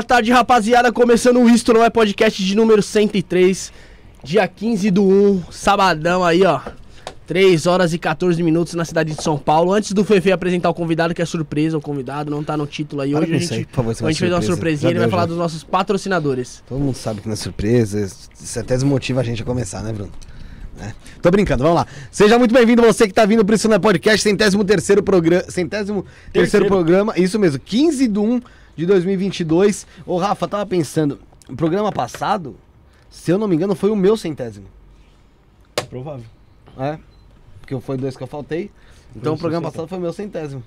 Boa tarde, rapaziada. Começando o Isto Não É Podcast de número 103, dia 15 do 1, sabadão aí, ó. 3 horas e 14 minutos na cidade de São Paulo. Antes do Fefe apresentar o convidado, que é surpresa, o convidado não tá no título aí. Para Hoje a aí, gente, por favor, é a gente fez uma surpresinha, Já ele vai deu, falar já. dos nossos patrocinadores. Todo mundo sabe que não é surpresa. Isso até desmotiva a gente a começar, né, Bruno? Né? Tô brincando, vamos lá. Seja muito bem-vindo você que tá vindo pro Isso Não é Podcast, centésimo terceiro programa. Centésimo terceiro. Terceiro. programa, isso mesmo, 15 de 1 de 2022. Ô, Rafa, tava pensando, o programa passado Se eu não me engano, foi o meu centésimo. Provável. É. Porque foi dois que eu faltei. Então o programa passado foi o meu centésimo.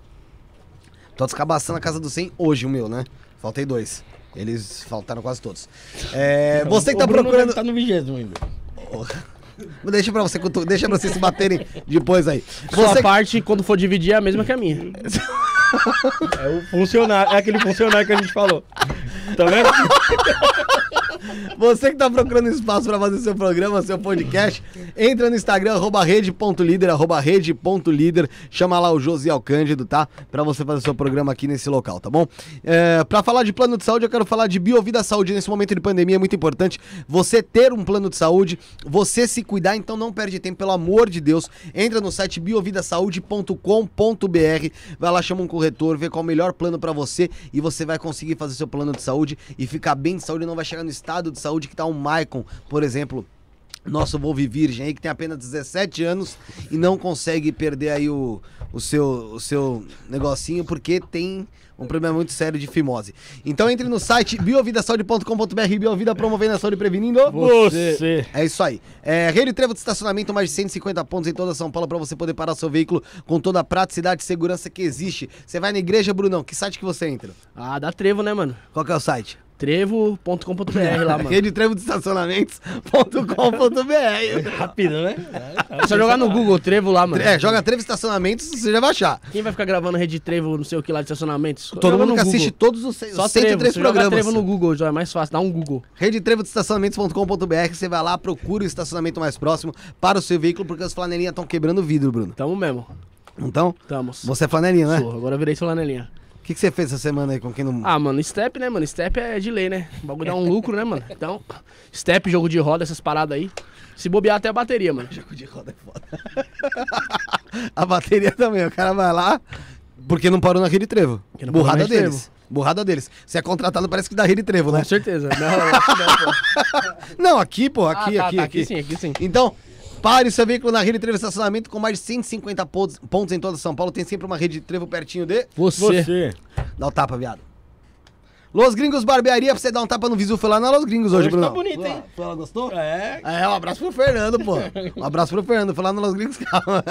Tô descabaçando a casa do 100 hoje, o meu, né? Faltei dois. Eles faltaram quase todos. É, você que tá procurando. Tá no vigésimo ainda. Deixa pra você, deixa pra vocês se baterem depois aí. Sua Você, parte, quando for dividir, é a mesma que a minha. É o funcionário, é aquele funcionário que a gente falou. Tá vendo? Você que tá procurando espaço pra fazer seu programa, seu podcast, entra no Instagram, arroba rede.líder, arroba rede.líder, chama lá o Josiel Cândido, tá? Pra você fazer seu programa aqui nesse local, tá bom? É, pra falar de plano de saúde, eu quero falar de Biovida Saúde. Nesse momento de pandemia é muito importante você ter um plano de saúde, você se cuidar, então não perde tempo, pelo amor de Deus. Entra no site biovidasaude.com.br, vai lá, chama um corretor, vê qual é o melhor plano pra você e você vai conseguir fazer seu plano de saúde e ficar bem de saúde, não vai chegar no estado de saúde que tá um Maicon, por exemplo, nosso Volve Virgem aí, que tem apenas 17 anos e não consegue perder aí o, o, seu, o seu negocinho porque tem um problema muito sério de fimose. Então entre no site biovidasaude.com.br, Biovida promovendo a saúde e prevenindo. Você. É isso aí. É, Rede Trevo de estacionamento, mais de 150 pontos em toda São Paulo para você poder parar seu veículo com toda a praticidade e segurança que existe. Você vai na igreja, Brunão, que site que você entra? Ah, dá trevo, né, mano? Qual que é o site? Trevo.com.br lá, mano. Rede Trevo de estacionamentos.com.br. Rápido, né? É só jogar no Google Trevo lá, mano. É, joga Trevo Estacionamentos, você já vai achar. Quem vai ficar gravando rede Trevo, não sei o que lá de estacionamentos? Todo Joga mundo que assiste todos os, Só os trevo, 103 você joga programas. trevo no Google, já é mais fácil, dá um Google. Rede Trevo de estacionamentos.com.br, você vai lá, procura o estacionamento mais próximo para o seu veículo, porque as flanelinhas estão quebrando o vidro, Bruno. Tamo mesmo, Então, tamo. você é flanelinha, né? Sou, agora eu virei flanelinha. O que, que você fez essa semana aí com quem não. Ah, mano, step, né, mano? Step é de lei, né? O bagulho dá um lucro, né, mano? Então, step, jogo de roda, essas paradas aí. Se bobear até a bateria, mano. Jogo de roda é foda. a bateria também, o cara vai lá, porque não parou na Rede Trevo. Não Burrada deles. Burrada deles. Você é contratado, parece que da Rede Trevo, né? Com certeza. Não, acho que não, pô. Não, aqui, pô, aqui, Ah, tá, aqui, tá, aqui. aqui sim, aqui sim. Então, pare seu veículo na rede Trevo Estacionamento com mais de 150 pontos, pontos em toda São Paulo. Tem sempre uma rede de trevo pertinho de. Você. Você. Dá o tapa, viado. Los Gringos Barbearia, pra você dar um tapa no visu, foi lá na Los Gringos hoje, Hoje Bruno. tá bonito, hein? Foi lá, gostou? É. É, um abraço pro Fernando, pô. Um abraço pro Fernando. Foi lá no Los Gringos, calma.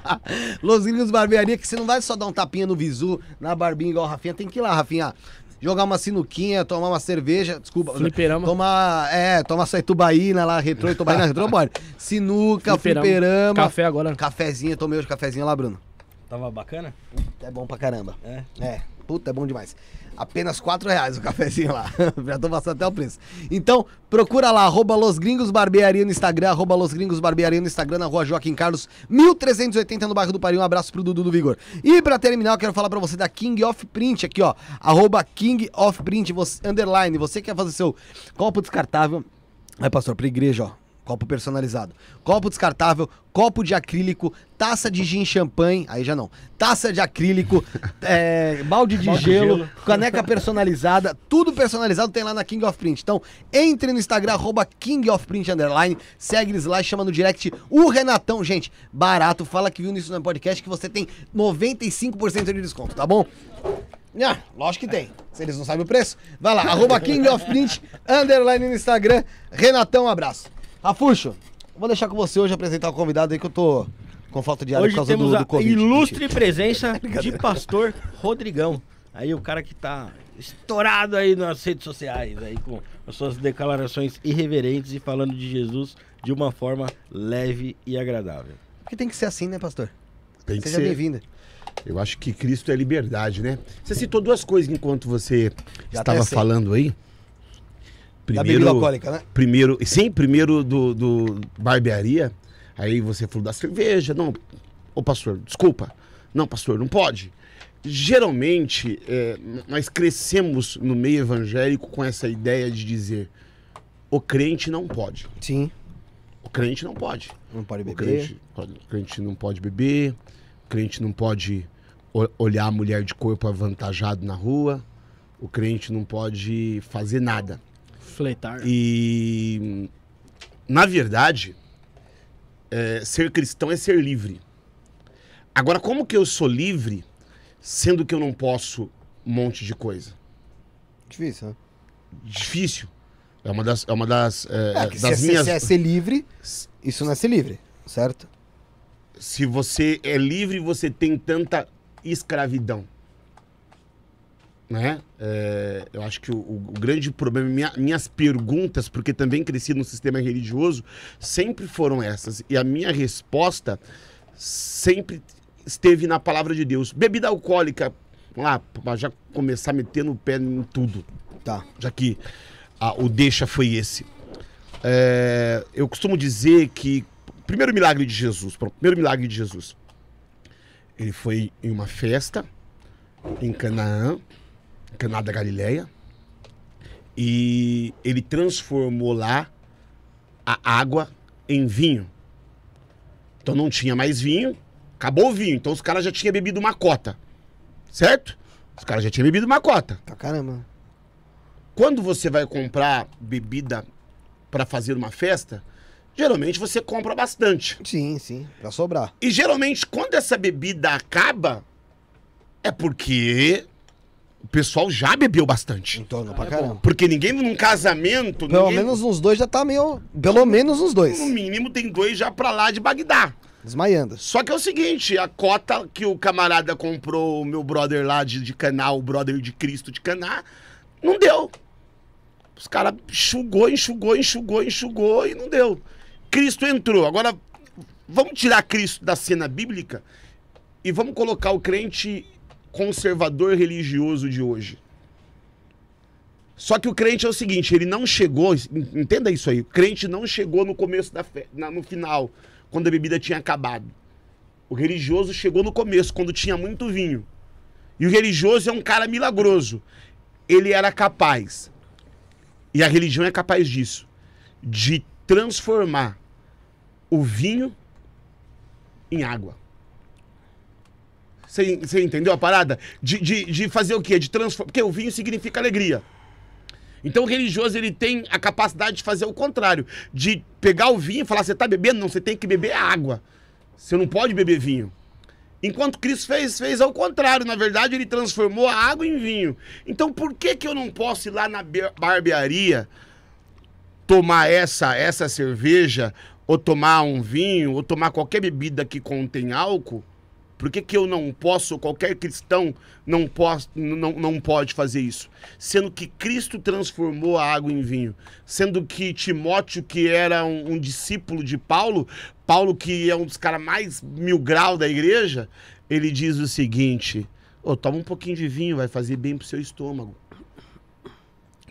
Los Gringos Barbearia, que você não vai só dar um tapinha no visu, na barbinha igual a Rafinha. Tem que ir lá, Rafinha. Jogar uma sinuquinha, tomar uma cerveja, desculpa. Fliperama. Tomar, é, tomar sua Itubaína lá, retrô, Itubaína, retrô, pode. Sinuca, Fliperama. fliperama. Café agora. Cafezinho, tomei hoje cafezinho lá, Bruno. Tava bacana? É bom pra caramba. É. É, puta, é bom demais. Apenas 4 reais o cafezinho lá. Já tô passando até o preço. Então, procura lá, arroba Los Gringos Barbearia no Instagram, arroba Los Gringos Barbearia no Instagram, na rua Joaquim Carlos, 1380 no bairro do Paris. Um abraço pro Dudu do Vigor. E pra terminar, eu quero falar pra você da King of Print aqui, ó. Arroba King of Print, você, underline. Você quer fazer seu copo descartável. Aí, pastor, pra igreja, ó. Copo personalizado. Copo descartável, copo de acrílico, taça de gin champanhe, aí já não. Taça de acrílico, é, balde de Balde gelo, gelo. caneca personalizada, tudo personalizado tem lá na King of Print. Então, entre no Instagram, arroba King of Print Underline, segue eles lá e chama no direct o Renatão. Gente, barato, fala que viu nisso no podcast que você tem 95% de desconto, tá bom? Ah, lógico que tem. Se eles não sabem o preço, vai lá, arroba King of Print, underline no Instagram. Renatão, um abraço. Rafuxo, vou deixar com você hoje apresentar o convidado aí que eu tô com falta de ar por Hoje causa temos do, a do Covid. ilustre presença de pastor Rodrigão. Aí o cara que tá estourado aí nas redes sociais, aí com as suas declarações irreverentes e falando de Jesus de uma forma leve e agradável. Porque tem que ser assim, né, pastor? Tem que Seja ser. bem-vindo. Eu acho que Cristo é liberdade, né? Você citou duas coisas enquanto você Já estava falando aí. Da bebida alcoólica, né? Primeiro, sim, primeiro do, do barbearia. Aí você falou da cerveja. Não, ô pastor, desculpa. Não, pastor, não pode. Geralmente, é, nós crescemos no meio evangélico com essa ideia de dizer: o crente não pode. Sim. O crente não pode. Não pode O beber. crente, pode- o crente não pode beber, o crente não pode o- olhar a mulher de corpo avantajado na rua, o crente não pode fazer nada. Fletar. E, na verdade, é, ser cristão é ser livre. Agora, como que eu sou livre, sendo que eu não posso um monte de coisa? Difícil, né? Difícil. É uma das, é uma das, é, É, que se, das é, minhas. se é ser livre, isso não é ser livre, certo? Se você é livre, você tem tanta escravidão. Né? É, eu acho que o, o grande problema, minha- minhas perguntas, porque também cresci no sistema religioso, sempre foram essas. E a minha resposta sempre esteve na palavra de Deus. Bebida alcoólica, vamos lá, pra já começar metendo o pé em tudo Tá. já que ah, o deixa foi esse. É, eu costumo dizer que o primeiro milagre de Jesus, pronto, primeiro milagre de Jesus, ele foi em uma festa em Canaã, Caná da Galileia, e ele transformou lá a água em vinho. Então não tinha mais vinho, acabou o vinho, então os caras já tinham bebido uma cota, certo? Os caras já tinham bebido uma cota. Pra caramba. Quando você vai comprar bebida para fazer uma festa, geralmente você compra bastante. Sim, sim. Pra sobrar. E geralmente quando essa bebida acaba, é porque o pessoal já bebeu bastante. Em torno pra caramba. Porque ninguém num casamento, Pelo ninguém, menos uns dois já tá meio. Pelo menos uns dois. no mínimo tem dois já pra lá de Bagdá. Desmaiando. Só que é o seguinte, a cota que o camarada comprou, o meu brother lá de, de Caná, o brother de Cristo de Caná, não deu. Os caras enxugou, enxugou, enxugou, enxugou e não deu. Cristo entrou. Agora, vamos tirar Cristo da cena bíblica e vamos colocar o crente conservador religioso de hoje. Só que o crente é o seguinte, ele não chegou, entenda isso aí, o crente não chegou no começo da festa, no final, quando a bebida tinha acabado. O religioso chegou no começo, quando tinha muito vinho. E o religioso é um cara milagroso. Ele era capaz, e a religião é capaz disso, de transformar o vinho em água. Você entendeu a parada? De, de, de fazer o quê? De transformar. Porque o vinho significa alegria. Então o religioso ele tem a capacidade de fazer o contrário, de pegar o vinho e falar: você está bebendo? Não, você tem que beber água. Você não pode beber vinho. Enquanto Cristo fez, fez ao contrário. Na verdade, ele transformou a água em vinho. Então por que, que eu não posso ir lá na be- barbearia tomar essa, essa cerveja, ou tomar um vinho, ou tomar qualquer bebida que contém álcool? Por que, que eu não posso, qualquer cristão não, posso, não, não pode fazer isso? Sendo que Cristo transformou a água em vinho. Sendo que Timóteo, que era um, um discípulo de Paulo, Paulo, que é um dos caras mais mil grau da igreja, ele diz o seguinte: Ô, toma um pouquinho de vinho, vai fazer bem pro seu estômago.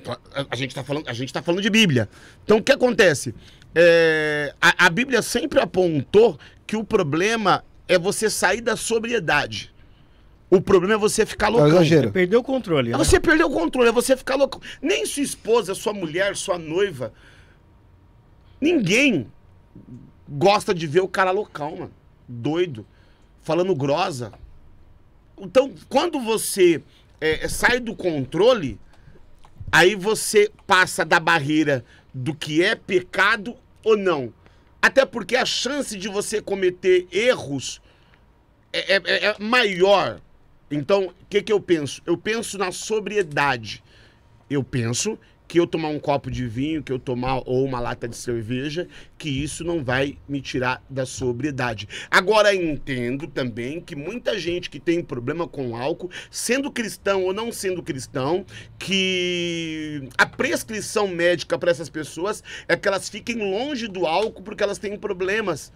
A, a gente está falando, a gente tá falando de Bíblia. Então, o que acontece? É, a, a Bíblia sempre apontou que o problema é você sair da sobriedade. O problema é você ficar É o loucão. exagero. Perdeu o controle. É né? você perder o controle, é você ficar louco. Nem sua esposa, sua mulher, sua noiva. Ninguém gosta de ver o cara loucão, mano. Doido. Falando grosa. Então, quando você é, sai do controle, aí você passa da barreira do que é pecado ou não. Até porque a chance de você cometer erros é, é- é maior. Então, o que, que eu penso? Eu penso na sobriedade. Eu penso que eu tomar um copo de vinho, que eu tomar ou uma lata de cerveja, que isso não vai me tirar da sobriedade. Agora entendo também que muita gente que tem problema com álcool, sendo cristão ou não sendo cristão, que a prescrição médica para essas pessoas é que elas fiquem longe do álcool porque elas têm problemas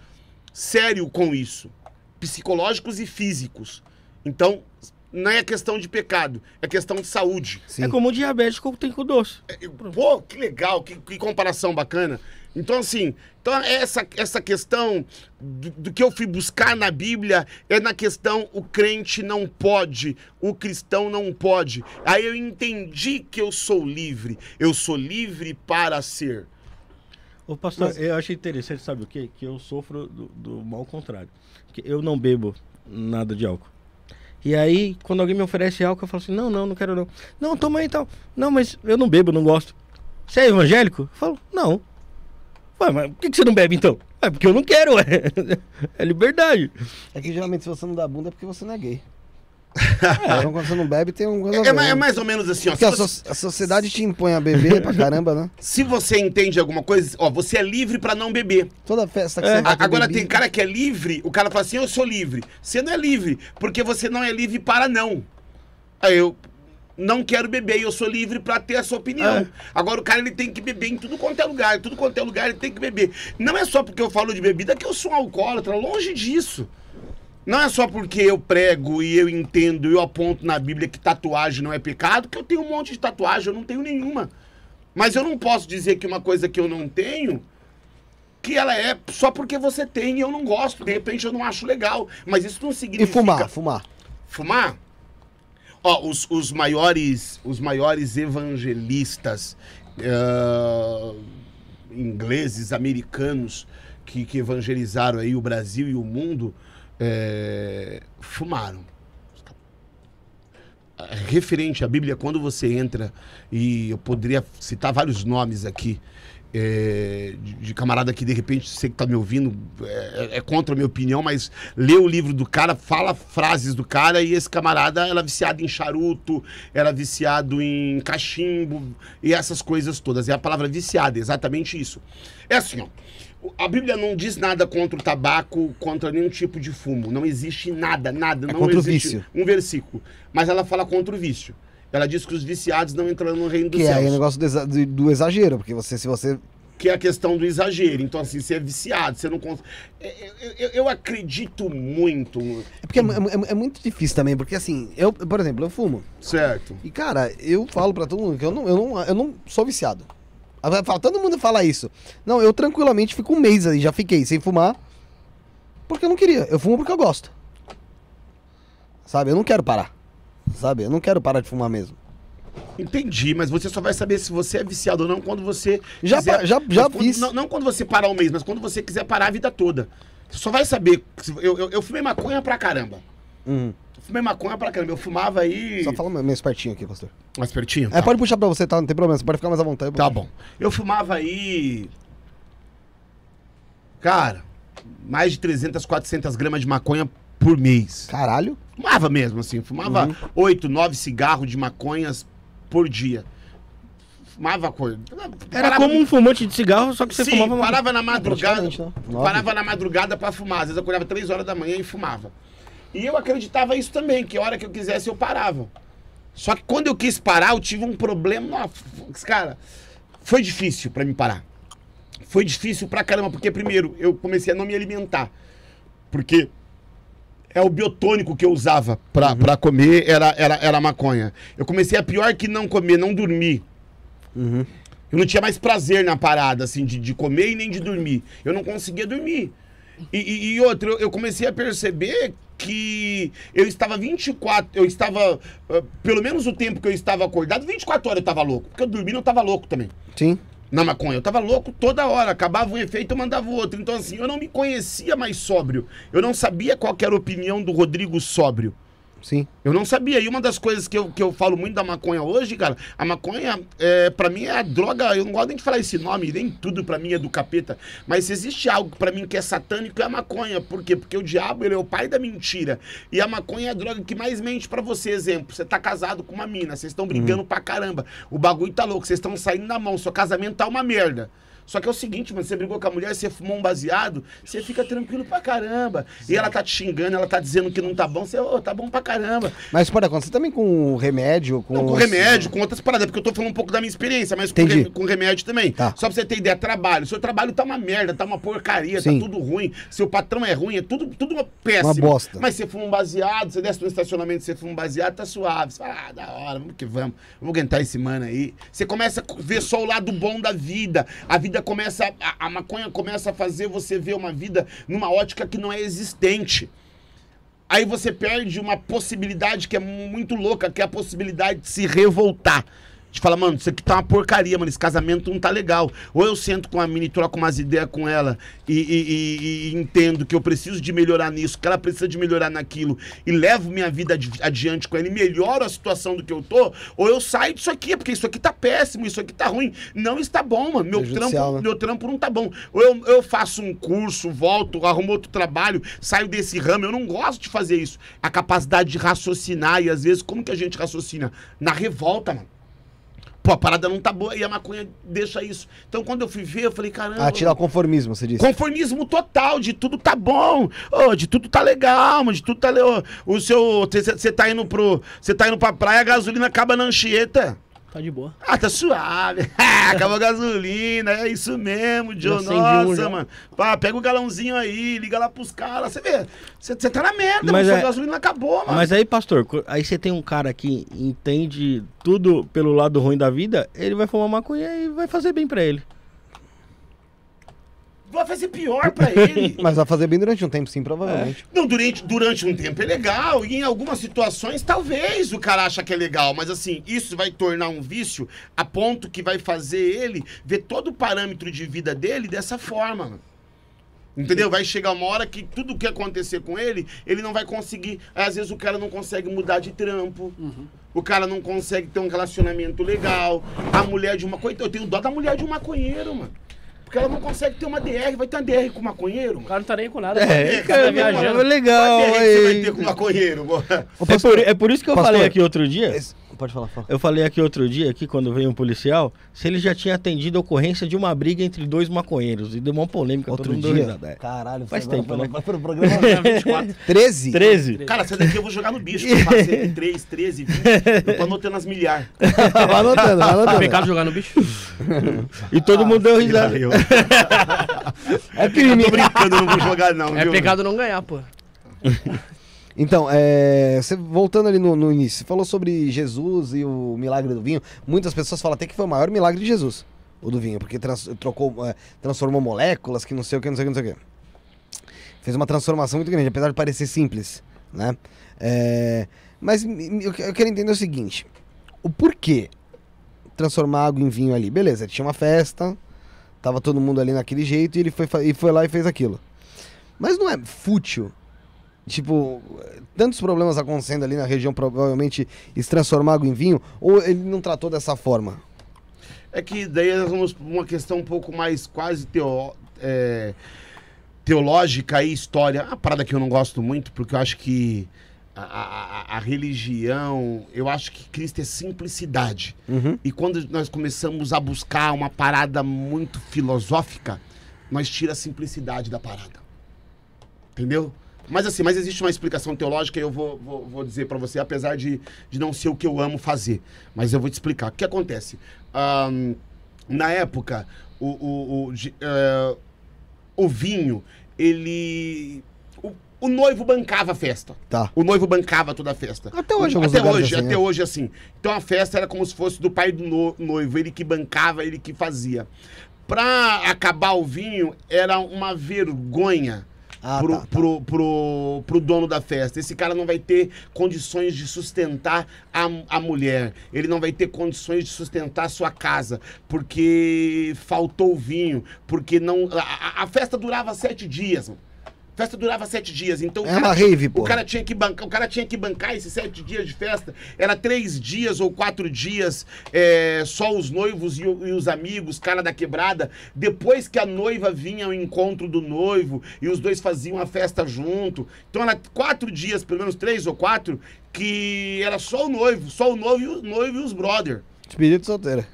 sérios com isso, psicológicos e físicos. Então, não é questão de pecado, é questão de saúde. Sim. É como o diabético tem com doce. Eu- Pô, que legal, que, que comparação bacana. Então, assim, então essa, essa questão do, do que eu fui buscar na Bíblia é na questão o crente não pode, o cristão não pode. Aí eu entendi que eu sou livre, eu sou livre para ser. Ô, pastor, eu achei interessante, sabe o quê? Que eu sofro do, do mal contrário. Que eu não bebo nada de álcool. E aí, quando alguém me oferece álcool, eu falo assim, não, não, não quero não. Não, toma aí então. Não, mas eu não bebo, não gosto. Você é evangélico? Eu falo, não. Ué, mas por que que você não bebe então? É porque eu não quero, ué. É liberdade. É que geralmente se você não dá bunda é porque você não é gay. Então, quando você não bebe, tem um É, é né? mais ou menos assim, ó. Porque a, você, so- a sociedade te impõe a beber pra caramba, né? se você entende alguma coisa, ó, você é livre pra não beber. Toda festa que É. você vai Agora bebida- tem cara que é livre, o cara fala assim, eu sou livre. Você não é livre, porque você não é livre para não. Aí eu não quero beber e eu sou livre pra ter a sua opinião. É. Agora o cara ele tem que beber em tudo quanto é lugar, em tudo quanto é lugar ele tem que beber. Não é só porque eu falo de bebida que eu sou um alcoólatra, longe disso. Não é só porque eu prego e eu entendo e eu aponto na Bíblia que tatuagem não é pecado, que eu tenho um monte de tatuagem, eu não tenho nenhuma. Mas eu não posso dizer que uma coisa que eu não tenho, que ela é só porque você tem e eu não gosto. De repente eu não acho legal. Mas isso não E significa. fumar, fumar. Fumar? Ó, os, os maiores, os maiores evangelistas eh, ingleses, americanos, que, que evangelizaram aí o Brasil e o mundo, eh, fumaram. Referente à Bíblia, quando você entra, e eu poderia citar vários nomes aqui, eh, de, de camarada que de repente você que tá me ouvindo é, é contra a minha opinião, mas lê o livro do cara, fala frases do cara e esse camarada era viciado em charuto, era viciado em cachimbo e essas coisas todas. É a palavra viciado, é exatamente isso. É assim, ó. A Bíblia não diz nada contra o tabaco, contra nenhum tipo de fumo. Não existe nada, nada. não É contra o existe vício. Um versículo. Mas ela fala contra o vício. Ela diz que os viciados não entrarão no reino dos Que é aí o céus. negócio do, exa- do- exagero, porque você, se você. Que é a questão do exagero. Então, assim, você é viciado, você não consegue. Eu, eu- eu acredito muito. É porque é, é é muito difícil também, porque assim, eu, por exemplo, eu fumo. Certo. E, cara, eu falo pra todo mundo que eu não, eu não, eu não sou viciado. Todo mundo fala isso. Não, eu tranquilamente fico um mês aí, já fiquei sem fumar. Porque eu não queria. Eu fumo porque eu gosto. Sabe? Eu não quero parar. Sabe? Eu não quero parar de fumar mesmo. Entendi, mas você só vai saber se você é viciado ou não quando você. Já quiser- já- já quando- fiz. Não, não quando você parar um mês, mas quando você quiser parar a vida toda. Você só vai saber. Eu, eu, eu fumei maconha pra caramba. Uhum. Eu fumei maconha pra caramba. Eu fumava aí. Só fala mais pertinho aqui, pastor. Mais pertinho? É, pode puxar pra você, tá? Não tem problema. Você pode ficar mais à vontade. Tá bom. Eu fumava aí. Cara, mais de 300, 400 gramas de maconha por mês. Caralho. Fumava mesmo, assim. Fumava Uhum. oito, nove cigarros de maconhas por dia. Fumava coisa. Era como um fumante de cigarro, só que você Sim, fumava uma... parava na madrugada. né? Parava na madrugada pra fumar. Às vezes eu acordava três horas da manhã e fumava. E eu acreditava isso também, que a hora que eu quisesse eu parava. Só que quando eu quis parar, eu tive um problema. Cara, foi difícil pra mim parar. Foi difícil pra caramba, porque primeiro eu comecei a não me alimentar. Porque é o biotônico que eu usava pra, pra comer, era, era, era maconha. Eu comecei a pior que não comer, não dormir. Uhum. Eu não tinha mais prazer na parada, assim, de, de comer e nem de dormir. Eu não conseguia dormir. E, e, e outra, eu comecei a perceber que eu estava 24, eu estava, ah, pelo menos o tempo que eu estava acordado, 24 horas eu estava louco. Porque eu dormi não estava louco também. Sim. Na maconha, eu tava louco toda hora, acabava um efeito, eu mandava o outro. Então, assim, eu não me conhecia mais sóbrio. Eu não sabia qual era a opinião do Rodrigo sóbrio. Sim. Eu não sabia. E uma das coisas que eu, que eu falo muito da maconha hoje, cara, a maconha, é, pra mim, é a droga. Eu não gosto nem de falar esse nome, nem tudo pra mim é do capeta. Mas se existe algo pra mim que é satânico, é a maconha. Por quê? Porque o diabo, ele é o pai da mentira. E a maconha é a droga que mais mente pra você. Exemplo, você tá casado com uma mina, vocês estão brigando pra caramba. O bagulho tá louco, vocês estão saindo na mão, seu casamento tá uma merda. Só que é o seguinte, mano, você brigou com a mulher, você fumou um baseado, você fica tranquilo pra caramba. E ela tá te xingando, ela tá dizendo que não tá bom, você, ô, tá bom pra caramba. Mas pode acontecer também com remédio, com... Não, com remédio, com outras paradas, porque eu tô falando um pouco da minha experiência, mas com, rem- com remédio também. Tá. Só pra você ter ideia, trabalho. Seu trabalho tá uma merda, tá uma porcaria, Sim. tá tudo ruim. Seu patrão é ruim, é tudo, tudo uma péssima. Uma bosta. Mas você fuma um baseado, você desce no estacionamento, você fuma um baseado, tá suave. Você fala, ah, da hora, vamos que vamos. Vamos aguentar esse mano aí. Você começa a ver só o lado bom da vida. A vida começa, a, a maconha começa a fazer você ver uma vida numa ótica que não é existente. Aí você perde uma possibilidade que é muito louca, que é a possibilidade de se revoltar. De falar, mano, isso aqui tá uma porcaria, mano. Esse casamento não tá legal. Ou eu sento com a mina e troco umas ideias com ela e, e- e- e entendo que eu preciso de melhorar nisso, que ela precisa de melhorar naquilo, e levo minha vida adi- adiante com ela e melhoro a situação do que eu tô, ou eu saio disso aqui, porque isso aqui tá péssimo, isso aqui tá ruim. Não está bom, mano. Meu trampo, né? meu trampo não tá bom. Ou eu, eu faço um curso, volto, arrumo outro trabalho, saio desse ramo. Eu não gosto de fazer isso. A capacidade de raciocinar, e às vezes, como que a gente raciocina? Na revolta, mano. Pô, a parada não tá boa e a maconha deixa isso. Então, quando eu fui ver, eu falei, caramba. Ah, tirar o conformismo, você disse. Conformismo total, de tudo tá bom, ô, de tudo tá legal, mano, de tudo tá legal. O seu. Você tá indo pro. Você tá indo pra praia, a gasolina acaba na Anchieta. Tá de boa. Ah, tá suave. Acabou a gasolina, é isso mesmo, um Nossa, já. mano. Pá, pega o galãozinho aí, liga lá pros caras. Você vê, você tá na merda, Mas mano. Sua é- gasolina acabou, mano. Mas aí, pastor, aí você tem um cara que entende tudo pelo lado ruim da vida, ele vai fumar maconha e vai fazer bem pra ele. Vai fazer pior pra ele. Mas vai fazer bem durante um tempo, sim, provavelmente. Não, durante, durante um tempo é legal, e em algumas situações talvez o cara acha que é legal, mas assim, isso vai tornar um vício a ponto que vai fazer ele ver todo o parâmetro de vida dele dessa forma. mano. Entendeu? Vai chegar uma hora que tudo que acontecer com ele, ele não vai conseguir. Às vezes o cara não consegue mudar de trampo. O cara não consegue ter um relacionamento legal. A mulher de uma coisa. Eu tenho dó da mulher de um maconheiro, mano. Porque ela não consegue ter uma DR. Vai ter uma DR com maconheiro, O mano. cara não tá nem com nada. É, mano. o cara tá viajando. legal. Qual DR que você vai ter com maconheiro, mano? É por, é por isso que eu Pastor, falei aqui outro dia. esse- Pode falar, fala. Eu falei aqui outro dia, aqui, quando veio um policial, se ele já tinha atendido a ocorrência de uma briga entre dois maconheiros. E deu uma polêmica, Outro todo dia? risada. é. Caralho, Faz tempo, né? foi pro programa 24. 13? 13? Cara, essa daqui eu vou jogar no bicho. Eu passei 3, 13, 20. Eu tô anotando as milhares. vai anotando, vai É anotando. pecado jogar no bicho? E todo mundo deu risada. Eu É crime. tô brincando, eu não vou jogar, não. É viu? pecado não ganhar, pô. Então, é, você, voltando ali no, no início, você falou sobre Jesus e o milagre do vinho. Muitas pessoas falam até que foi o maior milagre de Jesus, o do vinho, porque trans- trocou, é, transformou moléculas, que não sei o que, não sei o que, não sei o que. Fez uma transformação muito grande, apesar de parecer simples, né? É, mas eu eu quero entender o seguinte: o porquê transformar água em vinho ali? Beleza, tinha uma festa, tava todo mundo ali naquele jeito e ele foi, e foi lá e fez aquilo. Mas não é fútil tipo, tantos problemas acontecendo ali na região, provavelmente se transformar em vinho, ou ele não tratou dessa forma? É que daí nós vamos pra uma questão um pouco mais quase teo, é, teológica e história. Uma parada que eu não gosto muito, porque eu acho que a, a- a religião, eu acho que Cristo é simplicidade. Uhum. E quando nós começamos a buscar uma parada muito filosófica, nós tira a simplicidade da parada. Entendeu? Mas assim, mas existe uma explicação teológica e eu vou, vou, vou dizer pra você, apesar de, de não ser o que eu amo fazer. Mas eu vou te explicar. O que acontece? Ahn, na época, o, o, o, de- eh, o vinho, ele. O, o noivo bancava a festa. Tá. O noivo bancava toda a festa. Até hoje, alguns Até hoje, assim, até né? hoje assim. Então a festa era como se fosse do pai do no- noivo, ele que bancava, ele que fazia. Pra acabar o vinho, era uma vergonha Ah, pro, tá, tá. Pro, pro, pro dono da festa. Esse cara não vai ter condições de sustentar a, a mulher. Ele não vai ter condições de sustentar a sua casa. Porque faltou vinho. Porque não. A, a- a festa durava sete dias, mano. A festa durava sete dias. Então, o É cara uma tinha- rave, o pô. cara tinha que bancar, o cara tinha que bancar esses sete dias de festa. Era três dias ou quatro dias, é, só os noivos e, o- e os amigos, cara da quebrada. Depois que a noiva vinha ao encontro do noivo e os dois faziam a festa junto. Então era quatro dias, pelo menos três ou quatro, que era só o noivo, só o noivo, e o- noivo e os brother. Despedida de solteira.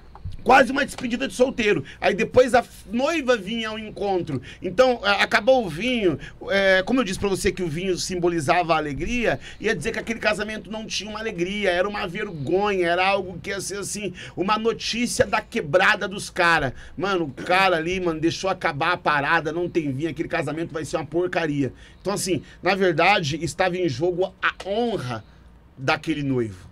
Quase uma despedida de solteiro. Aí depois a noiva vinha ao encontro. Então, acabou o vinho. é, como eu disse pra você que o vinho simbolizava a alegria, ia dizer que aquele casamento não tinha uma alegria, era uma vergonha, era algo que ia ser assim, uma notícia da quebrada dos caras. Mano, o cara ali, mano, deixou acabar a parada, não tem vinho, aquele casamento vai ser uma porcaria. Então, assim, na verdade, estava em jogo a honra daquele noivo.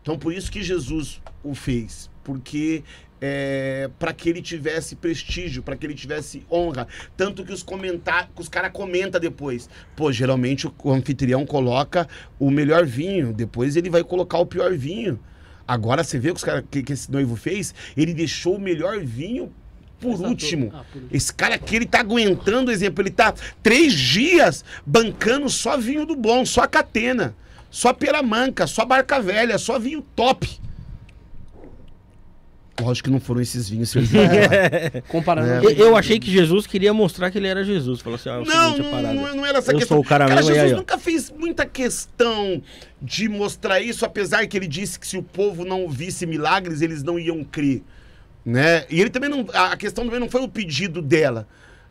Então, por isso que Jesus o fez. Porque é, para que ele tivesse prestígio, para que ele tivesse honra. Tanto que os comentar, que os caras comentam depois. Pô, geralmente o, anfitrião coloca o melhor vinho, depois ele vai colocar o pior vinho. Agora você vê que, os cara, que, que esse noivo fez, ele deixou o melhor vinho por último. ah, por. Esse cara aqui, ele tá aguentando, exemplo, ele tá três dias bancando só vinho do bom, só catena, só peramanca, só barca velha, só vinho top. Lógico que não foram esses vinhos servidos. Comparando. Eu, eu achei que Jesus queria mostrar que ele era Jesus. Falou assim, ah, é o Não, seguinte, não, não, era essa Eu questão. sou o cara mesmo, e Jesus aí, nunca fez muita questão de mostrar isso, apesar que ele disse que se o povo não visse milagres, eles não iam crer. Né? E ele também não. A questão também não foi o pedido dela.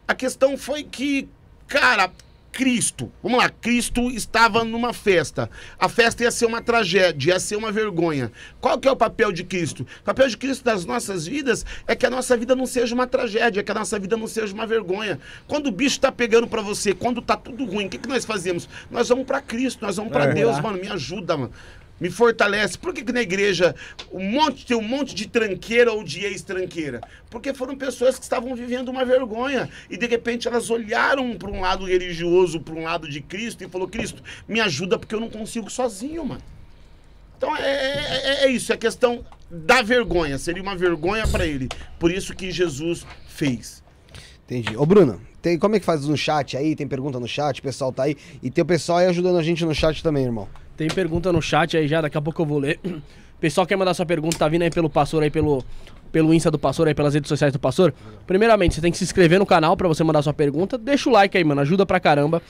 A questão foi que, cara, Cristo, vamos lá, Cristo estava numa festa. A festa ia ser uma tragédia, ia ser uma vergonha. Qual que é o papel de Cristo? O papel de Cristo das nossas vidas é que a nossa vida não seja uma tragédia, que a nossa vida não seja uma vergonha. Quando o bicho tá pegando pra você, quando tá tudo ruim, o que, que nós fazemos? Nós vamos pra Cristo, nós vamos pra É. Deus, mano, me ajuda, mano. Me fortalece. Por que, que na igreja um monte, tem um monte de tranqueira ou de ex-tranqueira? Porque foram pessoas que estavam vivendo uma vergonha. E de repente elas olharam para um lado religioso, para um lado de Cristo, e falou: Cristo, me ajuda porque eu não consigo sozinho, mano. Então é, é- é isso, é questão da vergonha. Seria uma vergonha para ele. Por isso que Jesus fez. Entendi. Ô, Bruno, tem, como é que faz no chat aí? Tem pergunta no chat, o pessoal tá aí. E tem o pessoal aí ajudando a gente no chat também, irmão. Tem pergunta no chat aí já, daqui a pouco eu vou ler. Pessoal quer mandar sua pergunta, tá vindo aí pelo pastor aí, pelo, pelo Insta do pastor aí, pelas redes sociais do pastor. Primeiramente, você tem que se inscrever no canal pra você mandar sua pergunta. Deixa o like aí, mano, ajuda pra caramba.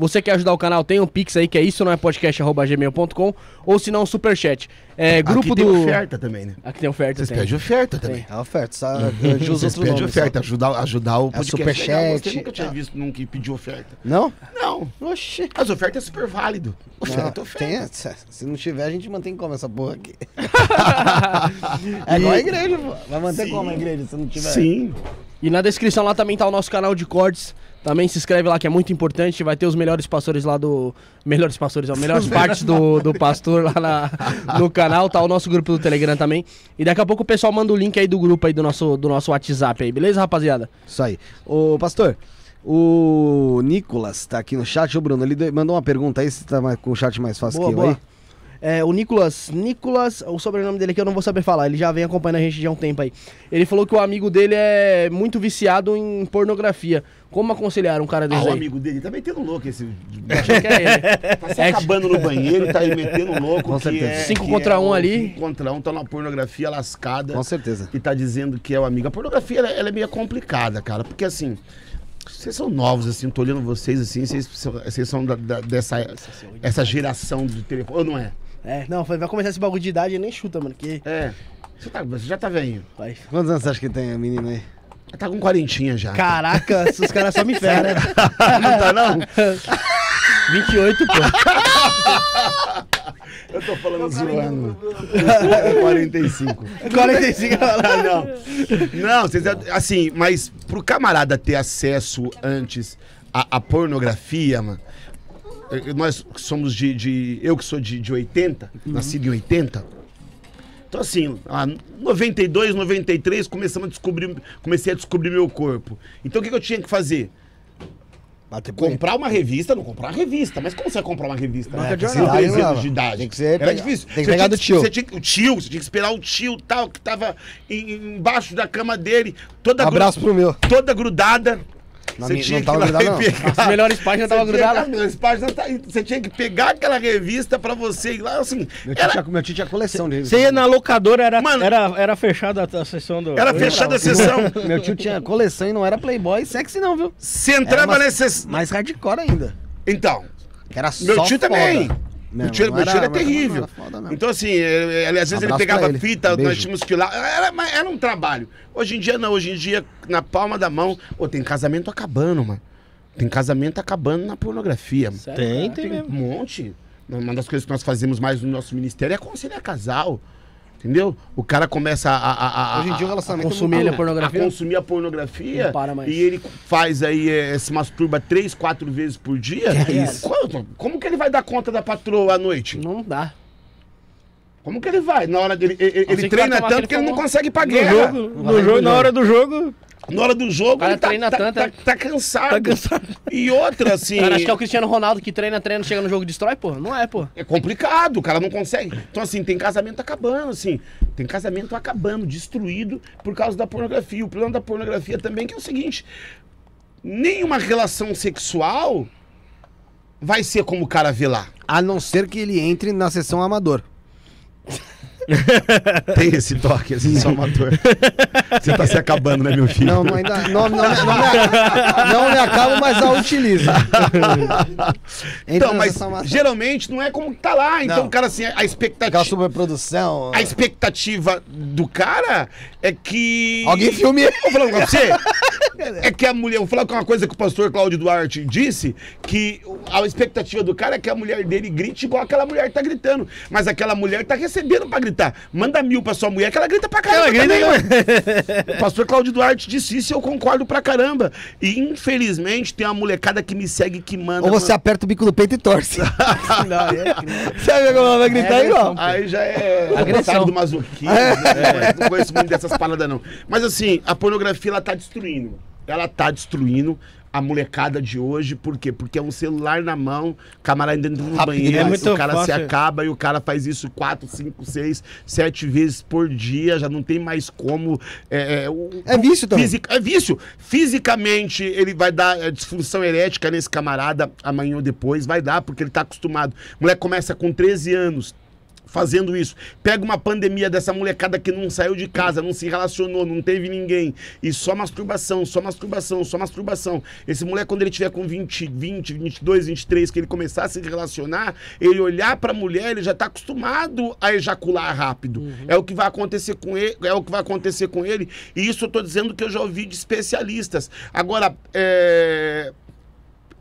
Você quer ajudar o canal, tem um Pix aí, que é isso, não é podcast.gmail.com, ou se não, superchat. É, grupo Aqui do... tem oferta também, né? Aqui tem oferta, Vocês tem. pedem oferta também. É a oferta, só eu uso Vocês pedem oferta, ajudar, ajudar o É podcast. superchat. Você nunca tinha visto nunca que pediu oferta. Não? Não. Oxi. As ofertas é super válido. Oferta, Não, oferta. tem, essa- se não tiver, a gente mantém como essa porra aqui? é igual a igreja, pô. Vai manter Sim. como a igreja se não tiver? Sim. E na descrição lá também tá o nosso canal de cortes. Também se inscreve lá que é muito importante. Vai ter os melhores pastores lá do. Melhores pastores, ó. Melhores partes do, do pastor lá na- no canal. Tá o nosso grupo do Telegram também. E daqui a pouco o pessoal manda o link aí do grupo aí do nosso, do nosso WhatsApp aí, beleza, rapaziada? Isso aí. Ô, pastor, o Nicolas tá aqui no chat. Ô, Bruno, ele mandou uma pergunta aí, se tá mais- com o chat mais fácil Boa, que eu boa. aí. É, o Nicolas, Nicolas, o sobrenome dele aqui eu não vou saber falar, ele já vem acompanhando a gente já há um tempo aí. Ele falou que o amigo dele é muito viciado em pornografia. Como aconselhar um cara Ah, desse o aí? amigo dele tá metendo louco esse. Achei que era ele. Tá se É, acabando no banheiro e tá aí metendo louco. Com que certeza. é- Cinco contra é um o- ali. Cinco contra um, tá numa pornografia lascada. Com certeza. E tá dizendo que é o amigo. A pornografia, ela, ela é meio complicada, cara. Porque assim. Vocês são novos, assim, tô olhando vocês assim, vocês são, vocês são da- da- dessa essa geração do telefone. Ou não é? É, não, vai vai começar esse bagulho de idade e nem chuta, mano. Que. É. Você, tá- você já tá velho. Quantos anos você acha que tem a menina aí? Tá com quarentinha já. Caraca, esses caras só me ferram, né? não tá não? 28, pô. Eu tô falando zoando. É 45. 45 Ah, não. Não, vocês, assim, mas pro camarada ter acesso antes à, à pornografia, mano. Nós somos de, de- Eu que sou de, de 80, nascido em 80. Então, assim, ah, 92, 93, começamos a descobrir, comecei a descobrir meu corpo. Então, o que, que eu tinha que fazer? Bater. Comprar uma revista, não comprar uma revista. Mas como você vai comprar uma revista? Banca de jornal. 13 Não, anos de idade. tem que ser Era pegar- difícil. tem que Você pegar do tio. Você tinha, o tio, você tinha que esperar o tio tal, que tava em- embaixo da cama dele, toda, gru- Abraço pro meu. toda grudada. Na Você tinha não que tava e não. pegar- As melhores páginas tava tinha- grudada. as melhores páginas tá- Você tinha que pegar aquela revista pra você ir lá, assim. Meu tio, Era, tinha, meu tio tinha coleção de Você ia na locadora, era, Mano. era, era fechada a sessão do. era fechada a sessão. Meu tio tinha coleção e não era playboy sexy não, viu? Você entrava nesse. Mais hardcore ainda. Então, Que era Meu só tio também. foda. Meu tio, não meu tio era, não terrível. não era foda, não. então, assim, ele, ele- às vezes ele pegava ele. fita, nós Beijo. tínhamos que ir lá. Era, mas era um trabalho. Hoje em dia não, hoje em dia, na palma da mão. Ô, tem casamento acabando, mano. Tem casamento acabando na pornografia. Sério, Tem, cara? tem Tem um mesmo. monte. Uma das coisas que nós fazemos mais no nosso ministério é aconselhar casal. Entendeu? O cara começa a. a, a- a- Hoje em dia o a- relacionamento consumir é muito- a pornografia? a consumir a pornografia Não para mais. e ele faz aí, é, se masturba três, quatro vezes por dia. Que isso? Quanto? Como que ele vai dar conta da patroa à noite? Não dá. Como que ele vai? Na hora dele. Ele, ele que treina tomar tanto aquele que ele não consegue ir pra No jogo, no jogo, na hora do jogo. Na hora do jogo, cara ele tá, treina tá, tanto, tá, né? tá cansado. Tá cansado. E outra, assim. Cara, acho que é o Cristiano Ronaldo que treina, treina, chega no jogo e destrói, pô. Não é, pô. É complicado, o cara não consegue. Então, assim, tem casamento acabando, assim. Tem casamento acabando, destruído por causa da pornografia. O problema da pornografia também que é o seguinte: nenhuma relação sexual vai ser como o cara vê lá. A não ser que ele entre na sessão amador. Tem esse toque, assim, só amador. Você tá se acabando, né, meu filho? Não, não, ainda, não, não, não, me, não me acabo, mas a utilizo. Entra Então, mas geralmente não é como que tá lá. Então, Não. o cara, assim, a Aquela expectativa. superprodução. A expectativa do cara é que. Alguém filme. Vou falar pra você. É que a mulher. Vou falar com uma coisa que o pastor Cláudio Duarte disse: que a expectativa do cara é que a mulher dele grite igual aquela mulher tá gritando. Mas aquela mulher tá recebendo pra gritar. Manda mil pra sua mulher que ela grita pra caramba. Ela grita também. O pastor Cláudio Duarte disse isso e eu concordo pra caramba. E infelizmente tem uma molecada que me segue que manda. Ou você mano. aperta o bico do peito e torce. Não, é, Sabe como ela vai gritar É, igual? Aí já é Agressão. do masoquismo. né? Não conheço muito dessas paradas, não. Mas assim, a pornografia ela tá destruindo. Ela tá destruindo a molecada de hoje. Por quê? Porque é um celular na mão, camarada dentro do Rápido banheiro. É o cara se fácil. acaba e o cara faz isso quatro, cinco, seis, sete vezes por dia. Já não tem mais como. É, é, o- É vício também. É vício. Fisicamente, ele vai dar é, disfunção erética nesse camarada amanhã ou depois. Vai dar, porque ele tá acostumado. O moleque começa com 13 anos fazendo isso. Pega uma pandemia dessa molecada que não saiu de casa, não se relacionou, não teve ninguém. E só masturbação, só masturbação, só masturbação. Esse moleque, quando ele tiver com 20, 20, 22, 23, que ele começar a se relacionar, ele olhar pra mulher, ele já tá acostumado a ejacular rápido. É o que vai acontecer com ele, é o que vai acontecer com ele. E isso eu tô dizendo que eu já ouvi de especialistas. Agora, é,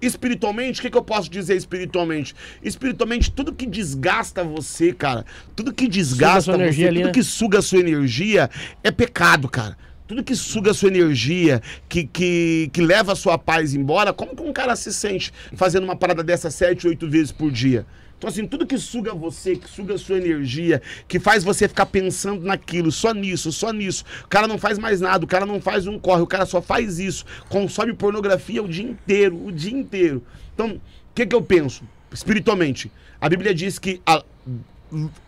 Espiritualmente, o que, que eu posso dizer espiritualmente? Espiritualmente, tudo que desgasta você, cara, tudo que desgasta sua você, energia ali, tudo né? que suga a sua energia é pecado, cara. Tudo que suga a sua energia, que, que, que leva a sua paz embora, como que um cara se sente fazendo uma parada dessa sete, oito vezes por dia? Então, assim, tudo que suga você, que suga sua energia, que faz você ficar pensando naquilo, só nisso, só nisso. O cara não faz mais nada, o cara não faz um corre, o cara só faz isso. Consome pornografia o dia inteiro, o dia inteiro. Então, o que, que eu penso? Espiritualmente, a Bíblia diz que a,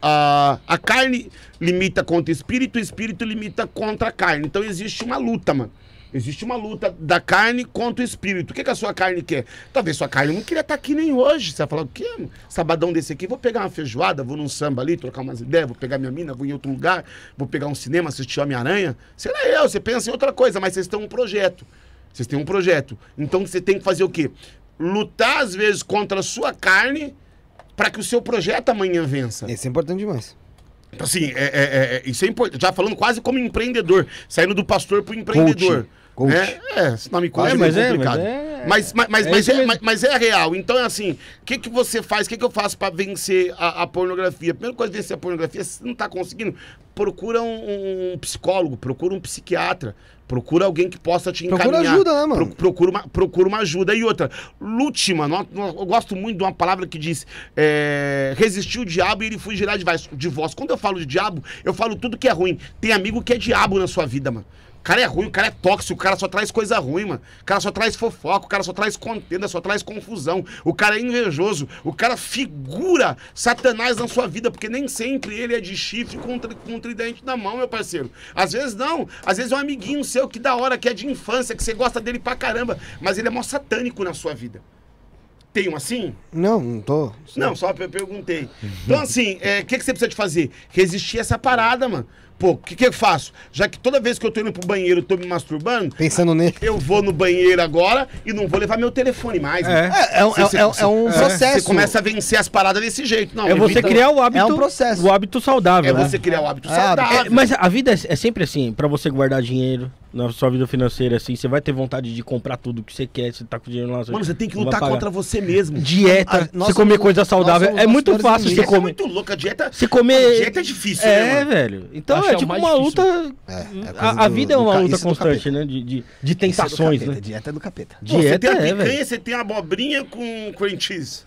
a, a carne limita contra o espírito, o espírito limita contra a carne. Então existe uma luta, mano. Existe uma luta da carne contra o espírito. O que, que a sua carne quer? Talvez sua carne não queria estar aqui nem hoje. Você vai falar, o quê? Sabadão desse aqui, vou pegar uma feijoada, vou num samba ali, trocar umas ideias, vou pegar minha mina, vou em outro lugar, vou pegar um cinema, assistir Homem-Aranha. Sei lá eu, você pensa em outra coisa, mas vocês têm um projeto. Vocês têm um projeto. Então você tem que fazer o quê? Lutar, às vezes, contra a sua carne para que o seu projeto amanhã vença. Isso é importante demais. Então, assim, é, é- é- isso é importante. Já falando quase como empreendedor, saindo do pastor pro empreendedor. Coach. É, é, esse nome coach É, é, mas é, complicado. mas é- mas, mas, mas, é mas é, mas- mas é real. Então, é assim, o que, que você faz? O que, que eu faço para vencer a, a pornografia? A primeira coisa de vencer a pornografia, se não tá conseguindo, procura um, um psicólogo, procura um psiquiatra, procura alguém que possa te Procura encaminhar. ajuda, né, mano? Pro- procura, uma, procura uma ajuda. E outra, lute, mano. Eu gosto muito de uma palavra que diz: é, resistir o diabo e ele fugirá de de vós. Quando eu falo de diabo, eu falo tudo que é ruim. Tem amigo que é diabo na sua vida, mano. O cara é ruim, o cara é tóxico, o cara só traz coisa ruim, mano. O cara só traz fofoca, o cara só traz contenda, só traz confusão. O cara é invejoso, o cara figura Satanás na sua vida, porque nem sempre ele é de chifre com, com tridente na mão, meu parceiro. Às vezes não, às vezes é um amiguinho seu que da hora, que é de infância, que você gosta dele pra caramba, mas ele é mó satânico na sua vida. Tem um assim? Não, não tô. Não, só eu perguntei. Então, assim, o que, que você precisa de fazer? Resistir essa parada, mano. Pô, o que, que eu faço? Já que toda vez que eu tô indo pro banheiro, eu tô me masturbando, Pensando nele. eu vou no banheiro agora e não vou levar meu telefone mais. É. mano. É, é, um- Você- é- você- é um você- processo. Você começa a vencer as paradas desse jeito. Não, É você evita- criar o hábito. É um processo. O hábito saudável. É né? você criar o hábito É, saudável. É, mas a vida é, é sempre assim, pra você guardar dinheiro na sua vida financeira, assim, você vai ter vontade de comprar tudo que você quer, você tá com dinheiro lá. Mano, você tem que lutar contra você mesmo. Dieta, Ah, nós você comer somos- coisa saudável, é muito fácil você. Dieta é comer. muito louca. Dieta, Você comer. dieta é difícil, É, né, velho. Então Acho é é tipo uma difícil. luta. É, é a, a do- vida é uma luta constante, né? De, de, de é tentações, capeta, né? Dieta é do capeta. Pô, você Dieta tem a é, picanha, velho. você tem a abobrinha com cream cheese.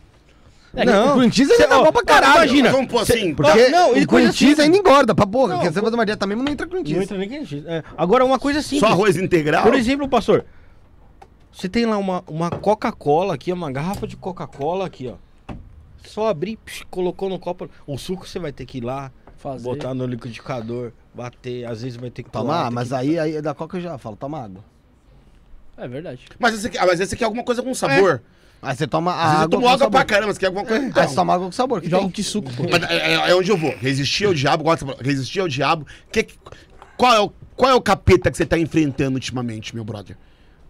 É, Não. O cream cheese ainda Cê- ó, bom pra ó, caralho. imagina. Vamos pôr assim. Porque Ah, não, e o cream cheese simples. ainda engorda pra porra. Não, Porque você faz uma dieta mesmo, não entra cream Não cheese. entra nem cream cheese. É. Agora, uma coisa simples. Só arroz integral. Por exemplo, pastor, você tem lá uma, uma Coca-Cola aqui, uma garrafa de Coca-Cola aqui, ó. Só abrir, psh, colocou no copo. O suco você vai ter que ir lá, Fazer. botar no liquidificador, bater. Às vezes vai ter que Toma, colar, ah, tem mas que- aí, aí da coca eu já falo, toma água. É verdade. Mas esse aqui, ah, mas esse aqui é alguma coisa com sabor. Aí você toma Às água tomo com água sabor. pra caramba, você quer alguma coisa. Aí Então. você toma água com sabor. Que Joga de suco, pô. Mas é, é- é onde eu vou. Resistir ao diabo, resistir ao diabo. Que- qual, é o, qual é o capeta que você tá enfrentando ultimamente, meu brother?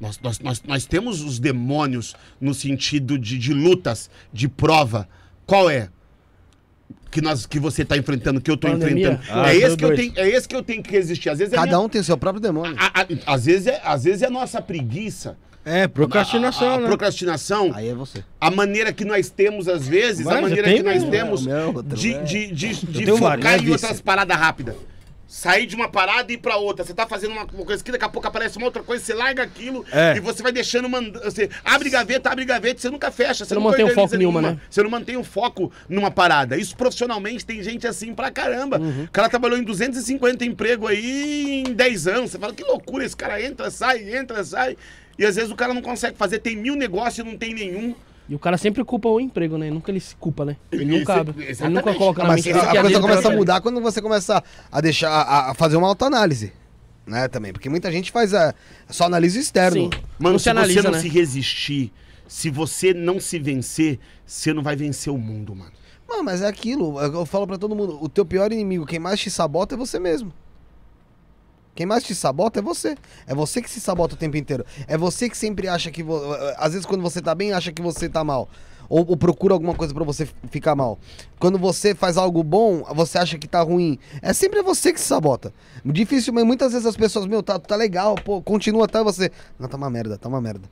Nós, nós, nós, nós temos os demônios no sentido de, de lutas, de prova. Qual é? Que, nós, que você tá enfrentando, que eu Pandemia? enfrentando. Ah, é, esse que eu tenho, é esse que eu tenho que resistir. Às vezes é Cada minha- um tem seu próprio demônio. a- a- às, vezes é, às vezes é a nossa preguiça. É, procrastinação, a, a né? procrastinação. Aí é você. A maneira que nós temos, às vezes, Mas a maneira que nós mesmo. temos É, de, é. de, de, de tenho focar em outras paradas rápidas. Sair de uma parada e ir pra outra. Você tá fazendo uma coisa aqui, daqui a pouco aparece uma outra coisa, você larga aquilo É. e você vai deixando. Você abre gaveta, abre gaveta, você nunca fecha. Você, não mantém o foco nenhuma, né? Você não mantém o foco numa parada. Isso profissionalmente tem gente assim pra caramba. Uhum. O cara trabalhou em 250 empregos aí em 10 anos. Você fala, que loucura, esse cara entra, sai, entra, sai. E às vezes o cara não consegue fazer, tem mil negócios e não tem nenhum. E o cara sempre culpa o emprego, né? Nunca ele se culpa, né? Ele nunca, ele nunca coloca na mas mente a, a é coisa começa a mudar quando você começa a deixar a, a fazer uma autoanálise. Né, também. Porque muita gente faz a, só análise externo. Sim. Mano, Não se se analisa, você não né? se resistir, se você não se vencer, você não vai vencer o mundo, mano. Mano, mas é aquilo. Eu eu falo pra todo mundo: o teu pior inimigo, quem mais te sabota é você mesmo. Quem mais te sabota é você. É você que se sabota o tempo inteiro. É você que sempre acha que. vo- Às vezes, quando você tá bem, acha que você tá mal. Ou, ou procura alguma coisa pra você ficar mal. Quando você faz algo bom, você acha que tá ruim. É sempre você que se sabota. Dificilmente, muitas vezes as pessoas, meu, tá, tá legal, pô, continua até você. Não, tá uma merda, tá uma merda.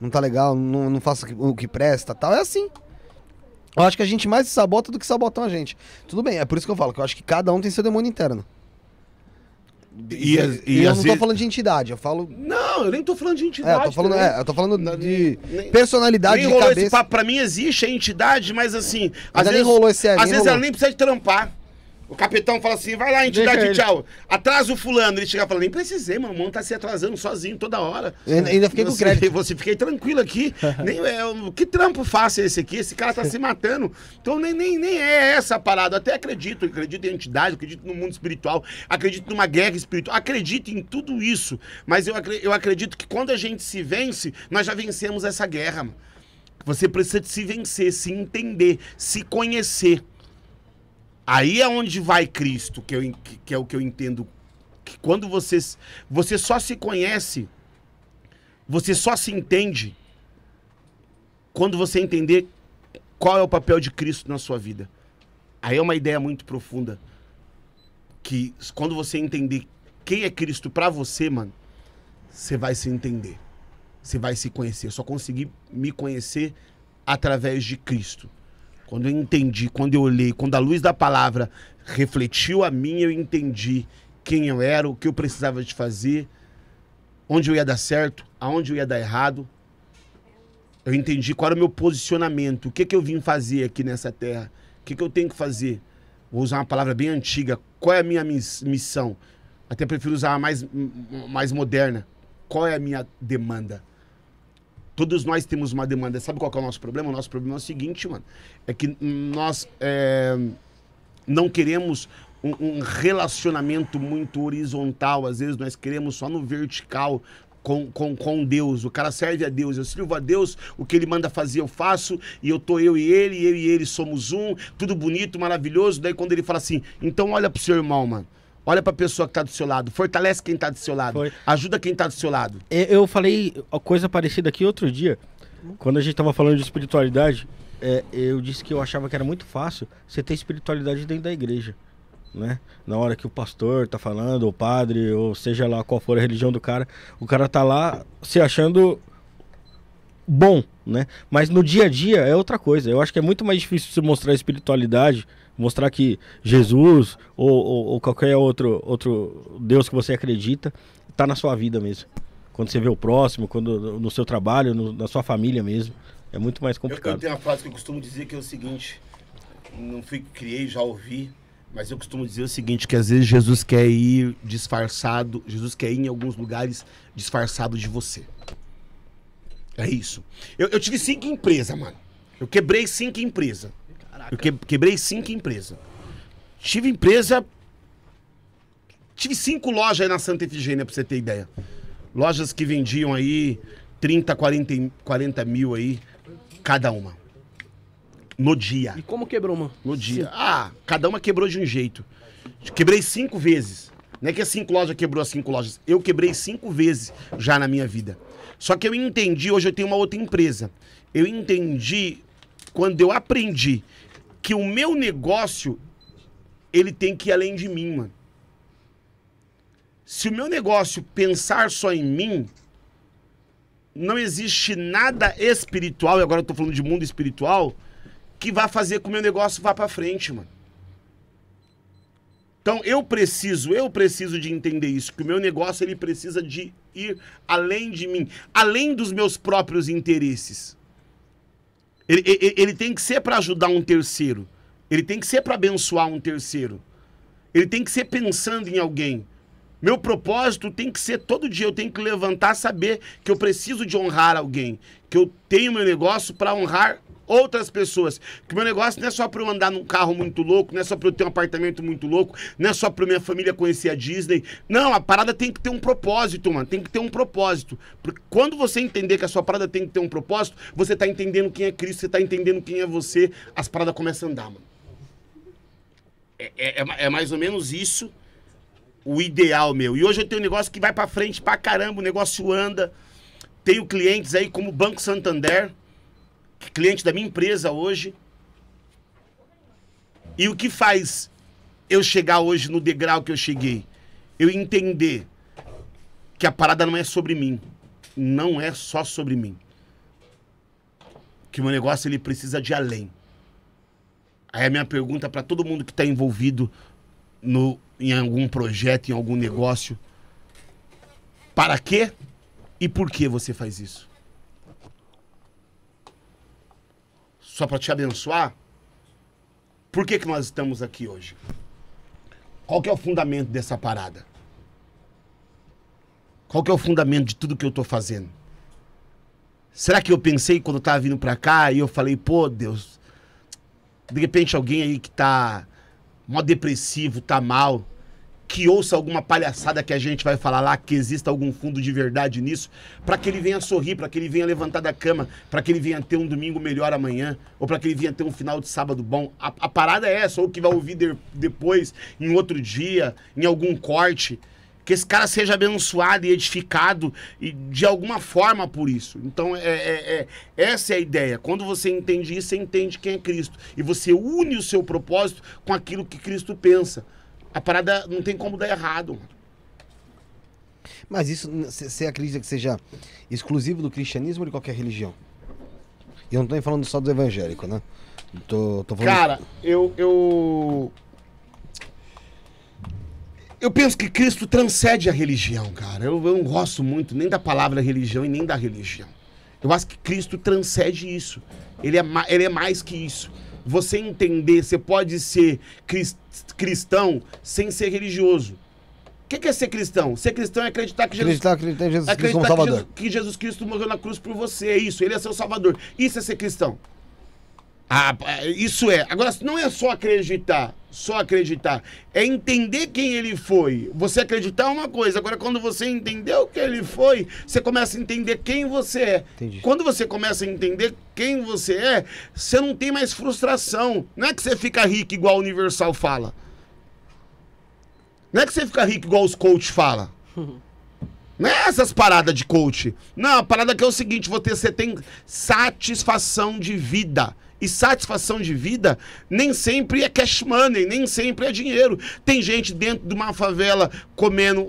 Não tá legal, não, não faço o que presta tal. É assim. Eu acho que a gente mais se sabota do que sabotam a gente. Tudo bem, é por isso que eu falo, que eu acho que cada um tem seu demônio interno. E, E, e eu às não tô falando de entidade, eu falo. Não, eu nem tô falando de É, entidade. eu tô falando, é, eu tô falando Não, de nem- personalidade nem de rolou esse cabeça. papo. Pra mim existe a entidade, mas assim. às Ainda nem vezes, rolou esse aí, Às vezes rolou. ela nem precisa de trampar. O capitão fala assim: vai lá, entidade, tchau. Atrasa o fulano. Ele chega e fala: nem precisei, mano. O mano tá se atrasando sozinho toda hora. Eu ainda- fiquei com você, crédito. Você fiquei tranquilo aqui. nem, é, o- que trampo fácil é esse aqui? Esse cara tá se matando. Então nem, nem, nem é essa a parada. Eu até acredito. Acredito em entidade, acredito no mundo espiritual, acredito numa guerra espiritual, acredito em tudo isso. Mas eu, eu acredito que quando a gente se vence, nós já vencemos essa guerra, mano. Você precisa se vencer, se entender, se conhecer. Aí é onde vai Cristo, que, eu, que- é o que eu entendo. Que quando você, você só se conhece, você só se entende quando você entender qual é o papel de Cristo na sua vida. Aí é uma ideia muito profunda. Que quando você entender quem é Cristo pra você, mano, você vai se entender. Você vai se conhecer. Eu só consegui me conhecer através de Cristo. Quando eu entendi, quando eu olhei, quando a luz da palavra refletiu a mim, eu entendi quem eu era, o que eu precisava de fazer, onde eu ia dar certo, aonde eu ia dar errado. Eu entendi qual era o meu posicionamento, o que, que eu vim fazer aqui nessa terra, o que, que eu tenho que fazer. Vou usar uma palavra bem antiga. Qual é a minha miss- missão? Até prefiro usar a mais, mais moderna. Qual é a minha demanda? Todos nós temos uma demanda. Sabe qual é o nosso problema? O nosso problema é o seguinte, mano. É que nós é, não queremos um, um relacionamento muito horizontal. Às vezes nós queremos só no vertical com, com, com Deus. O cara serve a Deus. Eu sirvo a Deus, o que ele manda fazer eu faço. E eu tô eu e ele, eu e ele somos um. Tudo bonito, maravilhoso. Daí quando ele fala assim, então olha pro seu irmão, mano. Olha pra pessoa que tá do seu lado. Fortalece quem tá do seu lado. Foi. Ajuda quem tá do seu lado. Eu falei uma coisa parecida aqui outro dia, quando a gente tava falando de espiritualidade, é, eu disse que eu achava que era muito fácil você ter espiritualidade dentro da igreja, né? Na hora que o pastor tá falando, ou o padre, ou seja lá qual for a religião do cara, o cara tá lá se achando bom, né? Mas no dia a dia é outra coisa. Eu acho que é muito mais difícil você mostrar espiritualidade, mostrar que Jesus ou, ou- ou qualquer outro, outro Deus que você acredita tá na sua vida mesmo. Quando você vê o próximo, quando no seu trabalho, no- na sua família mesmo. é muito mais Eu, eu complicado. tenho uma frase que eu costumo dizer que é o seguinte: não fui criei, já ouvi, mas eu costumo dizer o seguinte: que às vezes Jesus quer ir disfarçado, Jesus quer ir em alguns lugares disfarçado de você. É isso. Eu, eu tive cinco empresas, mano. Eu quebrei cinco empresas. Eu que- quebrei cinco empresas. Tive empresa. Tive cinco lojas aí na Santa Efigênia, pra você ter ideia. Lojas que vendiam aí 30, 40, e- 40 mil aí, cada uma. No dia. E como quebrou, mano? No dia. Ah, cada uma quebrou de um jeito. Quebrei cinco vezes. Não é que as cinco lojas quebrou as cinco lojas. Eu quebrei cinco vezes já na minha vida. Só que eu entendi, hoje eu tenho uma outra empresa. Eu entendi quando eu aprendi que o meu negócio ele tem que ir além de mim, mano. Se o meu negócio pensar só em mim, não existe nada espiritual, e agora eu tô falando de mundo espiritual, que vai fazer com o meu negócio vá pra frente, mano. Então eu preciso, eu preciso de entender isso, que o meu negócio ele precisa de ir além de mim, além dos meus próprios interesses. Ele, ele, ele tem que ser para ajudar um terceiro. Ele tem que ser para abençoar um terceiro. Ele tem que ser pensando em alguém. Meu propósito tem que ser todo dia eu tenho que levantar, saber que eu preciso de honrar alguém, que eu tenho meu negócio para honrar outras pessoas. Que meu negócio não é só para eu andar num carro muito louco, não é só para eu ter um apartamento muito louco, não é só para minha família conhecer a Disney. Não, a parada tem que ter um propósito, mano. Tem que ter um propósito. Porque quando você entender que a sua parada tem que ter um propósito, você tá entendendo quem é Cristo, você tá entendendo quem é você, as paradas começam a andar, mano. É, é, é mais ou menos isso o ideal, meu. E hoje eu tenho um negócio que vai pra frente pra caramba, o negócio anda. Tenho clientes aí como Banco Santander, cliente da minha empresa hoje. E o que faz eu chegar hoje no degrau que eu cheguei? Eu entender que a parada não é sobre mim. Não é só sobre mim. Que o meu negócio ele precisa de além. Aí a minha pergunta para todo mundo que está envolvido no, em algum projeto, em algum negócio. Para quê e por que você faz isso? Só para te abençoar? Por que, que nós estamos aqui hoje? Qual que é o fundamento dessa parada? Qual que é o fundamento de tudo que eu tô fazendo? Será que eu pensei quando eu tava vindo pra cá e eu falei, pô, Deus, de repente alguém aí que tá mó depressivo, tá mal, que ouça alguma palhaçada que a gente vai falar lá, que exista algum fundo de verdade nisso, para que ele venha sorrir, para que ele venha levantar da cama, para que ele venha ter um domingo melhor amanhã, ou para que ele venha ter um final de sábado bom. A, a parada é essa, ou que vai ouvir de- depois, em outro dia, em algum corte. Que esse cara seja abençoado e edificado e de alguma forma por isso. Então, é, é- é- essa é a ideia. Quando você entende isso, você entende quem é Cristo. E você une o seu propósito com aquilo que Cristo pensa. A parada não tem como dar errado. Mas isso, você acredita que seja exclusivo do cristianismo ou de qualquer religião? E eu não tô falando só do evangélico, né? Tô, tô falando... Cara, eu, eu. Eu penso que Cristo transcende a religião, cara. Eu, eu não gosto muito nem da palavra religião e nem da religião. Eu acho que Cristo transcende isso. Ele é, ele é mais que isso. Você entender, você pode ser cris- cristão sem ser religioso. O que, que é ser cristão? Ser cristão é acreditar que Jesus acreditar, acreditar em Jesus Cristo acreditar como que Salvador. Jesus, que Jesus Cristo morreu na cruz por você. É isso, ele é seu salvador. Isso é ser cristão. Ah, pá, isso é. Agora, não é só acreditar, só acreditar. É entender quem ele foi. Você acreditar é uma coisa. Agora, quando você entendeu quem ele foi, você começa a entender quem você é. Entendi. Quando você começa a entender quem você é, você não tem mais frustração. Não é que você fica rico igual o Universal fala. Não é que você fica rico igual os coach fala. Não é essas paradas de coach. Não, a parada que é o seguinte: você tem satisfação de vida. E satisfação de vida nem sempre é cash money, nem sempre é dinheiro. Tem gente dentro de uma favela comendo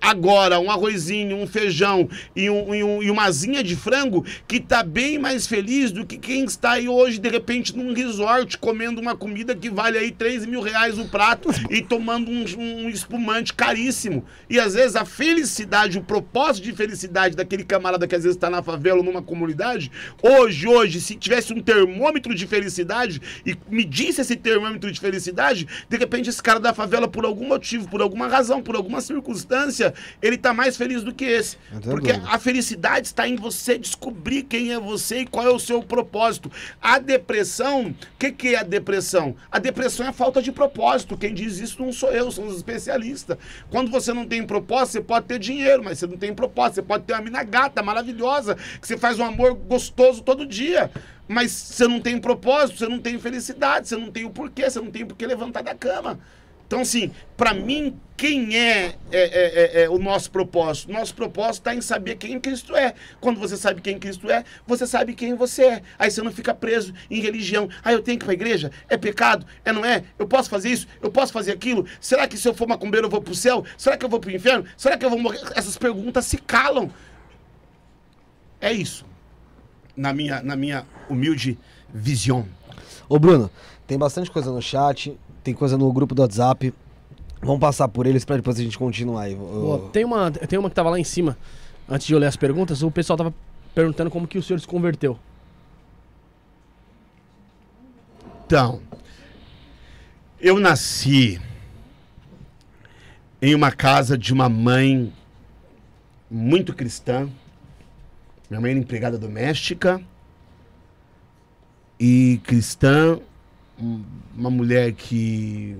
agora um arrozinho, um feijão e, um, e, um- e uma asinha de frango que tá bem mais feliz do que quem está aí hoje, de repente, num resort comendo uma comida que vale aí 3 mil reais o prato e tomando um, um espumante caríssimo. E às vezes a felicidade, o propósito de felicidade daquele camarada que às vezes está na favela ou numa comunidade, hoje, hoje, se tivesse um termômetro de felicidade e medisse esse termômetro de felicidade, de repente esse cara da favela, por algum motivo, por alguma razão, por alguma circunstância, ele tá mais feliz do que esse. Porque dúvida. a felicidade está em você descobrir quem é você e qual é o seu propósito. A depressão, o que, que é a depressão? A depressão é a falta de propósito. Quem diz isso não sou eu, são os especialistas. Quando você não tem propósito, você pode ter dinheiro, mas você não tem propósito. Você pode ter uma mina gata, maravilhosa, que você faz um amor gostoso todo dia. Mas você não tem propósito, você não tem felicidade, você não tem o porquê, você não tem o porquê levantar da cama. Então, assim, pra mim, quem é, é- é- é- é o nosso propósito? Nosso propósito está em saber quem Cristo é. Quando você sabe quem Cristo é, você sabe quem você é. Aí você não fica preso em religião. Ah, eu tenho que ir pra igreja? É pecado? É, não é? Eu posso fazer isso? Eu posso fazer aquilo? Será que se eu for macumbeiro eu vou pro céu? Será que eu vou pro inferno? Será que eu vou morrer? Essas perguntas se calam. É isso. Na minha, na minha humilde visão. Ô, Bruno, tem bastante coisa no chat, tem coisa no grupo do WhatsApp. Vamos passar por eles pra depois a gente continuar aí. Ô, Boa, tem, uma, tem uma que tava lá em cima, antes de eu ler as perguntas, o pessoal tava perguntando como que o senhor se converteu. Então, eu nasci em uma casa de uma mãe muito cristã. Minha mãe era empregada doméstica e cristã, uma mulher que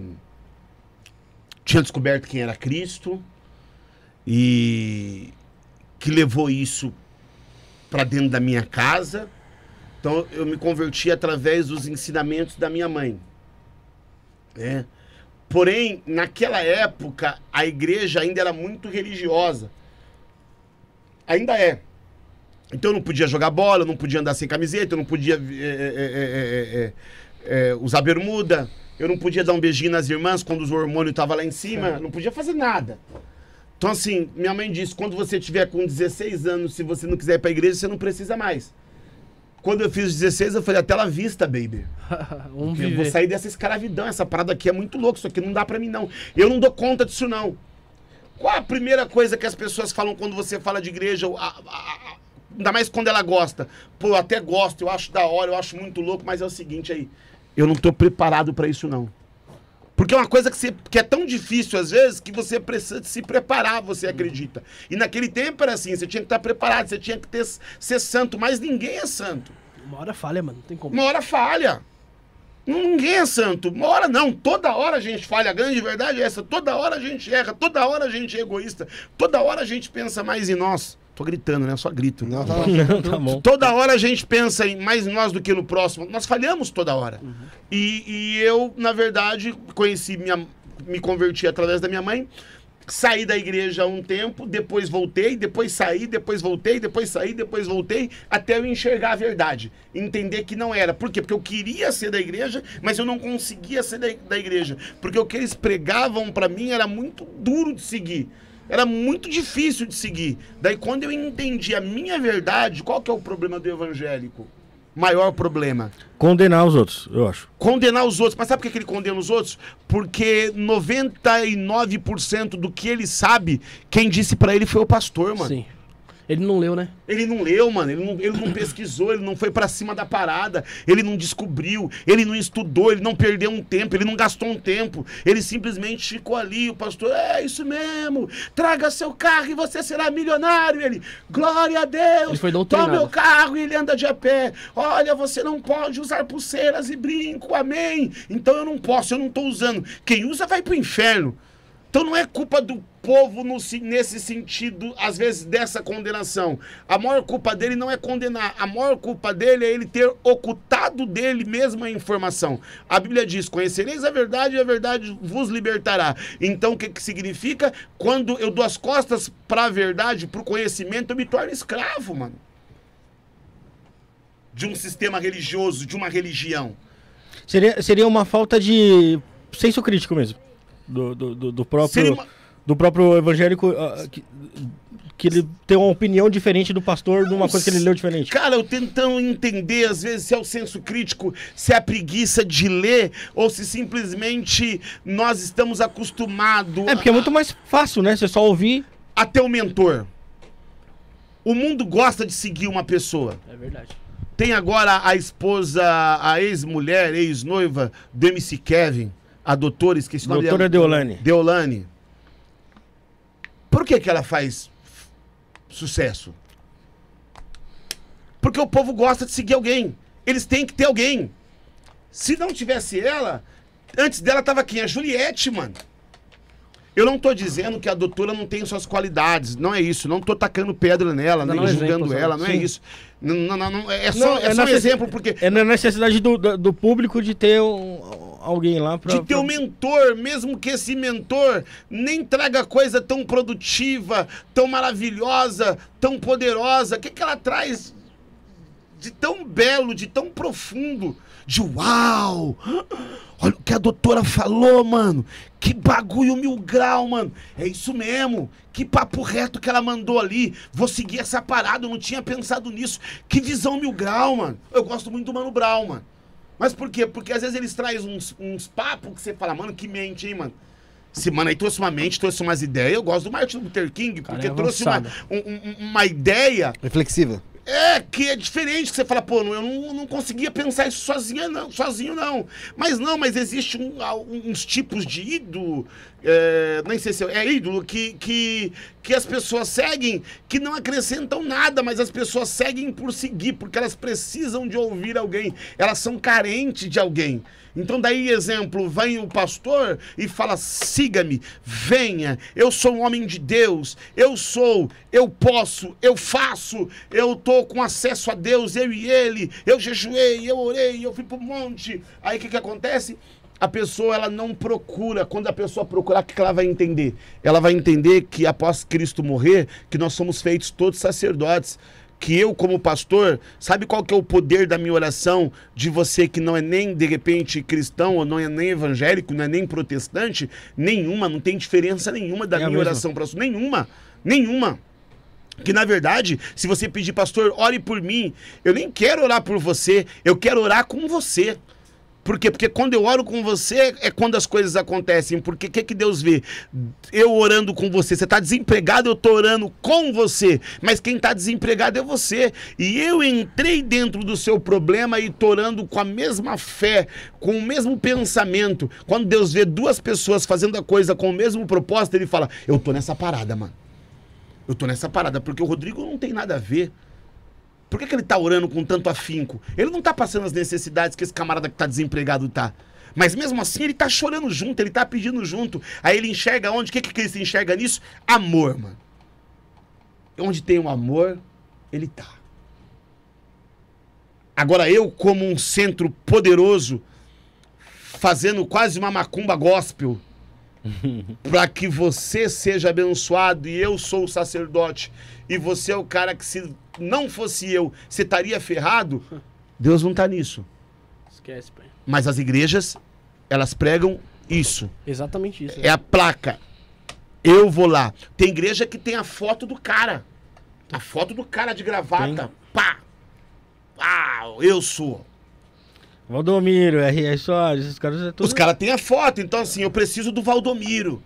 tinha descoberto quem era Cristo e que levou isso para dentro da minha casa. Então eu me converti através dos ensinamentos da minha mãe. né? Porém, naquela época, a igreja ainda era muito religiosa. Ainda é. Então eu não podia jogar bola, eu não podia andar sem camiseta, eu não podia é, é, é, é, é, é, usar bermuda, eu não podia dar um beijinho nas irmãs quando os hormônios estavam lá em cima, não podia fazer nada. Então, assim, minha mãe disse: quando você tiver com 16 anos, se você não quiser ir pra igreja, você não precisa mais. Quando eu fiz 16, eu falei: até la vista, baby. Eu vou sair dessa escravidão. Essa parada aqui é muito louca. Isso aqui não dá pra mim, não. Eu não dou conta disso, não. Qual a primeira coisa que as pessoas falam quando você fala de igreja? A- a- a- ainda mais quando ela gosta. Pô, eu até gosto, eu acho da hora, eu acho muito louco, mas é o seguinte aí. Eu não tô preparado pra isso, não. Porque é uma coisa que, você- que é tão difícil, às vezes, que você precisa se preparar, você acredita. E naquele tempo era assim, você tinha que estar preparado, você tinha que ter, ser santo, mas ninguém é santo. Uma hora falha, mano, não tem como. Uma hora falha. Ninguém é santo. Uma hora não. Toda hora a gente falha. A grande verdade é essa. Toda hora a gente erra. Toda hora a gente é egoísta. Toda hora a gente pensa mais em nós. Tô gritando, né? Eu só grito. Não, tá tá bom. Toda hora a gente pensa em mais nós do que no próximo. Nós falhamos toda hora. E, e eu, na verdade, conheci minha. Me converti através da minha mãe. Saí da igreja há um tempo, depois voltei, depois saí, depois voltei, depois saí, depois voltei, até eu enxergar a verdade. Entender que não era. Por quê? Porque eu queria ser da igreja, mas eu não conseguia ser da, da igreja. Porque o que eles pregavam pra mim era muito duro de seguir. Era muito difícil de seguir. Daí, quando eu entendi a minha verdade, qual que é o problema do evangélico? Maior problema. Condenar os outros, eu acho. Condenar os outros. Mas sabe por que ele condena os outros? Porque 99% do que ele sabe, quem disse pra ele foi o pastor, mano. Sim. Ele não leu, né? Ele não leu, mano. Ele não, ele não pesquisou, ele não foi pra cima da parada. Ele não descobriu, ele não estudou, ele não perdeu um tempo, ele não gastou um tempo. Ele simplesmente ficou ali. O pastor, é isso mesmo. Traga seu carro e você será milionário. Ele, glória a Deus. Ele foi doutrinado. Toma meu carro e ele anda de a pé. Olha, você não pode usar pulseiras e brinco, amém. Então eu não posso, eu não tô usando. Quem usa vai pro inferno. Então não é culpa do povo no se- nesse sentido, às vezes, dessa condenação. A maior culpa dele não é condenar. A maior culpa dele é ele ter ocultado dele mesmo a informação. A Bíblia diz: Conhecereis a verdade e a verdade vos libertará. Então o que, que significa? Quando eu dou as costas para a verdade, para o conhecimento, eu me torno escravo, mano. de um sistema religioso, de uma religião. Seria, seria uma falta de senso crítico mesmo. Do, do, do, próprio, Seria do próprio evangélico. ah, que, que ele tem uma opinião diferente do pastor de uma coisa que ele leu diferente. Cara, eu tentando entender, às vezes, se é o senso crítico, se é a preguiça de ler, ou se simplesmente nós estamos acostumados É, porque é muito mais fácil, né? Você só ouvir. a ter um mentor. O mundo gosta de seguir uma pessoa. É verdade. Tem agora a esposa, a ex-mulher, ex-noiva do MC Kevin, a doutora, esqueci o nome Doutora dela. Deolane. Deolane. Por que, que ela faz sucesso? Porque o povo gosta de seguir alguém. Eles têm que ter alguém. Se não tivesse ela, antes dela tava quem? A Juliette, mano. Eu não tô dizendo que a doutora não tem suas qualidades, não é isso. Não tô tacando pedra nela, Dá nem um julgando exemplo, ela, não é Sim. isso. Não, não, não, não, é só, Não, é é só um exemplo, porque É na necessidade do, do, do público de ter um- alguém lá pra. de pra- mentor, mesmo que esse mentor nem traga coisa tão produtiva, tão maravilhosa, tão poderosa. O que, que ela traz de tão belo, de tão profundo? De uau! Olha o que a doutora falou, mano. Que bagulho mil grau, mano. É isso mesmo. Que papo reto que ela mandou ali. Vou seguir essa parada, eu não tinha pensado nisso. Que visão mil grau, mano. Eu gosto muito do Mano Brown, mano. Mas por quê? Porque às vezes eles trazem uns, uns papos que você fala, mano, que mente, hein, mano. Esse mano aí trouxe uma mente, trouxe umas ideias. Eu gosto do Martin Luther King, porque é trouxe uma, um- um- uma ideia Reflexiva. É, que é diferente, que você fala, pô, eu não, não conseguia pensar isso sozinha, não, sozinho, não. Mas não, mas existe um- uns tipos de ídolo, é, nem sei se é, é ídolo, que, que, que as pessoas seguem, que não acrescentam nada, mas as pessoas seguem por seguir, porque elas precisam de ouvir alguém, elas são carentes de alguém. Então, daí, exemplo, vem o pastor e fala: siga-me, venha, eu sou um homem de Deus, eu sou, eu posso, eu faço, eu tô com acesso a Deus, eu e ele, eu jejuei, eu orei, eu fui pro monte. Aí o que, que acontece? A pessoa ela não procura, quando a pessoa procurar, o que ela vai entender? Ela vai entender que após Cristo morrer, que nós somos feitos todos sacerdotes que eu, como pastor, sabe qual que é o poder da minha oração de você que não é nem, de repente, cristão, ou não é nem evangélico, não é nem protestante? Nenhuma, não tem diferença nenhuma da É minha mesma. oração para você. Nenhuma, nenhuma. Que na verdade, se você pedir, pastor, ore por mim, eu nem quero orar por você, eu quero orar com você. Por quê? Porque quando eu oro com você é quando as coisas acontecem. Porque o que, que Deus vê? Eu orando com você. Você está desempregado, eu estou orando com você. Mas quem está desempregado é você. E eu entrei dentro do seu problema e estou orando com a mesma fé, com o mesmo pensamento. Quando Deus vê duas pessoas fazendo a coisa com o mesmo propósito, ele fala: Eu tô nessa parada, mano. Eu tô nessa parada, porque o Rodrigo não tem nada a ver. Por que, que ele tá orando com tanto afinco? Ele não tá passando as necessidades que esse camarada que tá desempregado tá. Mas mesmo assim, ele tá chorando junto, ele tá pedindo junto. Aí ele enxerga onde? O que, que ele se enxerga nisso? Amor, mano. Onde tem o amor, ele tá. Agora eu, como um centro poderoso, fazendo quase uma macumba gospel, para que você seja abençoado e eu sou o sacerdote e você é o cara que se não fosse eu, você estaria ferrado. Deus não tá nisso. Esquece, pai. Mas as igrejas, elas pregam isso. Exatamente isso. É a placa. Eu vou lá. Tem igreja que tem a foto do cara. A foto do cara de gravata. Pá! Ah, eu sou. Valdomiro, R.S. Soares, esses caras é tudo. Os caras têm a foto, então assim, eu preciso do Valdomiro.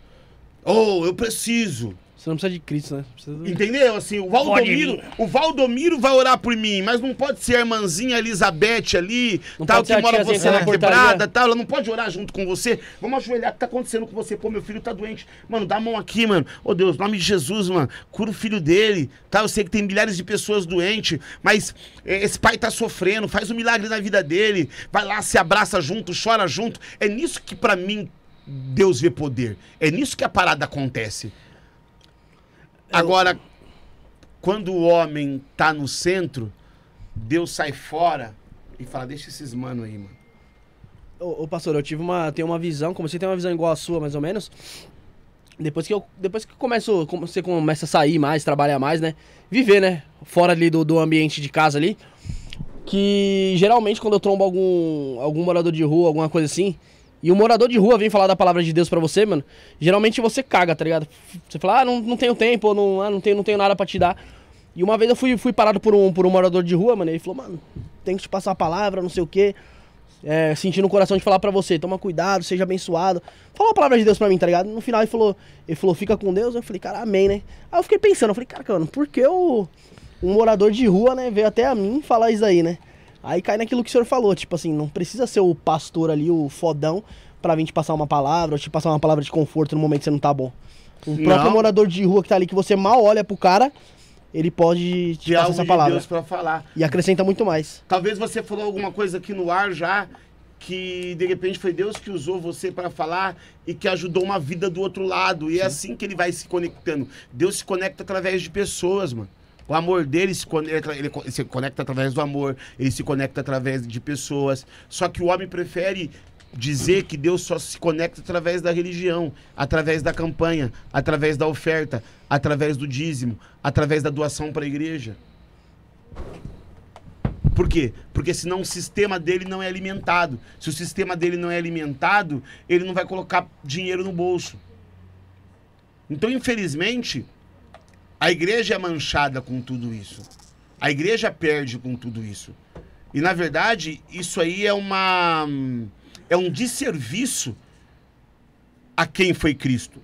Oh, eu preciso. Você não precisa de Cristo, né? Do... Entendeu? Assim, o Valdomiro, o Valdomiro vai orar por mim, mas não pode ser a irmãzinha Elizabeth ali, Não tal, que mora você tá na portaria. quebrada, tal, ela não pode orar junto com você. Vamos ajoelhar, o que tá acontecendo com você? Pô, meu filho tá doente. Mano, dá a mão aqui, mano. Ô Deus, em nome de Jesus, mano, cura o filho dele, tá? Eu sei que tem milhares de pessoas doentes, mas eh, esse pai tá sofrendo, faz um milagre na vida dele. Vai lá, se abraça junto, chora junto. É nisso que pra mim Deus vê poder. É nisso que a parada acontece. Agora, quando o homem tá no centro, Deus sai fora e fala: Deixa esses mano aí, mano. Ô, ô, pastor, eu tive uma, tenho uma visão, como você tem uma visão igual a sua, mais ou menos. Depois que eu, depois que eu começo, você começa a sair mais, trabalhar mais, né? Viver, né? Fora ali do, do ambiente de casa ali. que geralmente quando eu trombo algum, algum morador de rua, alguma coisa assim, e o morador de rua vem falar da palavra de Deus pra você, mano, geralmente você caga, tá ligado? Você fala, ah, não, não tenho tempo, não, ah, não, tenho, não tenho nada pra te dar. E uma vez eu fui, fui parado por um, por um morador de rua, mano, e ele falou, mano, tem que te passar a palavra, não sei o quê. É, sentindo o coração de falar pra você, toma cuidado, seja abençoado. Falou a palavra de Deus pra mim, tá ligado? No final ele falou, ele falou, fica com Deus. Eu falei, cara, amém, né? Aí eu fiquei pensando, eu falei, cara, mano, por que o, um morador de rua, né, veio até a mim falar isso aí, né? Aí cai naquilo que o senhor falou, tipo assim, não precisa ser o pastor ali, o fodão, pra vir te passar uma palavra, ou te passar uma palavra de conforto no momento que você não tá bom. O próprio Não. morador de rua que tá ali, que você mal olha pro cara, ele pode te De passar essa de palavra. Deus pra falar. E acrescenta muito mais. Talvez você falou alguma coisa aqui no ar já que de repente foi Deus que usou você para falar e que ajudou uma vida do outro lado. E é assim que ele vai se conectando. Deus se conecta através de pessoas, mano. O amor dele se conecta, ele se conecta através do amor, ele se conecta através de pessoas. Só que o homem prefere dizer que Deus só se conecta através da religião, através da campanha, através da oferta, através do dízimo, através da doação para a igreja. Por quê? Porque senão o sistema dele não é alimentado. Se o sistema dele não é alimentado, ele não vai colocar dinheiro no bolso. Então, infelizmente, a igreja é manchada com tudo isso. A igreja perde com tudo isso. E na verdade, isso aí é uma é um desserviço a quem foi Cristo.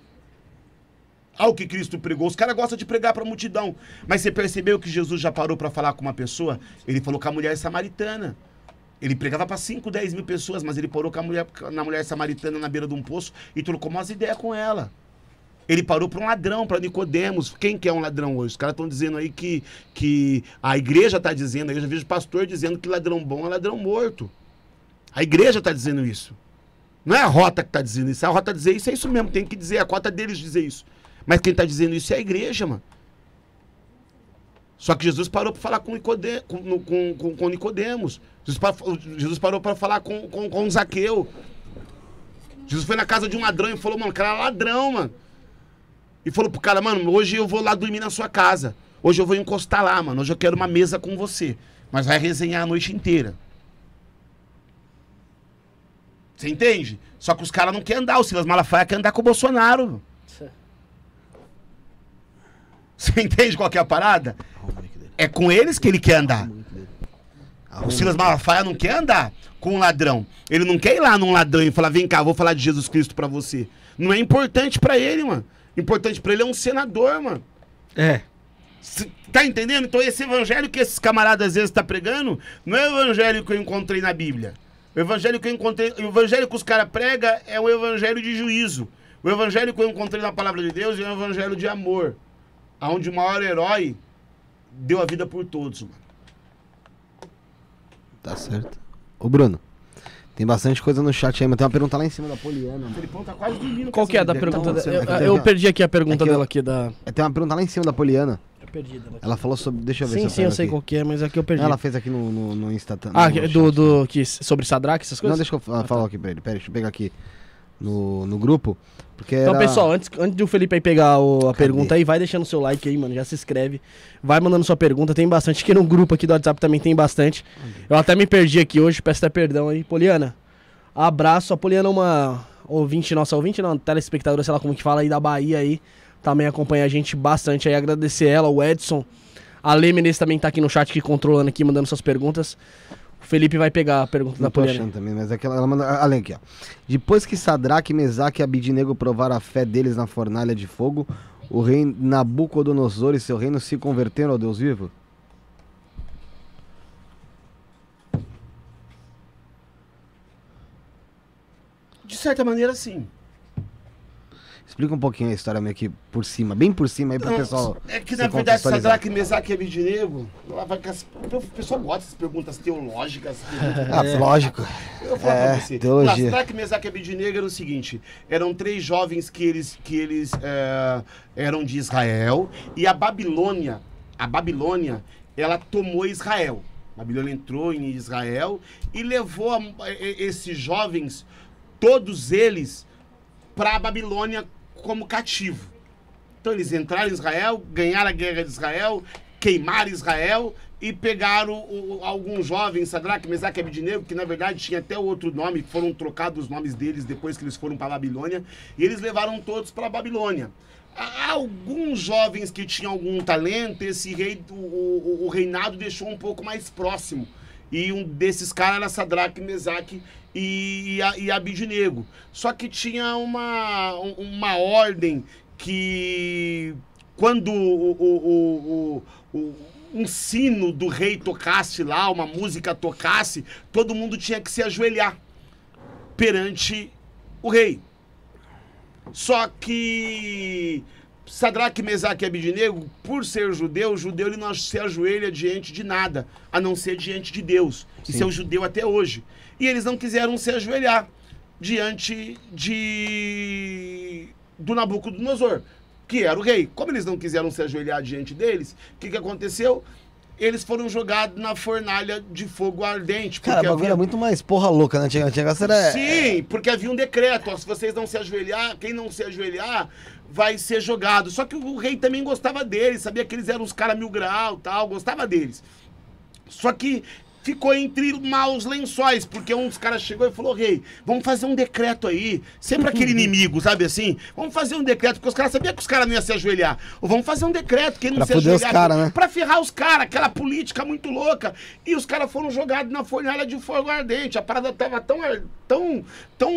Ao que Cristo pregou. Os caras gostam de pregar para a multidão. Mas você percebeu que Jesus já parou para falar com uma pessoa? Ele falou com a mulher samaritana. Ele pregava para 5, 10 mil pessoas, mas ele parou com a mulher, na mulher samaritana na beira de um poço e trocou umas ideias com ela. Ele parou para um ladrão, para Nicodemos. Quem que é um ladrão hoje? Os caras estão dizendo aí que, que a igreja está dizendo, eu já vejo pastor dizendo que ladrão bom é ladrão morto. A igreja está dizendo isso. Não é a rota que está dizendo isso. A rota dizer isso é isso mesmo, tem que dizer, a cota deles dizer isso. Mas quem está dizendo isso é a igreja, mano. Só que Jesus parou para falar com, Nicode, com, com, com, com Nicodemos. Jesus parou para falar com, com, com Zaqueu. Jesus foi na casa de um ladrão e falou, mano, o cara é ladrão, mano. E falou pro cara, mano, hoje eu vou lá dormir na sua casa. Hoje eu vou encostar lá, mano. Hoje eu quero uma mesa com você. Mas vai resenhar a noite inteira. Você entende? Só que os caras não querem andar. O Silas Malafaia quer andar com o Bolsonaro. Você entende qual que é a parada? É com eles que ele quer andar. O Silas Malafaia não quer andar com um ladrão. Ele não quer ir lá num ladrão e falar: vem cá, vou falar de Jesus Cristo pra você. Não é importante pra ele, mano. Importante pra ele é um senador, mano. É. Cê Tá entendendo? Então esse evangelho que esses camaradas às vezes tá pregando, não é o evangelho que eu encontrei na Bíblia. O evangelho que eu encontrei, o evangelho que os caras pregam é o evangelho de juízo. O evangelho que eu encontrei na palavra de Deus é o evangelho de amor. Onde o maior herói deu a vida por todos, mano. Tá certo. Ô, Bruno, tem bastante coisa no chat aí, mas tem uma pergunta lá em cima da Poliana. O Felipão tá quase dormindo. Qual que é a da Então, pergunta? é que eu, eu perdi aqui a pergunta é que eu- dela aqui da. É, Tem uma pergunta lá em cima da Poliana. Eu perdi dela aqui. Ela falou sobre. Deixa eu ver Sim, se sim, eu pego sei aqui. qual que é, mas aqui eu perdi. Ela fez aqui no, no, no Insta. Ah, no do, do que, sobre Sadraque, essas Não, coisas? deixa eu fa- falar aqui pra ele. Pera, deixa eu pegar aqui no, no grupo. Porque Então, era- pessoal, antes, antes do Felipe aí pegar o- a Cadê? pergunta aí, vai deixando seu like aí, mano. Já se inscreve. Vai mandando sua pergunta. Tem bastante. Aqui no grupo aqui do WhatsApp também tem bastante. Eu até me perdi aqui hoje, peço até perdão aí. Poliana, abraço. A Poliana é uma ouvinte, nossa ouvinte, não, telespectadora, sei lá como que fala aí da Bahia aí. Também acompanha a gente bastante aí. Agradecer ela, o Edson. A Lê Menezes também tá aqui no chat, aqui, controlando aqui, mandando suas perguntas. O Felipe vai pegar a pergunta Não da Poliana. achando também, mas aquela, ela manda. Além aqui, ó. Depois que Sadraque, Mesaque e Abidinego provaram a fé deles na fornalha de fogo, o rei Nabucodonosor e seu reino se converteram ao Deus vivo? De certa maneira, sim. Explica um pouquinho a história meio que por cima, bem por cima aí pro Não, pessoal. é que na verdade. Sadraque, Mesaque e as- o pessoal gosta dessas perguntas teológicas. perguntas- Ah, lógico. Eu vou falar É, pra você. teologia. Sadraque, Mesaque e Abidinego era o seguinte: eram três jovens que eles, que eles é, eram de Israel e a Babilônia, a Babilônia, ela tomou Israel. A Babilônia entrou em Israel e levou a- e- esses jovens, todos eles, para a Babilônia como cativo. Então eles entraram em Israel, ganharam a guerra de Israel, queimaram Israel e pegaram o- jovens, Sadraque, Mesaque e Abidnego, que na verdade tinha até outro nome, foram trocados os nomes deles depois que eles foram para Babilônia, e eles levaram todos para Babilônia. Há Alguns jovens que tinham algum talento, esse rei, o, o- o reinado deixou um pouco mais próximo. E um desses caras era Sadraque, Mesaque e, e, a- Abidnego. Só que tinha uma, um- uma ordem que quando o, o- o- o- um sino do rei tocasse lá, uma música tocasse, todo mundo tinha que se ajoelhar perante o rei. Só que Sadraque, Mesaque e Abidnego, por ser judeu, o judeu ele não se ajoelha diante de nada, a não ser diante de Deus. Isso é o judeu até hoje. E eles não quiseram se ajoelhar diante de do Nabucodonosor, que era o rei. Como eles não quiseram se ajoelhar diante deles, o que, que aconteceu? Eles foram jogados na fornalha de fogo ardente. Cara, o porque bagulho havia- é muito mais porra louca, né? Tinha, tinha era... Sim, porque havia um decreto, ó, se vocês não se ajoelhar, quem não se ajoelhar vai ser jogado. Só que o rei também gostava deles, sabia que eles eram uns caras mil grau tal, gostava deles. Só que ficou entre maus lençóis, porque um dos caras chegou e falou, rei, vamos fazer um decreto aí, sempre aquele inimigo, sabe assim? Vamos fazer um decreto, porque os caras sabiam que os caras não iam se ajoelhar. Ou vamos fazer um decreto, quem não Pra se fuder os ajoelhar... cara, né? Pra ferrar os caras, aquela política muito louca. E os caras foram jogados na fornalha de fogo ardente. A parada tava tão, tão, tão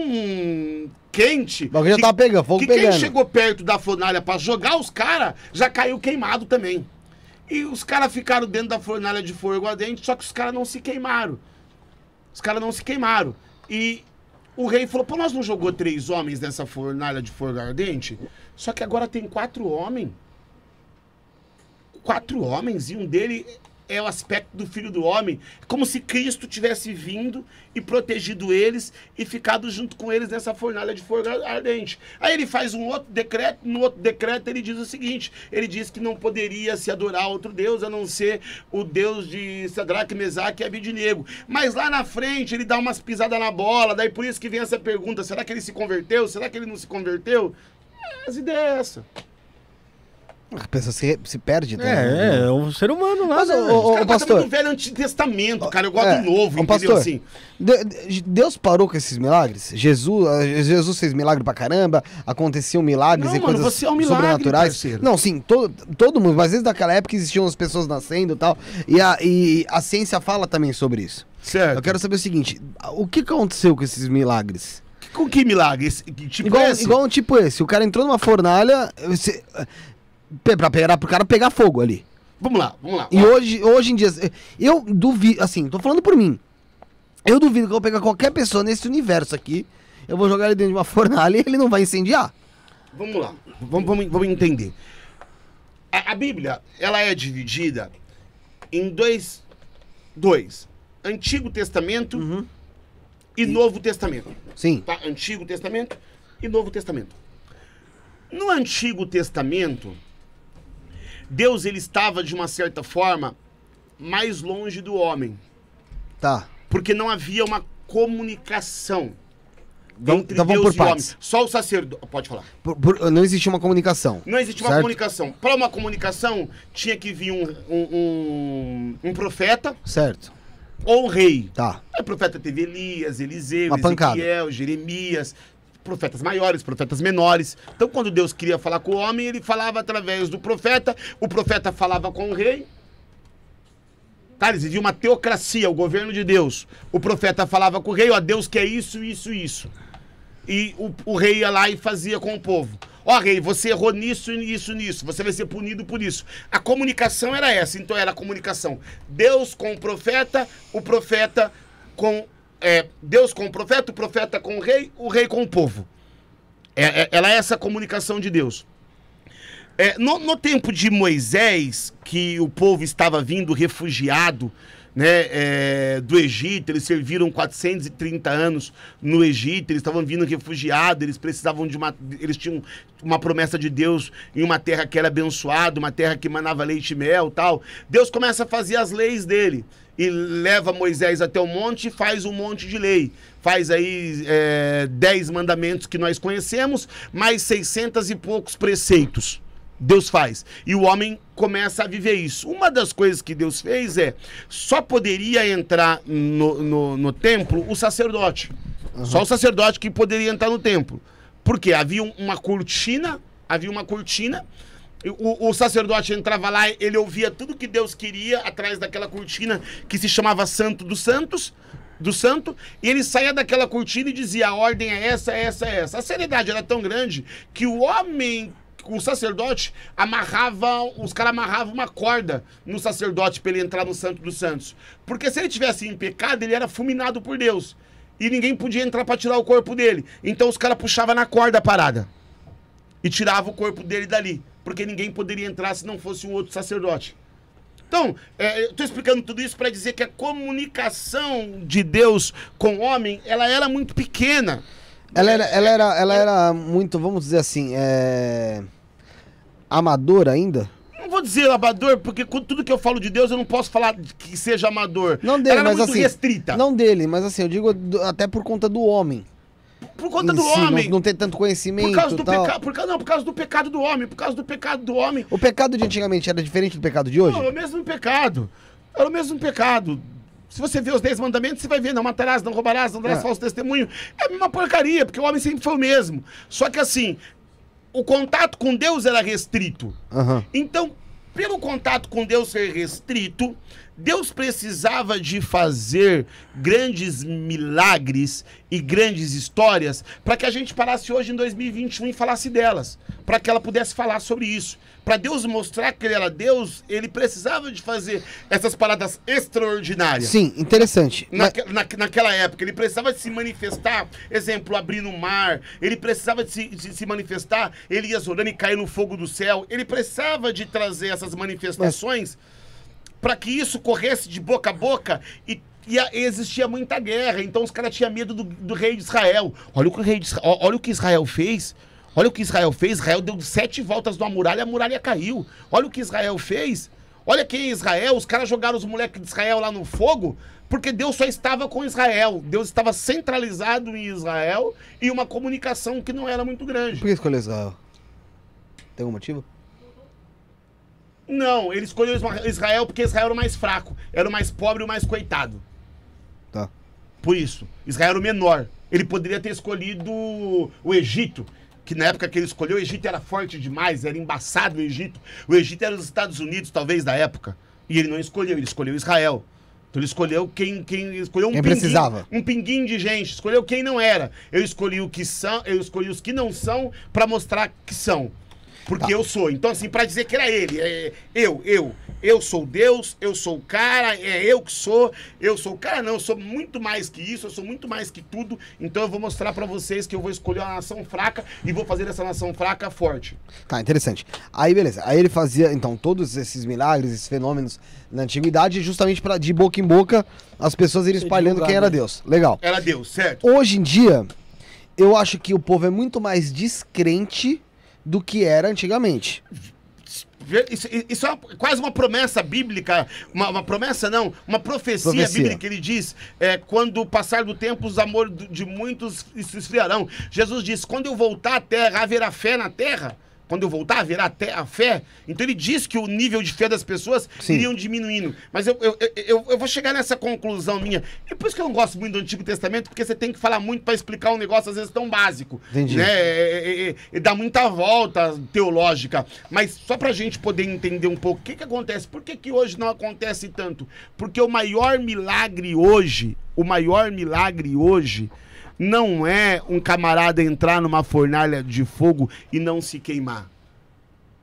quente. O bagulho já que- tava pegando, fogo que pegando. quem chegou perto da fornalha pra jogar os caras, já caiu queimado também. E os caras ficaram dentro da fornalha de fogo ardente, só que os caras não se queimaram. Os caras não se queimaram. E o rei falou: pô, nós não jogou três homens nessa fornalha de fogo ardente? Só que agora tem quatro homens. Quatro homens, e um dele é o aspecto do filho do homem. Como se Cristo tivesse vindo e protegido eles e ficado junto com eles nessa fornalha de fogo ardente. Aí ele faz um outro decreto, no outro decreto ele diz o seguinte: ele diz que não poderia se adorar outro Deus a não ser o Deus de Sadraque, Mesaque e Abidnego. Mas lá na frente ele dá umas pisadas na bola, daí por isso que vem essa pergunta: será que ele se converteu? Será que ele não se converteu? É, As ideias é essa. A pessoa se, se perde, né? É, é um ser humano lá, Mas, né, Os caras gostam pastor. do velho Antigo Testamento, cara. Eu gosto É, do novo, entendeu? pastor, Assim. De- de- Deus parou com esses milagres? Jesus, eh, Jesus fez milagre pra caramba, aconteciam milagres Não, e mano, coisas é um milagre, sobrenaturais. parceiro. Não, sim, todo, todo mundo, mas desde aquela época existiam as pessoas nascendo e tal. E a, e a ciência fala também sobre isso. Certo. Eu quero saber o seguinte: o que aconteceu com esses milagres? Com que milagre? Esse, que tipo igual, esse? igual um tipo esse, o cara entrou numa fornalha você, pra pegar pro cara pegar fogo ali. Vamos lá, vamos lá. E hoje, hoje em dia, eu duvido, assim, tô falando por mim. Eu duvido que eu vou pegar qualquer pessoa nesse universo aqui, eu vou jogar ele dentro de uma fornalha e ele não vai incendiar. Vamos lá. Vamos, vamos, vamos entender. A, a Bíblia, ela é dividida em dois, dois. Antigo Testamento Uhum. e Novo Testamento. Sim. Tá? Antigo Testamento e Novo Testamento. No Antigo Testamento, Deus ele estava de uma certa forma mais longe do homem, Tá. porque não havia uma comunicação Vamos- entre então vamos Deus por e partes. homem. Só o sacerdote pode falar. Por- por- não existia uma comunicação. Não existia uma Certo. comunicação. Para uma comunicação, tinha que vir um, um, um- um profeta Certo. ou um rei. Tá. O profeta teve Elias, Eliseu, Uma pancada. Ezequiel, Jeremias, profetas maiores, profetas menores. Então, quando Deus queria falar com o homem, ele falava através do profeta, o profeta falava com o rei. Tá, eles viviam uma teocracia, o governo de Deus. O profeta falava com o rei, ó, Deus quer isso, isso, isso. E o, o rei ia lá e fazia com o povo. Ó, rei, você errou nisso, nisso, nisso. Você vai ser punido por isso. A comunicação era essa. Então era a comunicação. Deus com o profeta, o profeta com. É, Deus com o profeta, o profeta com o rei, o rei com o povo. É, é- ela é essa comunicação de Deus. É, no, no tempo de Moisés, que o povo estava vindo refugiado né, é, do Egito, eles serviram 430 anos no Egito, eles estavam vindo refugiados, eles precisavam de uma. Eles tinham uma promessa de Deus em uma terra que era abençoada, uma terra que manava leite e mel tal. Deus começa a fazer as leis dele e leva Moisés até o monte e faz um monte de lei. Faz aí é, 10 mandamentos que nós conhecemos, mais 600 e poucos preceitos Deus faz. E o homem começa a viver isso. Uma das coisas que Deus fez é só poderia entrar no, no, no templo o sacerdote. Só o sacerdote que poderia entrar no templo. Porque havia um- uma cortina, havia uma cortina. O, o sacerdote entrava lá, ele ouvia tudo que Deus queria atrás daquela cortina que se chamava Santo dos Santos, do Santo, e ele saía daquela cortina e dizia: a ordem é essa, é essa, é essa. A seriedade era tão grande que o homem o sacerdote amarrava, os caras amarravam uma corda no sacerdote para ele entrar no Santo dos Santos. Porque se ele tivesse em pecado, ele era fulminado por Deus. E ninguém podia entrar para tirar o corpo dele. Então os caras puxavam na corda a parada. E tirava o corpo dele dali. Porque ninguém poderia entrar se não fosse um outro sacerdote. Então, é, eu estou explicando tudo isso para dizer que a comunicação de Deus com o homem, ela era muito pequena. Ela era, ela era, ela era muito, vamos dizer assim, é... amadora ainda? Não vou dizer amador, porque com tudo que eu falo de Deus, eu não posso falar que seja amador. Não dele, Ela era mas muito assim, restrita. não dele, mas assim, eu digo até por conta do homem. Por conta do si, não- homem. Não, tem tanto conhecimento por causa do tal. pecado. Por, não, por causa do pecado do homem. Por causa do pecado do homem. O pecado de antigamente era diferente do pecado de hoje? Não, é o mesmo pecado. Era o mesmo pecado. Se você vê os 10 mandamentos, você vai ver, não matarás, não roubarás, não darás É. falso testemunho. É uma porcaria, porque o homem sempre foi o mesmo. Só que assim, o contato com Deus era restrito. Aham. Então, pelo contato com Deus ser restrito, Deus precisava de fazer grandes milagres e grandes histórias para que a gente parasse hoje em 2021 e falasse delas, para que ela pudesse falar sobre isso. Para Deus mostrar que ele era Deus, ele precisava de fazer essas paradas extraordinárias. Sim, interessante. Mas- Naque- na- naquela época, ele precisava de se manifestar, exemplo, abrindo o mar, ele precisava de se, de se manifestar, Elias orando e cair no fogo do céu, ele precisava de trazer essas manifestações para que isso corresse de boca a boca e, e existia muita guerra, então os caras tinham medo do, do rei de Israel. Olha o que o rei de olha o que Israel fez. Olha o que Israel fez. Israel deu sete voltas numa muralha, a muralha caiu. Olha o que Israel fez. Olha quem é Israel. Os caras jogaram os moleques de Israel lá no fogo, porque Deus só estava com Israel. Deus estava centralizado em Israel e uma comunicação que não era muito grande. Por que escolheu Israel? Tem algum motivo? Não, ele escolheu Israel porque Israel era o mais fraco, era o mais pobre e o mais coitado. Tá. Por isso, Israel era o menor. Ele poderia ter escolhido o Egito, que na época que ele escolheu, o Egito era forte demais, era embaçado o Egito. O Egito era os Estados Unidos, talvez, da época. E ele não escolheu, ele escolheu Israel. Então ele escolheu quem, quem escolheu um Quem pinguim- precisava. um pinguim de gente, escolheu quem não era. Eu escolhi o que são, eu escolhi os que não são para mostrar que são. Porque Tá. eu sou. Então, assim, pra dizer que era ele. É, eu, eu. Eu sou Deus, eu sou o cara, é eu que sou. Eu sou o cara, não. Eu sou muito mais que isso, eu sou muito mais que tudo. Então eu vou mostrar pra vocês que eu vou escolher uma nação fraca e vou fazer essa nação fraca forte. Tá, interessante. Aí, beleza. Aí ele fazia, então, todos esses milagres, esses fenômenos na antiguidade, justamente para de boca em boca as pessoas irem espalhando quem era né? Deus. Legal. Era Deus, certo? Hoje em dia, eu acho que o povo é muito mais descrente do que era antigamente. Isso, isso é uma- quase uma promessa bíblica, uma, uma promessa não, uma profecia, Profecia. bíblica, ele diz, é, quando passar do tempo os amores de muitos se esfriarão. Jesus disse, quando eu voltar à terra, haverá fé na terra? Quando eu voltar, haverá te- a fé? Então ele diz que o nível de fé das pessoas Sim. iriam diminuindo. Mas eu, eu, eu, eu- vou chegar nessa conclusão minha. E por isso que eu não gosto muito do Antigo Testamento, porque você tem que falar muito para explicar um negócio, às vezes, tão básico. Entendi. Né? é, é, é, é, dá muita volta teológica. Mas só pra gente poder entender um pouco o que, que acontece, por que, que hoje não acontece tanto? Porque o maior milagre hoje, o maior milagre hoje, não é um camarada entrar numa fornalha de fogo e não se queimar.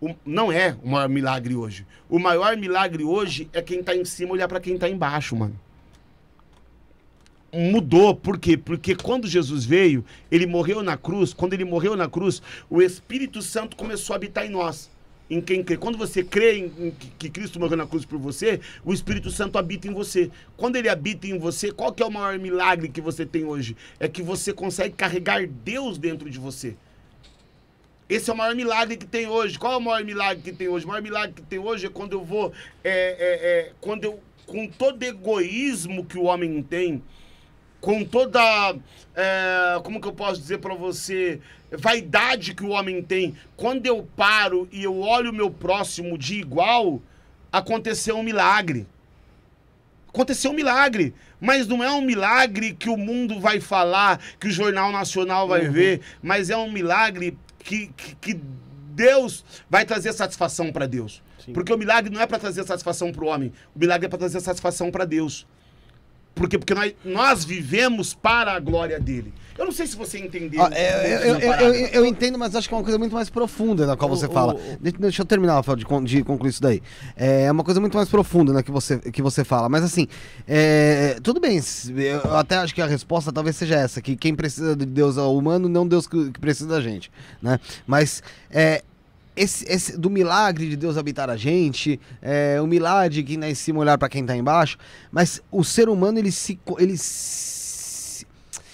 O- não é o maior milagre hoje. O maior milagre hoje é quem tá em cima olhar pra quem tá embaixo, mano mudou. Por quê? Porque quando Jesus veio, ele morreu na cruz. Quando ele morreu na cruz, o Espírito Santo começou a habitar em nós. Em quem crê. Quando você crê em, em que, que Cristo morreu na cruz por você, o Espírito Santo habita em você. Quando ele habita em você, qual que é o maior milagre que você tem hoje? É que você consegue carregar Deus dentro de você. Esse é o maior milagre que tem hoje. Qual é o maior milagre que tem hoje? O maior milagre que tem hoje é quando eu vou. É, é, é, quando eu. Com todo egoísmo que o homem tem, com toda. é, como que eu posso dizer pra você? Vaidade que o homem tem. Quando eu paro e eu olho o meu próximo de igual, aconteceu um milagre. Aconteceu um milagre. Mas não é um milagre que o mundo vai falar, que o Jornal Nacional vai ver, mas é um milagre que, que, que Deus vai trazer satisfação para Deus. Porque o milagre não é para trazer satisfação para o homem, o milagre é para trazer satisfação para Deus. Por quê? Porque nós, nós vivemos para a glória dele. Eu não sei se você entendeu. Ó, é, eu, eu- eu- eu- entendo, mas acho que é uma coisa muito mais profunda na qual você O- fala. o- De- Deixa eu terminar, Rafael, de, de concluir isso daí. É uma coisa muito mais profunda né, que, você, que você fala. Mas assim, é, tudo bem. Eu até acho que a resposta talvez seja essa: que quem precisa de Deus é o humano, não Deus que, que precisa da gente. Né? Mas é, esse, esse- do milagre de Deus habitar a gente, é, o milagre que em cima olhar para quem tá embaixo, mas o ser humano ele se ele se-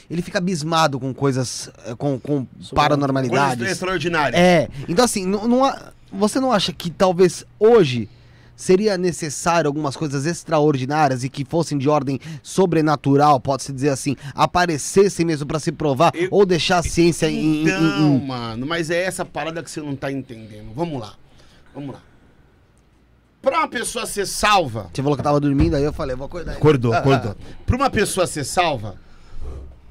ele fica abismado com coisas é, com, com Coisas paranormalidades. extraordinárias. É, então assim, não, não há- você não acha que talvez hoje seria necessário algumas coisas extraordinárias e que fossem de ordem sobrenatural, pode-se dizer assim, aparecessem mesmo para se provar Eu- ou deixar a ciência em, em- mano, mas é essa parada que você não tá entendendo. Vamos lá. Vamos lá. Pra uma pessoa ser salva. Você falou que eu tava dormindo, aí eu falei, vou acordar. Acordou, acordou. Pra uma pessoa ser salva,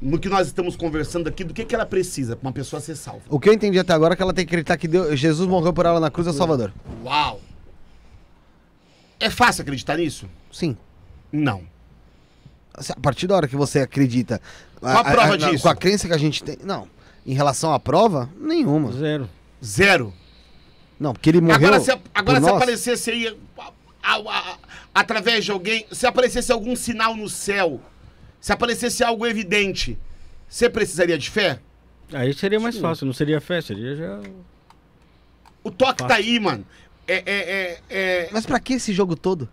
no que nós estamos conversando aqui, do que, que ela precisa pra uma pessoa ser salva? O que eu entendi até agora é que ela tem que acreditar que Deus- Jesus morreu por ela na cruz do Salvador. Uau! É fácil acreditar nisso? Sim. Não. Assim, A partir da hora que você acredita. Qual a prova disso? Com a crença que a gente tem. Não. Em relação à prova, nenhuma. Zero. Zero. Não, porque ele morreu. agora, se, agora por se nós. aparecesse aí, a- a- a- através de alguém, se aparecesse algum sinal no céu, se aparecesse algo evidente, você precisaria de fé? Aí seria mais fácil, não seria fé, seria já. O toque tá aí, mano. É, é, é, é- Mas pra que esse jogo todo?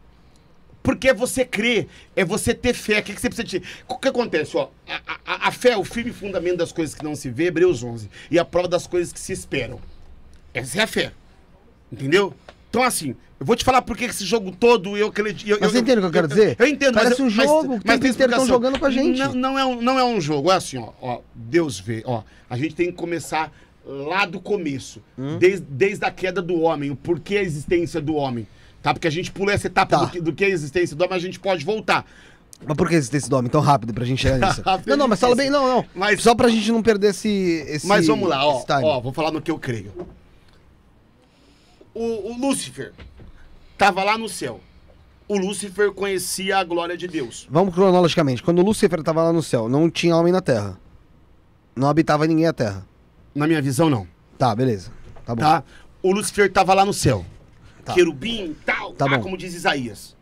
Porque é você crer, é você ter fé. O que, que você precisa ter? O que acontece, ó? A, a- a fé é o firme fundamento das coisas que não se vê, Hebreus 11. E a prova das coisas que se esperam. Essa é a fé. Entendeu? Então, assim, eu vou te falar por que esse jogo todo eu acredito. eu- Mas eu- entende o que eu quero dizer? Eu, entendo, mas. Parece eu- um jogo, o tempo tem inteiro tão explicação. jogando com a gente. Não, não, é um, não é um jogo, é assim, ó, ó. Deus vê, ó. A gente tem que começar lá do começo. Hum? Desde, desde a queda do homem, o porquê a existência do homem. Tá? Porque a gente pula essa etapa Tá. do, que, do que é a existência do homem, mas a gente pode voltar. Mas por que existe esse nome tão rápido pra gente chegar nisso? Não, não, mas fala bem, não, não. Mas- Só pra gente não perder esse. esse Mas vamos lá, ó, ó, vou falar no que eu creio. O, o Lúcifer tava lá no céu. O Lúcifer conhecia a glória de Deus. Vamos cronologicamente. Quando Lúcifer tava lá no céu, não tinha homem na terra. Não habitava ninguém a terra. Na minha visão, não. Tá, beleza. Tá bom. Tá? O Lúcifer tava lá no céu. Tá. Querubim, tal, Tá tá, como diz Isaías.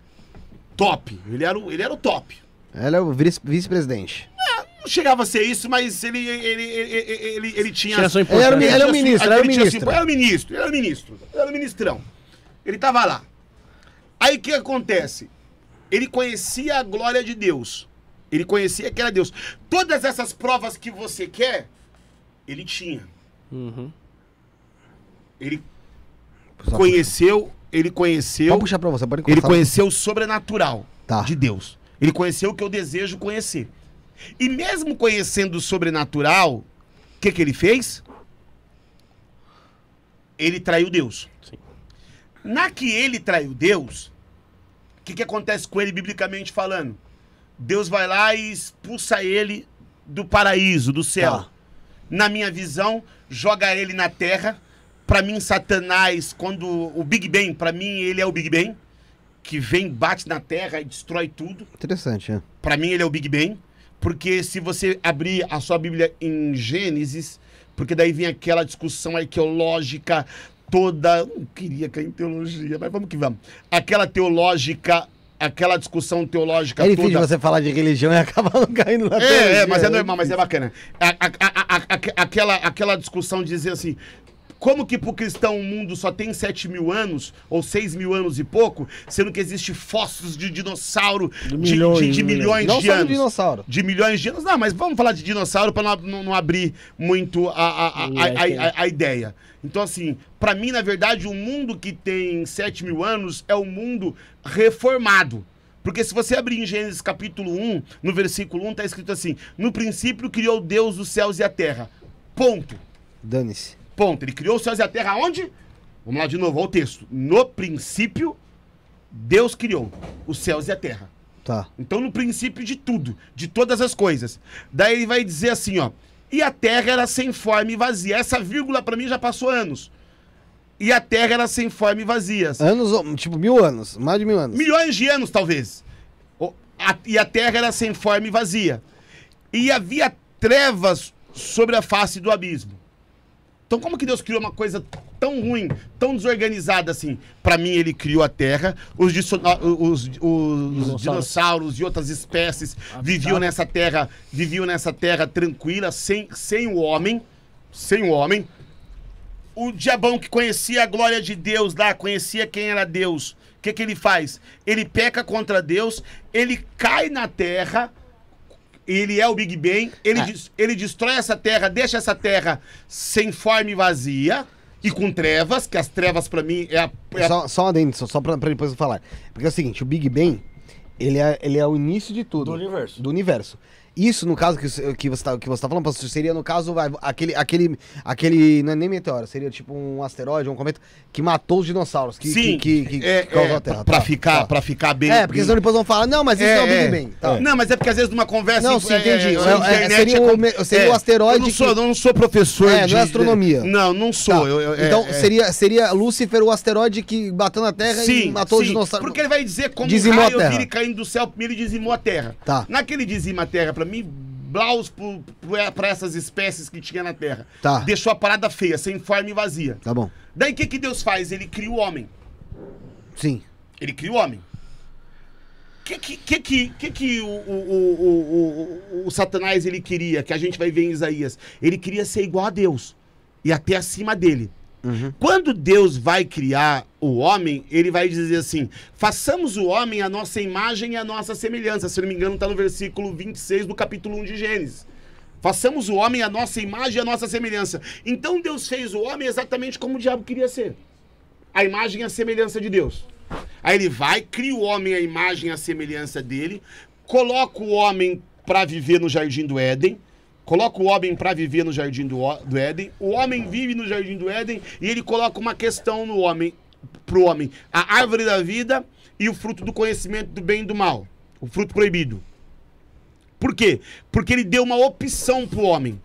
Top. Ele era o, ele era o top. Ela é o vice- vice-presidente. Chegava a ser isso, mas ele, ele, ele, ele, ele, ele tinha. Tinha sua Ele era, ele é o ministro, ele era o ministro. Era o ministro, ele era o ministro. Era o ministrão. Ele tava lá. Aí o que acontece? Ele conhecia a glória de Deus. Ele conhecia que era Deus. Todas essas provas que você quer, ele tinha. Uhum. Ele Só conheceu, ele conheceu, Pode puxar pra você, pode ele conheceu o sobrenatural Tá. de Deus. Ele conheceu o que eu desejo conhecer. E mesmo conhecendo o sobrenatural, o que, que ele fez? Ele traiu Deus. Sim. Na que ele traiu Deus, o que, que acontece com ele biblicamente falando? Deus vai lá e expulsa ele do paraíso, do céu. Tá. Na minha visão, joga ele na terra. Pra mim, Satanás, quando o Big Bang, pra mim, ele é o Big Bang, que vem, bate na terra e destrói tudo. Interessante, é. Pra mim, ele é o Big Bang. Porque se você abrir a sua Bíblia em Gênesis, porque daí vem aquela discussão arqueológica toda. Não queria cair em teologia, mas vamos que vamos. Aquela teológica, aquela discussão teológica É difícil toda. você falar de religião e acabar não caindo na É, teologia. é, mas é normal, mas é bacana. A- a- a- aquela, aquela discussão de dizer assim. Como que pro cristão o mundo só tem 7 mil anos, ou 6 mil anos e pouco, sendo que existe fósseis de dinossauro de, milhões, de- de milhões. milhões Não de só anos? dinossauro. De milhões de anos. Não, mas vamos falar de dinossauro para não, não- não abrir muito a, a, a, a, a- a ideia. Então, assim, para mim, na verdade, o mundo que tem 7 mil anos é o mundo reformado. Porque se você abrir em Gênesis capítulo 1, no versículo 1, tá escrito assim: No princípio criou Deus os céus e a terra. Ponto. Dane-se. Ponto. Ele criou os céus e a terra onde? Vamos lá de novo, olha o texto. No princípio, Deus criou os céus e a terra. Tá. Então, no princípio de tudo, de todas as coisas. Daí ele vai dizer assim, ó. E a terra era sem forma e vazia. Essa vírgula pra mim já passou anos. E a terra era sem forma e vazia. Anos, tipo, mil anos. Mais de mil anos. Milhões de anos, talvez. E a terra era sem forma e vazia. E havia trevas sobre a face do abismo. Então, como que Deus criou uma coisa tão ruim, tão desorganizada assim? Pra mim, ele criou a terra, os, ah, os- os- os dinossauros e outras espécies viviam nessa terra, viviam nessa terra tranquila, sem, sem o homem, sem o homem. O diabão que conhecia a glória de Deus lá, conhecia quem era Deus, o que, que ele faz? Ele peca contra Deus, ele cai na terra, ele é o Big Bang, ele, É. des- ele destrói essa terra, deixa essa terra sem forma e vazia e com trevas, que as trevas pra mim é a. é a- Só, só um adendo, só, só pra, pra depois eu falar. Porque é o seguinte, o Big Bang, ele é, ele é o início de tudo. Do universo. Do universo. Isso, no caso que, você- que, você, tá, que você tá falando, pastor, seria, no caso, vai, aquele, aquele, aquele, não é nem meteoro, seria tipo um asteroide, um cometa, que matou os dinossauros, que, Sim, que, que, que é, causou é, a Terra. pra, tá, ficar, tá. pra ficar bem. É, porque senão depois vão falar, não, mas isso não é o Big Bang. Tá. Não, mas é porque às vezes numa conversa. Não, sim, entendi. É, é, internet seria o seria o asteroide Eu não sou, eu não sou professor. É, não é astronomia. Não, não sou. Tá. eu- eu- é- então, é- seria, seria Lúcifer o asteroide que bateu na Terra e Sim, matou os sim, dinossauros. porque ele vai dizer como Dizimou o raio vira caindo do céu, primeiro ele dizimou a terra. Tá. Naquele dizima a terra, pra mim, blaus pro- pra essas espécies que tinha na terra. Tá. Deixou a parada feia, sem forma e vazia. Tá bom. Daí o que, que Deus faz? Ele cria o homem. Sim. Ele cria o homem. O que que, que, que, que, que o, o, o, o, o Satanás ele queria? Que a gente vai ver em Isaías. Ele queria ser igual a Deus. E até acima dele. Quando Deus vai criar o homem, ele vai dizer assim: façamos o homem a nossa imagem e a nossa semelhança. Se não me engano, está no versículo 26 do capítulo 1 de Gênesis. Façamos o homem a nossa imagem e a nossa semelhança. Então Deus fez o homem exatamente como o diabo queria ser. A imagem e a semelhança de Deus. Aí ele vai, cria o homem a imagem e a semelhança dele, coloca o homem para viver no jardim do Éden, coloca o homem para viver no jardim do, do Éden, o homem vive no jardim do Éden e ele coloca uma questão no homem, pro homem, a árvore da vida e o fruto do conhecimento do bem e do mal, o fruto proibido. Por quê? Porque ele deu uma opção pro homem.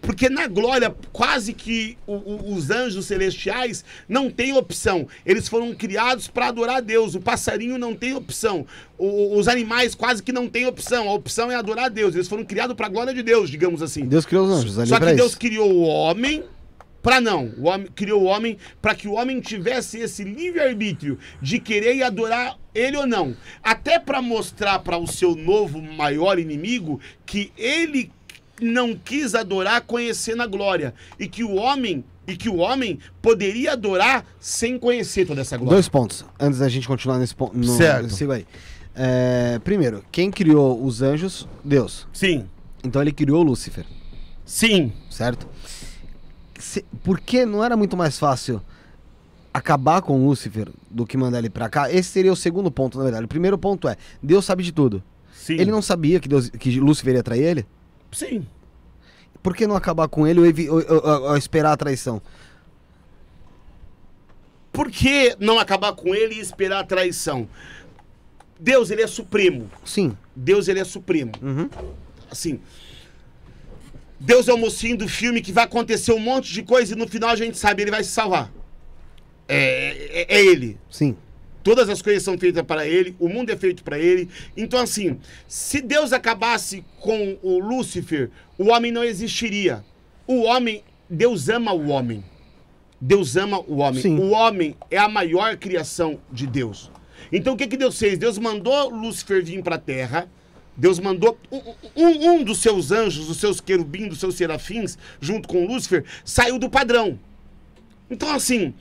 Porque na glória, quase que o- o- os anjos celestiais não têm opção. Eles foram criados para adorar a Deus. O passarinho não tem opção. O- os animais quase que não têm opção. A opção é adorar a Deus. Eles foram criados para a glória de Deus, digamos assim. Deus criou os anjos Só que Deus isso. criou o homem para não. O homem criou o homem para que o homem tivesse esse livre arbítrio de querer e adorar ele ou não. Até para mostrar para o seu novo maior inimigo que ele não quis adorar conhecendo a glória e que o homem e que o homem poderia adorar sem conhecer toda essa glória. Dois pontos, antes da gente continuar nesse ponto. No, Certo. Siga aí. É, primeiro, quem criou os anjos? Deus. Sim. Então ele criou Lúcifer, Sim. certo? Se- por que não era muito mais fácil acabar com Lúcifer do que mandar ele pra cá? Esse seria o segundo ponto, na verdade. O primeiro ponto é, Deus sabe de tudo. Sim. Ele não sabia que, Deus, que Lúcifer ia trair ele? Sim. Por que não acabar com ele ou, ou- ou esperar a traição? Por que não acabar com ele e esperar a traição? Deus, ele é supremo. Sim. Deus, ele é supremo. Uhum. Assim. Deus é o mocinho do filme que vai acontecer um monte de coisa e no final a gente sabe, ele vai se salvar. É, é, é ele. Sim. Todas as coisas são feitas para ele, o mundo é feito para ele. Então, assim, se Deus acabasse com o Lúcifer, o homem não existiria. O homem, Deus ama o homem. Deus ama o homem. Sim. O homem é a maior criação de Deus. Então, o que, que Deus fez? Deus mandou Lúcifer vir para a terra. Deus mandou um, um- um dos seus anjos, dos seus querubins, dos seus serafins, junto com Lúcifer, saiu do padrão. Então, assim,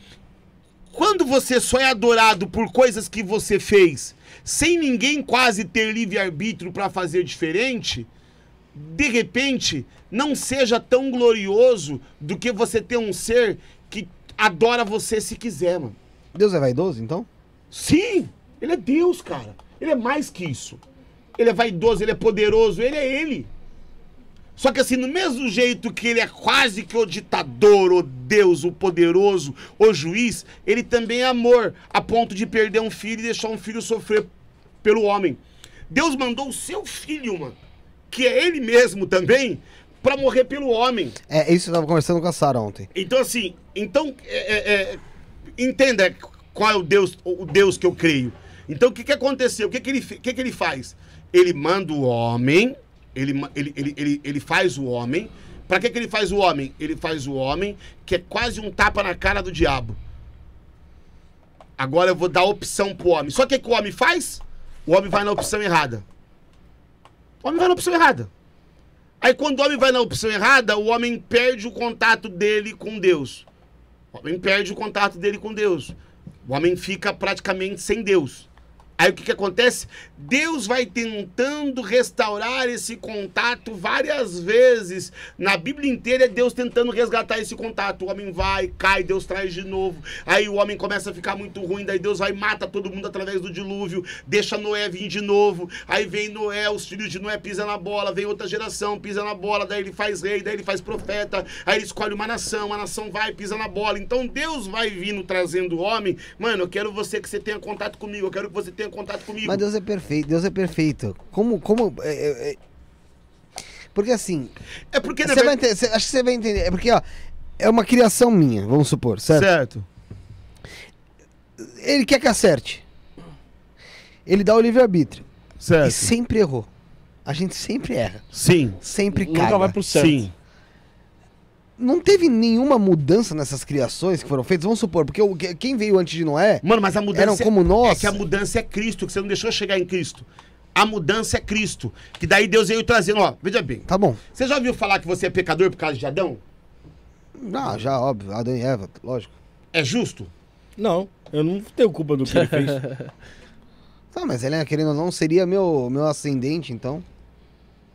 quando você só é adorado por coisas que você fez, sem ninguém quase ter livre-arbítrio para fazer diferente, de repente, não seja tão glorioso do que você ter um ser que adora você se quiser, mano. Deus é vaidoso, então? Sim, ele é Deus, cara. Ele é mais que isso. Ele é vaidoso, ele é poderoso, ele é ele. Só que assim, no mesmo jeito que ele é quase que o ditador, o Deus, o poderoso, o juiz, ele também é amor, a ponto de perder um filho e deixar um filho sofrer pelo homem. Deus mandou o seu filho, mano, que é ele mesmo também, para morrer pelo homem. É, isso eu tava conversando com a Sara ontem. Então, assim, então, é, é, é, entenda qual é o Deus, o Deus que eu creio. Então, o que, que aconteceu? O que, que, ele, que, que ele faz? Ele manda o homem, ele, ele, ele, ele, ele faz o homem. Para que, que ele faz o homem? Ele faz o homem que é quase um tapa na cara do diabo. Agora eu vou dar opção pro homem. Só que o que o homem faz? O homem vai na opção errada. O homem vai na opção errada. Aí quando o homem vai na opção errada, o homem perde o contato dele com Deus. O homem perde o contato dele com Deus. O homem fica praticamente sem Deus. Aí o que, que acontece? Deus vai tentando restaurar esse contato várias vezes. Na Bíblia inteira é Deus tentando resgatar esse contato. O homem vai, cai, Deus traz de novo. Aí o homem começa a ficar muito ruim, daí Deus vai mata todo mundo através do dilúvio, deixa Noé vir de novo. Aí vem Noé, os filhos de Noé pisam na bola, vem outra geração, pisa na bola, daí ele faz rei, daí ele faz profeta, aí ele escolhe uma nação, a nação vai, pisa na bola. Então Deus vai vindo trazendo o homem. Mano, eu quero você que você tenha contato comigo, eu quero que você tenha contato comigo. Mas Deus é perfeito, Deus é perfeito. Como, como... é, é, é- Porque assim, É porque na você vai verdade- entender, você- acho que você vai entender. É porque, ó, é uma criação minha, vamos supor, certo? certo. Ele quer que acerte. Ele dá o livre-arbítrio. E Certo. sempre errou. A gente sempre erra. Sim. Sempre Nunca caga. vai pro certo. Sim. Não teve nenhuma mudança nessas criações que foram feitas? Vamos supor, porque o- que- quem veio antes de Noé Mano, mas a mudança eram como é nós. que a mudança é Cristo, que você não deixou chegar em Cristo. A mudança é Cristo. Que daí Deus veio trazendo, ó, veja bem. Tá bom. Você já ouviu falar que você é pecador por causa de Adão? Ah, já, óbvio. Adão e Eva, lógico. É justo? Não, eu não tenho culpa do que ele fez. Tá, mas ele, querendo ou não, seria meu, meu ascendente, então.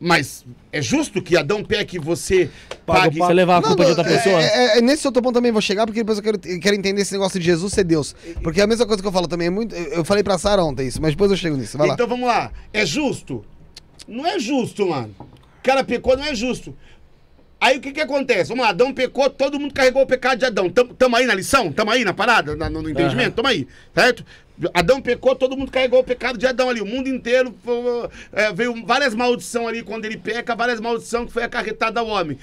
Mas é justo que Adão peque você pague. Você levar a Não, culpa de não, outra pessoa? É, é- é nesse outro ponto também vou chegar, porque depois eu quero, eu quero entender esse negócio de Jesus ser Deus. Porque é a mesma coisa que eu falo também é muito. Eu falei pra Sara ontem isso, mas depois eu chego nisso. Vai lá. Então vamos lá. É justo? Não é justo, mano. O cara pecou, não é justo. Aí o que que acontece? Vamos lá, Adão pecou, todo mundo carregou o pecado de Adão. Tamo, tamo aí na lição? Tamo aí na parada, na- no, no entendimento? Tamo aí, certo? Adão pecou, todo mundo carregou o pecado de Adão ali. O mundo inteiro é, veio várias maldições ali quando ele peca, várias maldições que foi acarretada ao homem.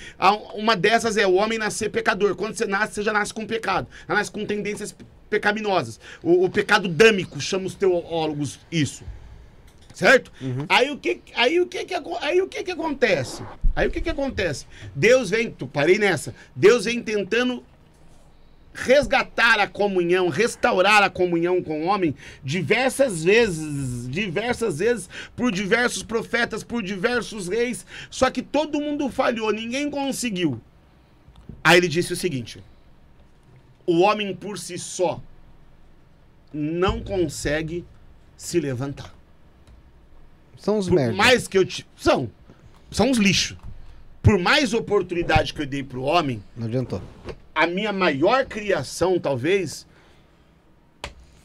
Uma dessas é o homem nascer pecador. Quando você nasce, você já nasce com pecado. Já nasce com tendências pecaminosas. O, o pecado dâmico, chama os teólogos isso. Certo? Aí o que aí o que que aí o que que acontece? Aí o que que acontece? Deus vem, tu parei nessa. Deus vem tentando resgatar a comunhão, restaurar a comunhão com o homem diversas vezes, diversas vezes por diversos profetas, por diversos reis, só que todo mundo falhou, ninguém conseguiu. Aí ele disse o seguinte: o homem por si só não consegue se levantar. São os Por merda. mais que eu te. São. São uns lixos. Por mais oportunidade que eu dei pro homem, Não adiantou. A minha maior criação, talvez,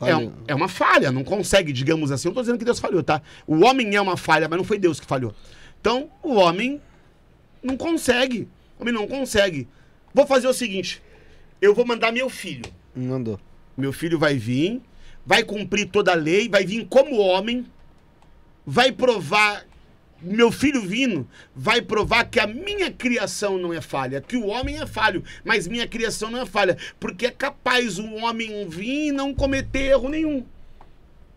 é, é uma falha. Não consegue, digamos assim. Eu não tô dizendo que Deus falhou, tá? O homem é uma falha, mas não foi Deus que falhou. Então, o homem não consegue. O homem não consegue. Vou fazer o seguinte: eu vou mandar meu filho. Não andou. Meu filho vai vir, vai cumprir toda a lei, vai vir como homem, vai provar. Meu filho vindo vai provar que a minha criação não é falha, que o homem é falho, mas minha criação não é falha, porque é capaz o homem vir e não cometer erro nenhum.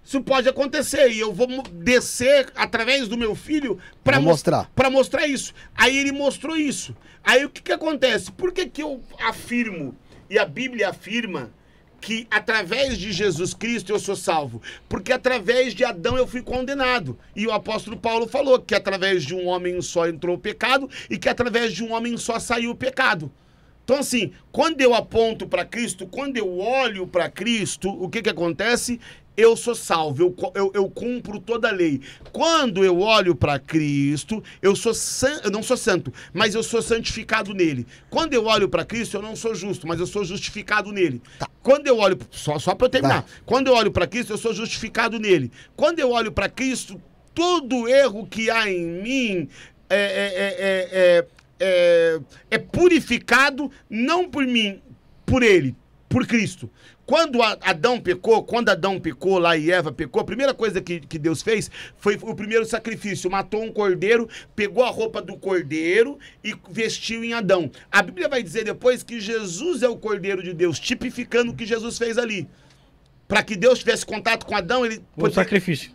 Isso pode acontecer e eu vou descer através do meu filho para mostrar. para mostrar isso. Aí ele mostrou isso. Aí o que, que acontece? Por que, que eu afirmo, e a Bíblia afirma, que através de Jesus Cristo eu sou salvo? Porque através de Adão eu fui condenado. E o apóstolo Paulo falou que através de um homem só entrou o pecado e que através de um homem só saiu o pecado. Então, assim, quando eu aponto para Cristo, quando eu olho para Cristo, o que que acontece? Eu sou salvo, eu, eu, eu cumpro toda a lei. Quando eu olho para Cristo, eu sou san... eu não sou santo, mas eu sou santificado nele. Quando eu olho para Cristo, eu não sou justo, mas eu sou justificado nele. Quando eu olho só só para eu terminar. Quando eu olho para Cristo, eu sou justificado nele. Quando eu olho para Cristo, todo erro que há em mim é, é, é, é, é, é, é purificado não por mim, por ele, por Cristo. Quando Adão pecou, quando Adão pecou lá e Eva pecou, a primeira coisa que, que Deus fez foi o primeiro sacrifício. Matou um cordeiro, pegou a roupa do cordeiro e vestiu em Adão. A Bíblia vai dizer depois que Jesus é o cordeiro de Deus, tipificando o que Jesus fez ali. Para que Deus tivesse contato com Adão, ele O sacrifício.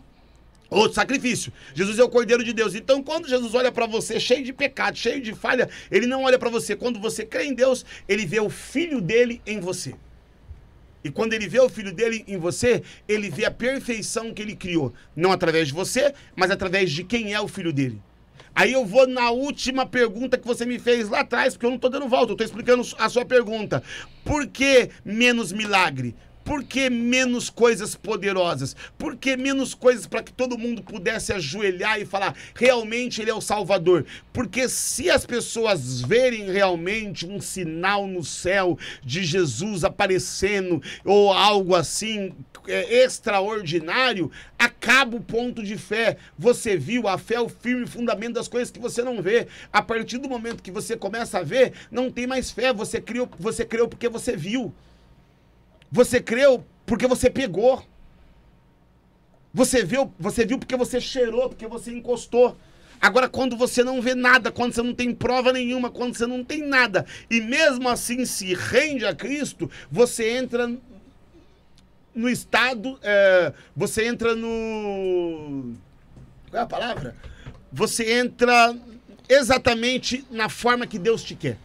Outro sacrifício. Jesus é o Cordeiro de Deus. Então, quando Jesus olha pra você cheio de pecado, cheio de falha, ele não olha pra você. Quando você crê em Deus, ele vê o filho dele em você. E quando ele vê o filho dele em você, ele vê a perfeição que ele criou. Não através de você, mas através de quem é o filho dele. Aí eu vou na última pergunta que você me fez lá atrás, porque eu não tô dando volta, eu tô explicando a sua pergunta. Por que menos milagre? Por que menos coisas poderosas? Por que menos coisas para que todo mundo pudesse ajoelhar e falar, realmente ele é o Salvador? Porque se as pessoas verem realmente um sinal no céu de Jesus aparecendo ou algo assim é, extraordinário, acaba o ponto de fé. Você viu, a fé é o firme fundamento das coisas que você não vê. A partir do momento que você começa a ver, não tem mais fé. Você criou, você creu porque você viu. Você creu porque você pegou. Você viu, você viu porque você cheirou, porque você encostou. Agora, quando você não vê nada, quando você não tem prova nenhuma, quando você não tem nada, e mesmo assim se rende a Cristo, você entra no estado, é, você entra no. Qual é a palavra? Você entra exatamente na forma que Deus te quer.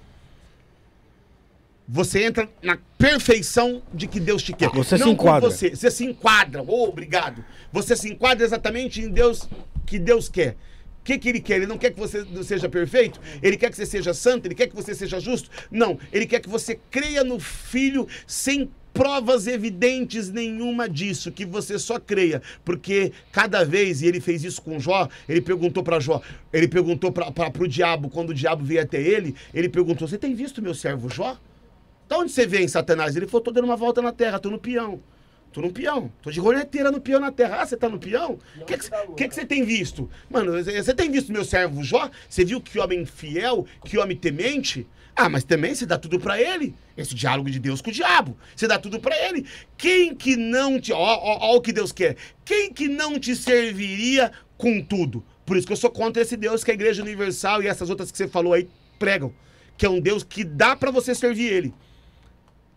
Você entra na perfeição de que Deus te quer. Você se Não como enquadra. Você, você se enquadra. Oh, obrigado. Você se enquadra exatamente em Deus que Deus quer. O que, que ele quer? Ele não quer que você seja perfeito? Ele quer que você seja santo? Ele quer que você seja justo? Não. Ele quer que você creia no Filho sem provas evidentes nenhuma disso, que você só creia, porque cada vez, e ele fez isso com Jó, ele perguntou para Jó, ele perguntou para o diabo, quando o diabo veio até ele, ele perguntou: Você tem visto meu servo Jó? Da onde você vem, Satanás? Ele falou: Tô dando uma volta na terra, tô no peão. Tô no peão. Tô de roleteira no peão na terra. Ah, você tá no peão? O que, que, que, que você tem visto? Mano, você tem visto meu servo Jó? Você viu que homem fiel, que homem temente? Ah, mas também você dá tudo pra ele. Esse diálogo de Deus com o diabo. Você dá tudo pra ele. Quem que não te. Ó, ó, ó o que Deus quer. Quem que não te serviria com tudo? Por isso que eu sou contra esse Deus que a Igreja Universal e essas outras que você falou aí pregam. Que é um Deus que dá pra você servir ele.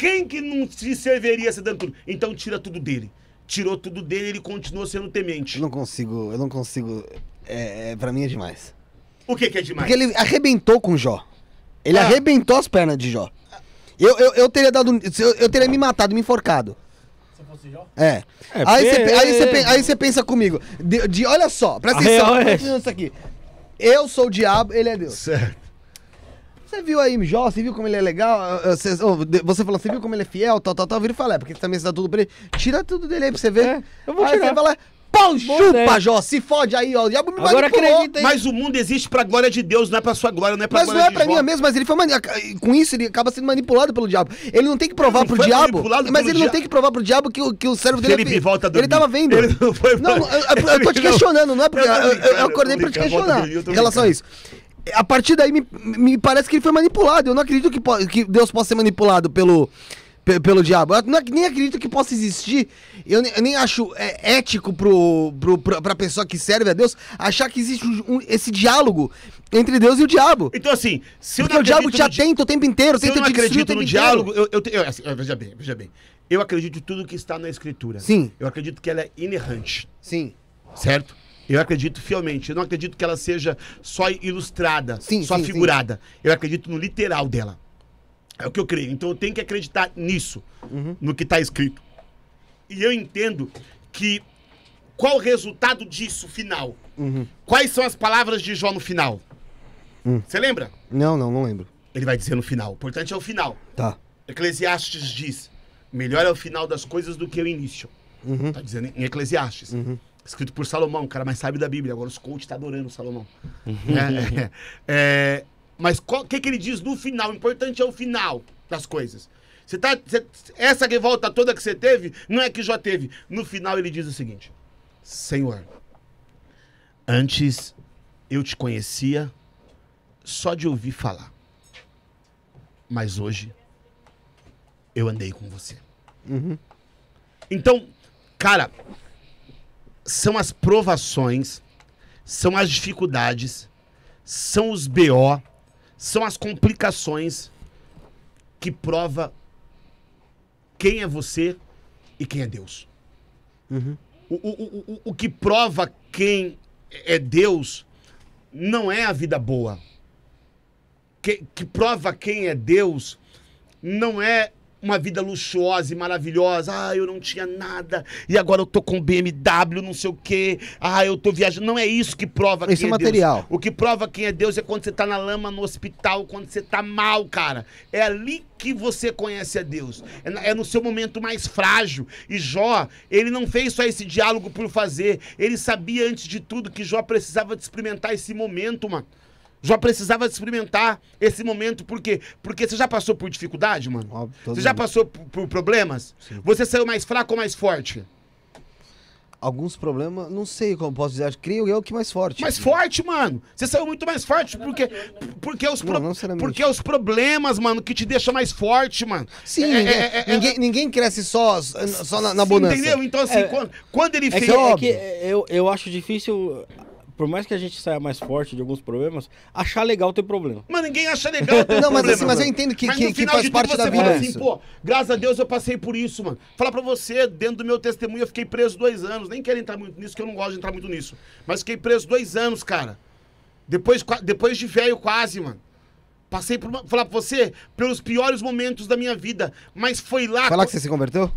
Quem que não se serviria se dando tudo? Então tira tudo dele. Tirou tudo dele, ele continua sendo temente. Eu não consigo, eu não consigo. É, é, pra mim é demais. O que, que é demais? Porque ele arrebentou com Jó. Ele Ah. arrebentou as pernas de Jó. Eu, eu, eu teria dado. Eu, eu teria me matado, me enforcado. Se fosse Jó? É. É, aí você aí aí pensa comigo. De, de- olha só, presta A atenção. real é atenção nisso aqui. Eu sou o diabo, ele é Deus. Certo. Você viu aí, Jó? Você viu como ele é legal? Você, de- você falou, você viu como ele é fiel? Tal, tal, tal. Vira e fala, é, porque também você dá tudo pra ele. Tira tudo dele aí pra você ver. É, eu vou aí tirar. você fala, pau, chupa. Jó. Se fode aí, ó. O diabo me Agora manipulou. acredita aí. Mas o mundo existe pra glória de Deus, não é pra sua glória, não é pra Mas não glória é pra de mim mesmo, mas ele foi mani... com isso ele acaba sendo manipulado pelo diabo. Ele não tem que provar não pro foi diabo. manipulado Mas ele não dia- tem que provar pro diabo que o, que o cérebro dele ele é volta Ele tava vendo. Ele não foi- Não, eu, eu- eu tô te Não. questionando, não é porque Eu eu, acordei pra te questionar em relação a isso. A partir daí me, me parece que ele foi manipulado. Eu não acredito que, que Deus possa ser manipulado pelo, pe- pelo diabo. Eu não nem acredito que possa existir. Eu, ne- eu nem acho é, ético pro, pro, pra, pra pessoa que serve a Deus achar que existe um- esse diálogo entre Deus e o diabo. Então, assim, se eu Porque não o diabo te atenta o tempo inteiro, Se eu tenta não te destruir o acredito no diálogo, eu, eu, eu- assim, veja bem, veja bem. Eu acredito em tudo que está na escritura. Sim. Eu acredito que ela é inerrante, Sim. certo? Eu acredito fielmente. Eu não acredito que ela seja só ilustrada, Sim, só sim, figurada. Eu acredito no literal dela. É o que eu creio. Então eu tenho que acreditar nisso, Uhum. no que está escrito. E eu entendo que qual o resultado disso final? Uhum. Quais são as palavras de Jó no final? Hum. Você lembra? Não, não, não lembro. Ele vai dizer no final. O importante é o final. Tá. Eclesiastes diz: melhor é o final das coisas do que o início. Tá dizendo em Eclesiastes. Escrito por Salomão, o cara mais sábio da Bíblia. Agora os coach tá adorando Salomão. É, é, é, mas o que, que ele diz no final? O importante é o final das coisas. Você tá, você- essa revolta toda que você teve, não é que já teve. No final ele diz o seguinte: Senhor, antes eu te conhecia só de ouvir falar. Mas hoje eu andei com você. Então, cara, são as provações, são as dificuldades, são os BO, são as complicações que prova quem é você e quem é Deus. O, o, o, o- o que prova quem é Deus não é a vida boa. Que, que prova quem é Deus não é uma vida luxuosa e maravilhosa. Ah, eu não tinha nada e agora eu tô com BMW, não sei o quê. Ah, eu tô viajando. Não é isso que prova Isso quem é é Deus. material. O que prova quem é Deus é quando você tá na lama no hospital, quando você tá mal, cara. É ali que você conhece a Deus. É, é no seu momento mais frágil. E Jó, ele não fez só esse diálogo por fazer. Ele sabia antes de tudo que Jó precisava de experimentar esse momento, mano. Jó precisava experimentar esse momento, por quê? Porque você já passou por dificuldade, mano? Óbvio, você já mundo. passou por, por problemas? Você saiu mais fraco ou mais forte? Alguns problemas, não sei como posso dizer, creio eu que mais forte. Mais forte, mano. Você saiu muito mais forte porque porque os pro- Não, não porque os problemas, mano, que te deixam mais forte, mano. Sim, É- ninguém, é- é- é- ninguém, ninguém cresce só, só na, na Sim, bonança. Entendeu? Então assim, É- quando, quando ele É fez que, é que eu, eu acho difícil, por mais que a gente saia mais forte de alguns problemas, achar legal ter problema. Mas ninguém acha legal ter Não, mas problema, assim, mas eu entendo que- Mas que- que faz parte da vida fala assim, isso. pô, graças a Deus eu passei por isso, mano. Falar pra você, dentro do meu testemunho, eu fiquei preso dois anos. Nem quero entrar muito nisso, que eu não gosto de entrar muito nisso. Mas fiquei preso dois anos, cara. Depois, depois de velho quase, mano. Passei por falar pra você, pelos piores momentos da minha vida. Mas foi lá. Falar que você se converteu?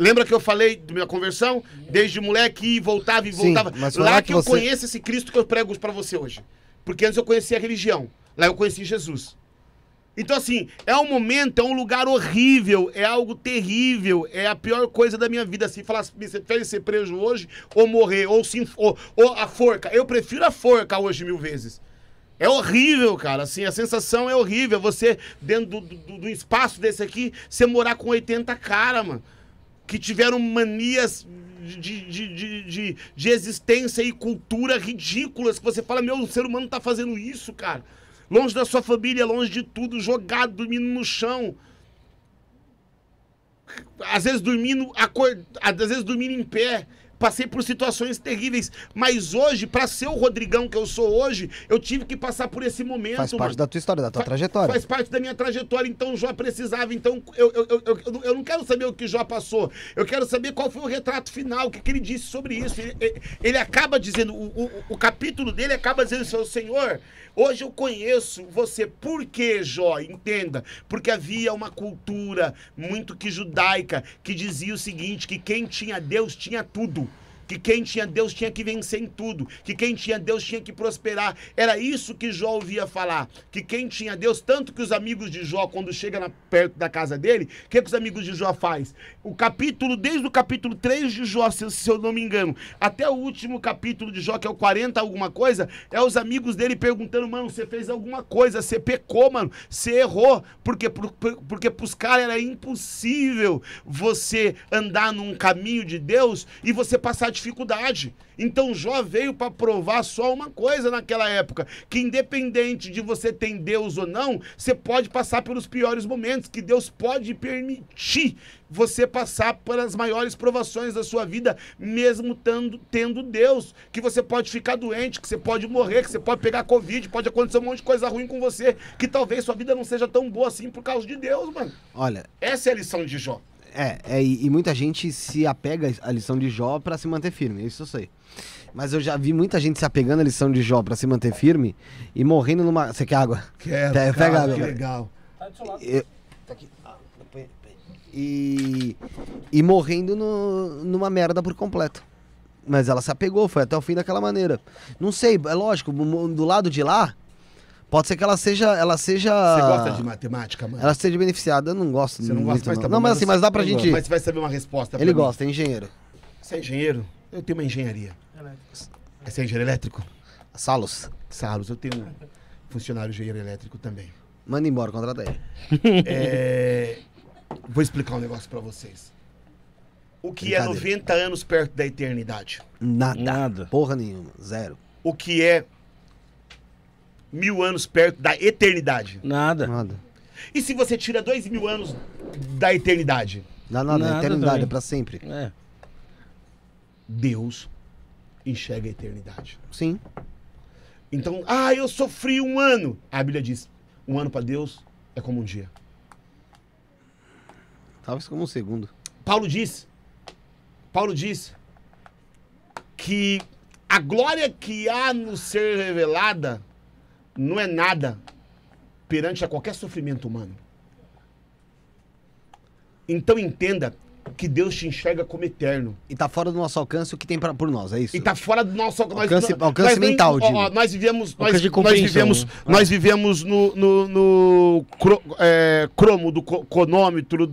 Lembra que eu falei da minha conversão? Desde moleque e voltava e Sim, voltava. mas foi lá, que, que eu você- conheço esse Cristo que eu prego pra você hoje. Porque antes eu conhecia a religião. Lá eu conheci Jesus. Então, assim, é um momento, é um lugar horrível, é algo terrível, é a pior coisa da minha vida. Assim, falar, você prefere ser preso hoje ou morrer, ou, se, ou, ou a forca. Eu prefiro a forca hoje mil vezes. É horrível, cara. Assim, a sensação é horrível. Você, dentro do, do, do espaço desse aqui, você morar com 80 cara, mano. Que tiveram manias de, de, de, de, existência e cultura ridículas. Que você fala, meu, o ser humano tá fazendo isso, cara. Longe da sua família, longe de tudo, jogado, dormindo no chão. Às vezes dormindo, acor... às vezes dormindo em pé. Passei por situações terríveis, mas hoje, pra ser o Rodrigão que eu sou hoje, eu tive que passar por esse momento. Faz parte mano. da tua história, da tua Fa- trajetória. Faz parte da minha trajetória, então Jó precisava. Então eu, eu, eu, eu, eu não quero saber o que Jó passou. Eu quero saber qual foi o retrato final, o que, que ele disse sobre isso. Ele, ele- ele acaba dizendo, o, o, o capítulo dele acaba dizendo assim, Senhor, hoje eu conheço você. Por que, Jó? Entenda. Porque havia uma cultura muito que judaica que dizia o seguinte: que quem tinha Deus tinha tudo. Que quem tinha Deus tinha que vencer em tudo. Que quem tinha Deus tinha que prosperar. Era isso que Jó ouvia falar. Que quem tinha Deus, tanto que os amigos de Jó, quando chega na- perto da casa dele, o que, que os amigos de Jó faz? O capítulo, desde o capítulo 3 de Jó, se, se eu não me engano, até o último capítulo de Jó, que é o 40 alguma coisa, é os amigos dele perguntando, mano, você fez alguma coisa, você pecou, mano, você errou. Por quê? Por- por- porque pros caras era impossível você andar num caminho de Deus e você passar dificuldade. Então Jó veio para provar só uma coisa naquela época, que independente de você ter Deus ou não, você pode passar pelos piores momentos, que Deus pode permitir você passar pelas maiores provações da sua vida, mesmo tando, tendo Deus, que você pode ficar doente, que você pode morrer, que você pode pegar Covid, pode acontecer um monte de coisa ruim com você, que talvez sua vida não seja tão boa assim por causa de Deus, mano. Olha, Essa é a lição de Jó. É, é, e, e muita gente se apega à lição de Jó pra se manter firme, isso eu sei. Mas eu já vi muita gente se apegando à lição de Jó pra se manter firme e morrendo numa. Você quer água? Quero, Pega- pega água. que legal. Eu- tá aqui. Ah. E, e morrendo no- numa merda por completo. Mas ela se apegou, foi até o fim daquela maneira. Não sei, é lógico, do lado de lá, Pode ser que ela seja. Ela seja. Você gosta de matemática, mano? Ela seja beneficiada. Eu não gosto Você não gosta, tá não. bom, não, mas assim, mas dá pra gente. gosto. Mas você vai saber uma resposta pra Ele mim. gosta, é engenheiro. Você é engenheiro? Eu tenho uma engenharia. Você é engenheiro elétrico? Salos. Salos, eu tenho um funcionário engenheiro elétrico também. Manda embora, contrata ele. É, Vou explicar um negócio pra vocês. O que é Brincadeira. 90 anos perto da eternidade? Nada. Nada. Porra nenhuma. Zero. O que é mil anos perto da eternidade? Nada. Nada. E se você tira dois mil anos da eternidade? Dá nada, Nada eternidade, também. é pra sempre. É. Deus enxerga a eternidade. Sim. Então, ah, eu sofri um ano. A Bíblia diz: um ano pra Deus é como um dia. Talvez como um segundo. Paulo diz, Paulo diz que a glória que há no ser revelada não é nada perante a qualquer sofrimento humano. Então entenda que Deus te enxerga como eterno. E tá fora do nosso alcance o que tem pra, por nós, é isso? E tá fora do nosso nós- Alcance- nós- alcance nós mental, digo. ó, nós vivemos, nós, nós vivemos, né? nós vivemos no, no, no cro- é, cromo do cronômetro.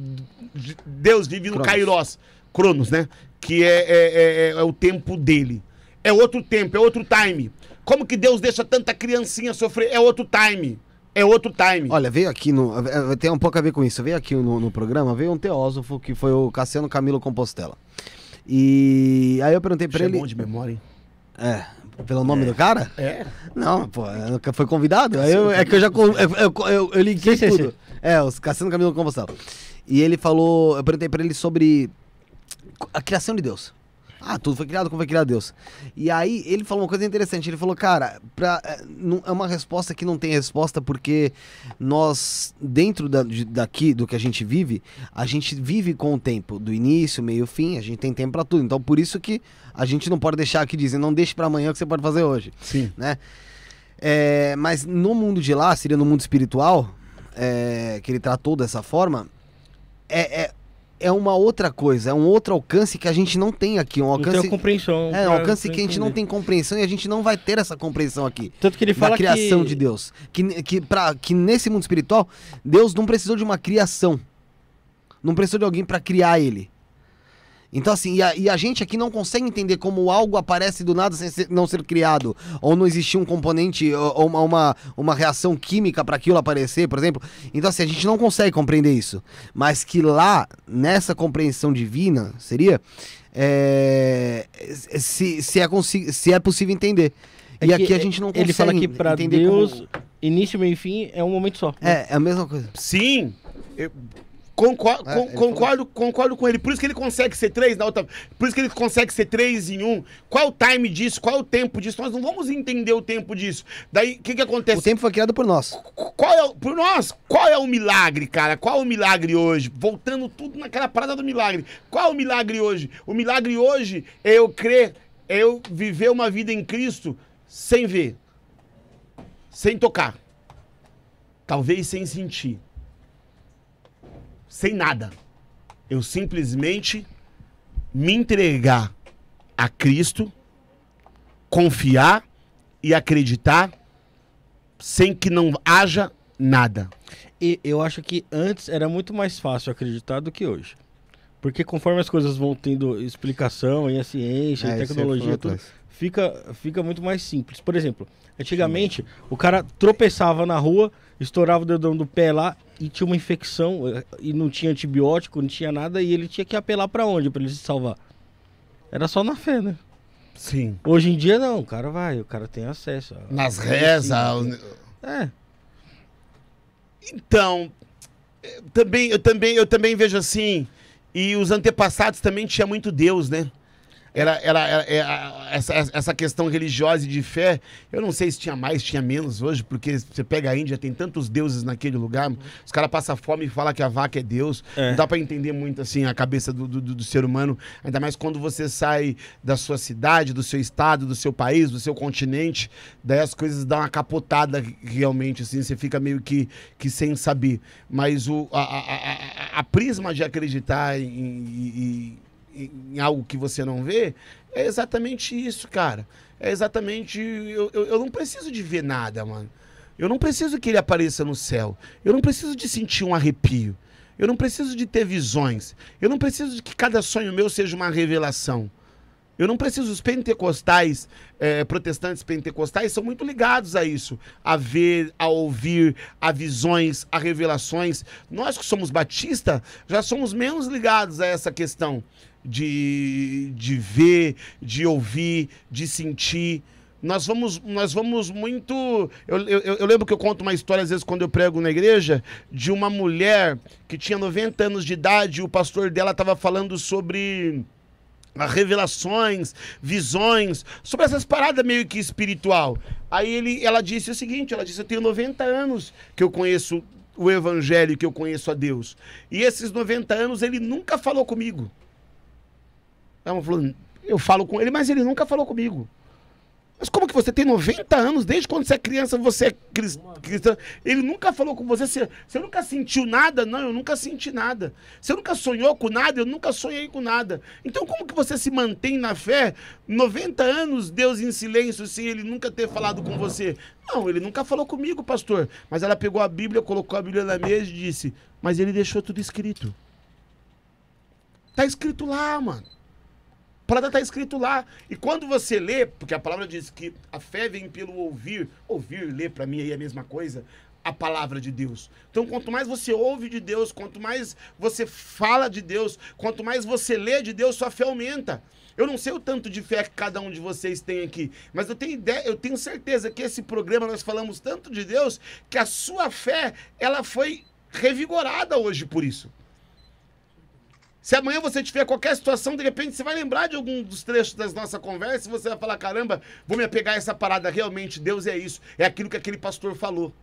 de- Deus vive no Cronos. Kairos, Cronos, né? Que é, é, é- é o tempo dele. É outro tempo, é outro time. Como que Deus deixa tanta criancinha sofrer? É outro time. É outro time. Olha, veio aqui no. Tem um pouco a ver com isso. Veio aqui no, no programa, veio um teósofo que foi o Cassiano Camilo Compostela. E aí eu perguntei pra Você é ele. bom de memória, hein? É, pelo nome do cara? É. Não, pô, foi convidado. Eu- é que eu já. Eu, eu, eu, eu liguei Sim, sim, tudo. sim. É, os Cassiano Camilo Compostela. E ele falou. Eu perguntei pra ele sobre a criação de Deus. Ah, tudo foi criado como foi criado Deus. E aí ele falou uma coisa interessante. Ele falou, cara, pra, é, não- é uma resposta que não tem resposta porque nós, dentro da- daqui, do que a gente vive, a gente vive com o tempo, do início, meio, fim, a gente tem tempo pra tudo. Então por isso que a gente não pode deixar aqui dizendo, não deixe pra amanhã o que você pode fazer hoje Sim. né? É, mas no mundo de lá, seria no mundo espiritual, é, que ele tratou dessa forma, é, é, é uma outra coisa, é um outro alcance que a gente não tem aqui. Um Não tem alcance, compreensão. é, um alcance que a gente não tem compreensão e a gente não vai ter essa compreensão aqui. Tanto que ele fala da criação que... de Deus. Que, que, pra, que nesse mundo espiritual, Deus não precisou de uma criação. Não precisou de alguém para criar ele. Então, assim, e a, e a gente aqui não consegue entender como algo aparece do nada sem ser- não ser criado. Ou não existir um componente, ou, ou uma, uma, uma reação química para aquilo aparecer, por exemplo. Então, assim, a gente não consegue compreender isso. Mas que lá, nessa compreensão divina, seria. é, se, se, é se é possível entender. É e que aqui a gente não consegue Ele fala que pra entender Deus, como- início, meio e fim é um momento só. né? É, é a mesma coisa. Sim. Eu concor- É, con- concordo, concordo com ele. Por isso que ele consegue ser três na outra. Por isso que ele consegue ser três em um. Qual o time disso? Qual o tempo disso? Nós não vamos entender o tempo disso. Daí, o que, que acontece? O tempo foi criado por nós. Qu- Qual é, o- por nós, qual é o milagre, cara? Qual é o milagre hoje? Voltando tudo naquela parada do milagre. Qual é o milagre hoje? O milagre hoje é eu crer, é eu viver uma vida em Cristo sem ver, sem tocar, talvez sem sentir, sem nada. Eu simplesmente me entregar a Cristo, confiar e acreditar sem que não haja nada. E eu acho que antes era muito mais fácil acreditar do que hoje. Porque conforme as coisas vão tendo explicação e a ciência, É, e isso tecnologia, tudo. Fica, fica muito mais simples. Por exemplo, antigamente o cara tropeçava na rua, estourava o dedão do pé lá e tinha uma infecção e não tinha antibiótico, não tinha nada e ele tinha que apelar pra onde pra ele se salvar? Era só na fé, né? Sim. Hoje em dia não, o cara vai, o cara tem acesso. Nas rezas. É. Então, eu também, eu também, eu também vejo assim. E os antepassados também tinha muito Deus, né? Era, era, era- era- essa, essa questão religiosa e de fé. Eu não sei se tinha mais, tinha menos hoje, porque você pega a Índia, tem tantos deuses naquele lugar. Os caras passam fome e falam que a vaca é Deus. É. Não dá pra entender muito assim a cabeça do, do, do ser humano. Ainda mais quando você sai da sua cidade, do seu estado, do seu país, do seu continente. Daí as coisas dão uma capotada realmente, assim. Você fica meio que, que sem saber. Mas o, a, a, a- a prisma de acreditar em, em- em- algo que você não vê é exatamente isso, cara. É exatamente. Eu, eu, eu não preciso de ver nada, mano. Eu não preciso que ele apareça no céu. Eu não preciso de sentir um arrepio. Eu não preciso de ter visões. Eu não preciso de que cada sonho meu seja uma revelação. Eu não preciso. Os pentecostais, eh, protestantes pentecostais, são muito ligados a isso. A ver, a ouvir, a visões, a revelações. Nós que somos batistas, já somos menos ligados a essa questão de, de ver, de ouvir, de sentir. Nós vamos, nós vamos muito. Eu, eu, eu lembro que eu conto uma história, às vezes, quando eu prego na igreja, de uma mulher que tinha 90 anos de idade e o pastor dela estava falando sobre revelações, visões, sobre essas paradas meio que espiritual. Aí ele, ela disse o seguinte, ela disse, eu tenho 90 anos que eu conheço o evangelho, que eu conheço a Deus. E esses 90 anos ele nunca falou comigo. Ela falou, eu falo com ele, mas ele nunca falou comigo. Mas como que você tem 90 anos, desde quando você é criança, você é cristão? Ele nunca falou com você, você, você nunca sentiu nada? Não, eu nunca senti nada. Você nunca sonhou com nada? Eu nunca sonhei com nada. Então como que você se mantém na fé 90 anos, Deus em silêncio, sem ele nunca ter falado com você? Não, ele nunca falou comigo, pastor. Mas ela pegou a Bíblia, colocou a Bíblia na mesa e disse, mas ele deixou tudo escrito. Tá escrito lá, mano. A palavra está escrito lá. E quando você lê, porque a palavra diz que a fé vem pelo ouvir, ouvir, ler para mim aí é a mesma coisa, a palavra de Deus. Então, quanto mais você ouve de Deus, quanto mais você fala de Deus, quanto mais você lê de Deus, sua fé aumenta. Eu não sei o tanto de fé que cada um de vocês tem aqui, mas eu tenho ideia, eu tenho certeza que esse programa nós falamos tanto de Deus que a sua fé, ela foi revigorada hoje por isso. Se amanhã você tiver qualquer situação, de repente você vai lembrar de algum dos trechos das nossas conversas e você vai falar: caramba, vou me apegar a essa parada. Realmente, Deus é isso. É aquilo que aquele pastor falou.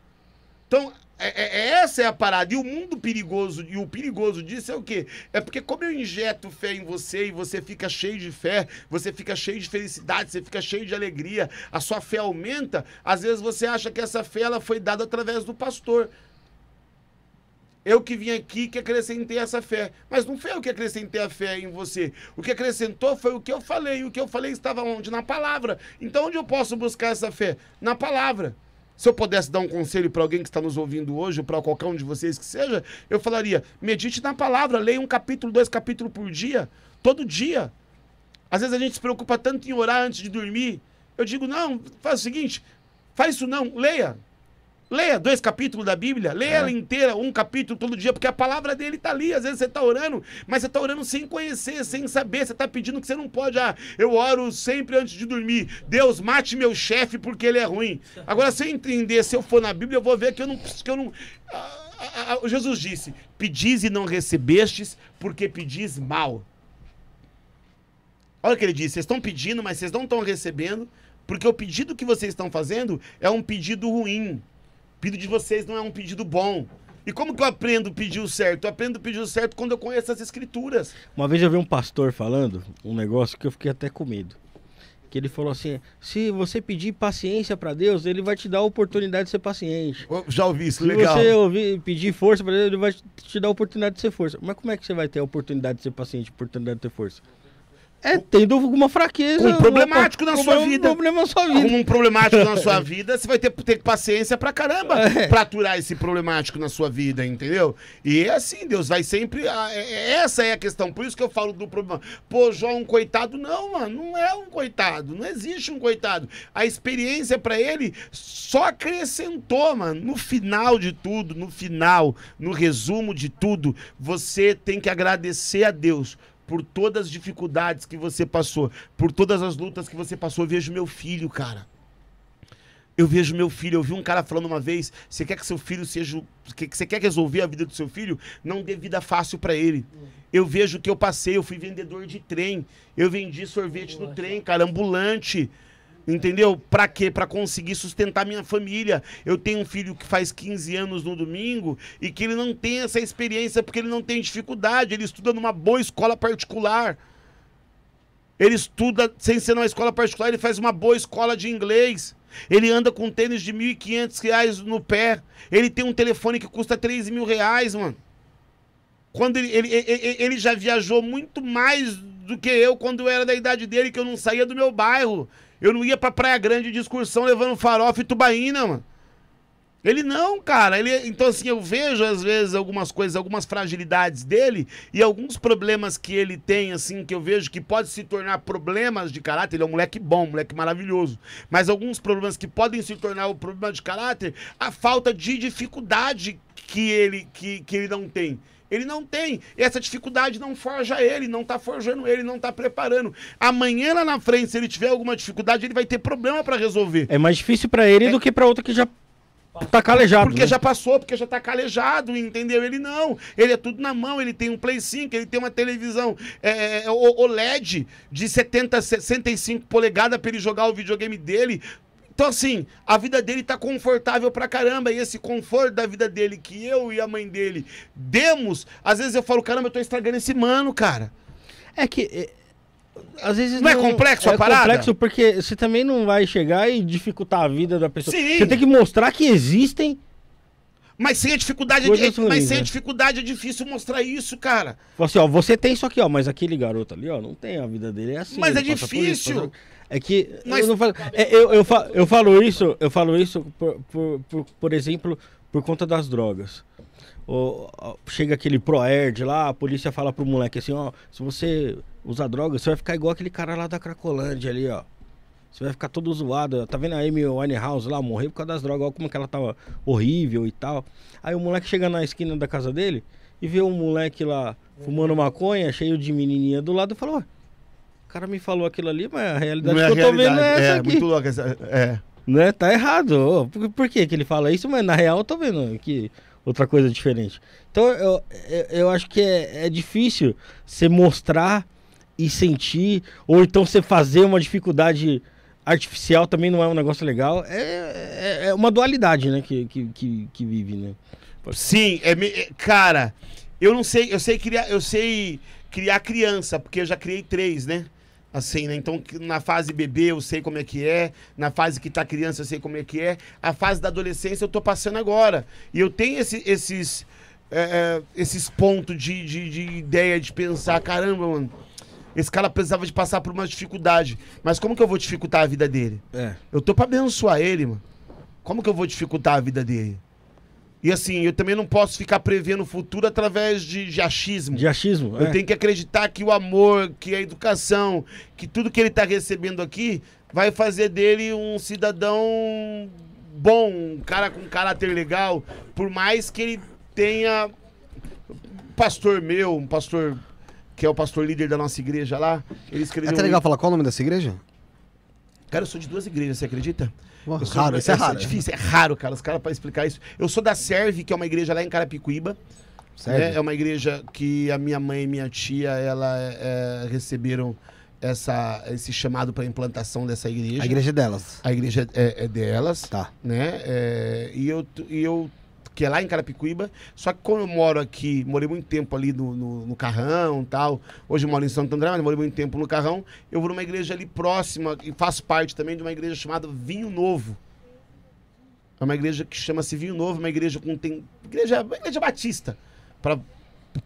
Então, é, é, é essa é a parada. E o mundo perigoso, e o perigoso disso é o quê? É porque, como eu injeto fé em você e você fica cheio de fé, você fica cheio de felicidade, você fica cheio de alegria, a sua fé aumenta, às vezes você acha que essa fé ela foi dada através do pastor. Eu que vim aqui que acrescentei essa fé. Mas não foi eu que acrescentei a fé em você. O que acrescentou foi o que eu falei. O que eu falei estava onde? Na palavra. Então, onde eu posso buscar essa fé? Na palavra. Se eu pudesse dar um conselho para alguém que está nos ouvindo hoje, ou para qualquer um de vocês que seja, eu falaria: medite na palavra, leia um capítulo, dois capítulos por dia, todo dia. Às vezes a gente se preocupa tanto em orar antes de dormir. Eu digo: não, faz o seguinte, faz isso não, leia. Leia dois capítulos da Bíblia, leia é. ela inteira, um capítulo todo dia, porque a palavra dele está ali. Às vezes você está orando, mas você está orando sem conhecer, sem saber. Você está pedindo que você não pode. Ah, eu oro sempre antes de dormir. Deus, mate meu chefe porque ele é ruim. Agora, se eu entender, se eu for na Bíblia, eu vou ver que eu não. Que eu não ah, ah, ah, Jesus disse: Pedis e não recebestes, porque pedis mal. Olha o que ele disse: vocês estão pedindo, mas vocês não estão recebendo, porque o pedido que vocês estão fazendo é um pedido ruim pedido de vocês não é um pedido bom. E como que eu aprendo a pedir o certo? Eu aprendo a pedir o certo quando eu conheço as escrituras. Uma vez eu vi um pastor falando um negócio que eu fiquei até com medo. Que ele falou assim: se você pedir paciência para Deus, ele vai te dar a oportunidade de ser paciente. Eu já ouvi isso, se legal. Se você ouvir, pedir força para Deus, ele vai te dar a oportunidade de ser força. Mas como é que você vai ter a oportunidade de ser paciente, a oportunidade de ter força? É, tendo alguma fraqueza. Um problemático na sua vida. Um problema na sua vida. Um problemático na sua vida, você vai ter, ter paciência pra caramba é. pra aturar esse problemático na sua vida, entendeu? E é assim, Deus vai sempre. É, é, essa é a questão. Por isso que eu falo do problema. Pô, Jó é um coitado. Não, mano, não é um coitado. Não existe um coitado. A experiência pra ele só acrescentou, mano. No final de tudo, no final, no resumo de tudo, você tem que agradecer a Deus por todas as dificuldades que você passou, por todas as lutas que você passou. Eu vejo meu filho, cara. Eu vejo meu filho, eu vi um cara falando uma vez, você quer que seu filho seja, que você quer resolver a vida do seu filho, não dê vida fácil para ele. Eu vejo que eu passei, eu fui vendedor de trem, eu vendi sorvete no trem, cara, ambulante. Entendeu? Para quê? Para conseguir sustentar minha família. Eu tenho um filho que faz 15 anos no domingo e que ele não tem essa experiência porque ele não tem dificuldade. Ele estuda numa boa escola particular. Ele estuda, sem ser numa escola particular, ele faz uma boa escola de inglês. Ele anda com tênis de R$ 1.500 no pé. Ele tem um telefone que custa 3 mil reais, mano. Quando ele, ele, ele, ele já viajou muito mais do que eu quando eu era da idade dele, que eu não saía do meu bairro. Eu não ia pra Praia Grande de excursão levando farofa e tubaína, mano. Ele não, cara. Ele, então, assim, eu vejo às vezes algumas coisas, algumas fragilidades dele e alguns problemas que ele tem, assim, que eu vejo que pode se tornar problemas de caráter. Ele é um moleque bom, um moleque maravilhoso. Mas alguns problemas que podem se tornar o problema de caráter, a falta de dificuldade que ele, que, que ele não tem. Ele não tem. Essa dificuldade não forja ele, não tá forjando ele, não tá preparando. Amanhã lá na frente, se ele tiver alguma dificuldade, ele vai ter problema para resolver. É mais difícil pra ele do que pra outra que já tá calejado. Porque né? já passou, porque já tá calejado, entendeu? Ele não. Ele é tudo na mão, ele tem um Play 5, ele tem uma televisão é, o- OLED de 70, 65 polegadas pra ele jogar o videogame dele. Então, assim, a vida dele tá confortável pra caramba. E esse conforto da vida dele que eu e a mãe dele demos, às vezes eu falo, caramba, eu tô estragando esse mano, cara. É que. é, às vezes Não é complexo a é parada? complexo porque você também não vai chegar e dificultar a vida da pessoa. Sim. Você tem que mostrar que existem. Mas sem a dificuldade, é, mas ruins, sem a né? dificuldade é difícil mostrar isso, cara. Fala assim, ó, você tem isso aqui, ó, mas aquele garoto ali, ó, não tem a vida dele. É assim. Mas é isso, difícil. passa- É que. Mas- Eu, falo, é, eu, eu, fa- eu falo isso, eu falo isso, por, por, por, por exemplo, por conta das drogas. O- ó, chega aquele Proerd lá, a polícia fala pro moleque assim, ó, se você usar droga, você vai ficar igual aquele cara lá da Cracolândia ali, ó. Você vai ficar todo zoado. Tá vendo a Amy Winehouse lá, morreu por causa das drogas, olha como que ela tava horrível e tal. Aí o moleque chega na esquina da casa dele e vê um moleque lá fumando maconha, cheio de menininha do lado e fala, cara me falou aquilo ali, mas a realidade é que a eu tô vendo é essa É, aqui. muito louco essa. É. Né? Tá errado. Por, por que, que ele fala isso? Mas na real eu tô vendo que outra coisa diferente. Então eu, eu, eu acho que é, é difícil você mostrar e sentir, ou então você fazer uma dificuldade artificial também não é um negócio legal. É, é, é uma dualidade, né? Que, que, que, que vive, né? Sim, é, é- cara, eu não sei, eu sei criar, eu sei criar criança, porque eu já criei três, né? Assim, né? Então, na fase bebê eu sei como é que é, na fase que tá criança eu sei como é que é, a fase da adolescência eu tô passando agora. E eu tenho esse- esses, é, é, esses pontos de, de, de ideia, de pensar, caramba, mano, esse cara precisava de passar por uma dificuldade, mas como que eu vou dificultar a vida dele? É. Eu tô pra abençoar ele, mano. Como que eu vou dificultar a vida dele? E assim, eu também não posso ficar prevendo o futuro através de, de achismo. De achismo. Eu é. tenho que acreditar que o amor, que a educação, que tudo que ele tá recebendo aqui vai fazer dele um cidadão bom, um cara com caráter legal, por mais que ele tenha um pastor meu, um pastor que é o pastor líder da nossa igreja lá, ele É escreveu até um legal falar qual o nome dessa igreja? Cara, eu sou de duas igrejas, você acredita? Raro, isso é raro. difícil, é raro, cara, os caras pra explicar isso. Eu sou da Serve, que é uma igreja lá em Carapicuíba. Né? É uma igreja que a minha mãe e minha tia, ela é, receberam essa, esse chamado para implantação dessa igreja. A igreja delas. A igreja é, é delas, Tá. né? É, e, eu, e eu, que é lá em Carapicuíba, só que como eu moro aqui, morei muito tempo ali no, no, no Carrão e tal, hoje eu moro em Santo André, mas morei muito tempo no Carrão, eu vou numa igreja ali próxima, e faço parte também de uma igreja chamada Vinho Novo. É uma igreja que chama-se Vinho Novo, uma igreja com tem igreja, igreja batista, para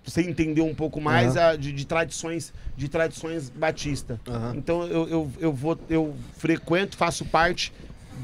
você entender um pouco mais Aham. a- de, de tradições de tradições batista. Aham. Então eu, eu, eu vou eu frequento, faço parte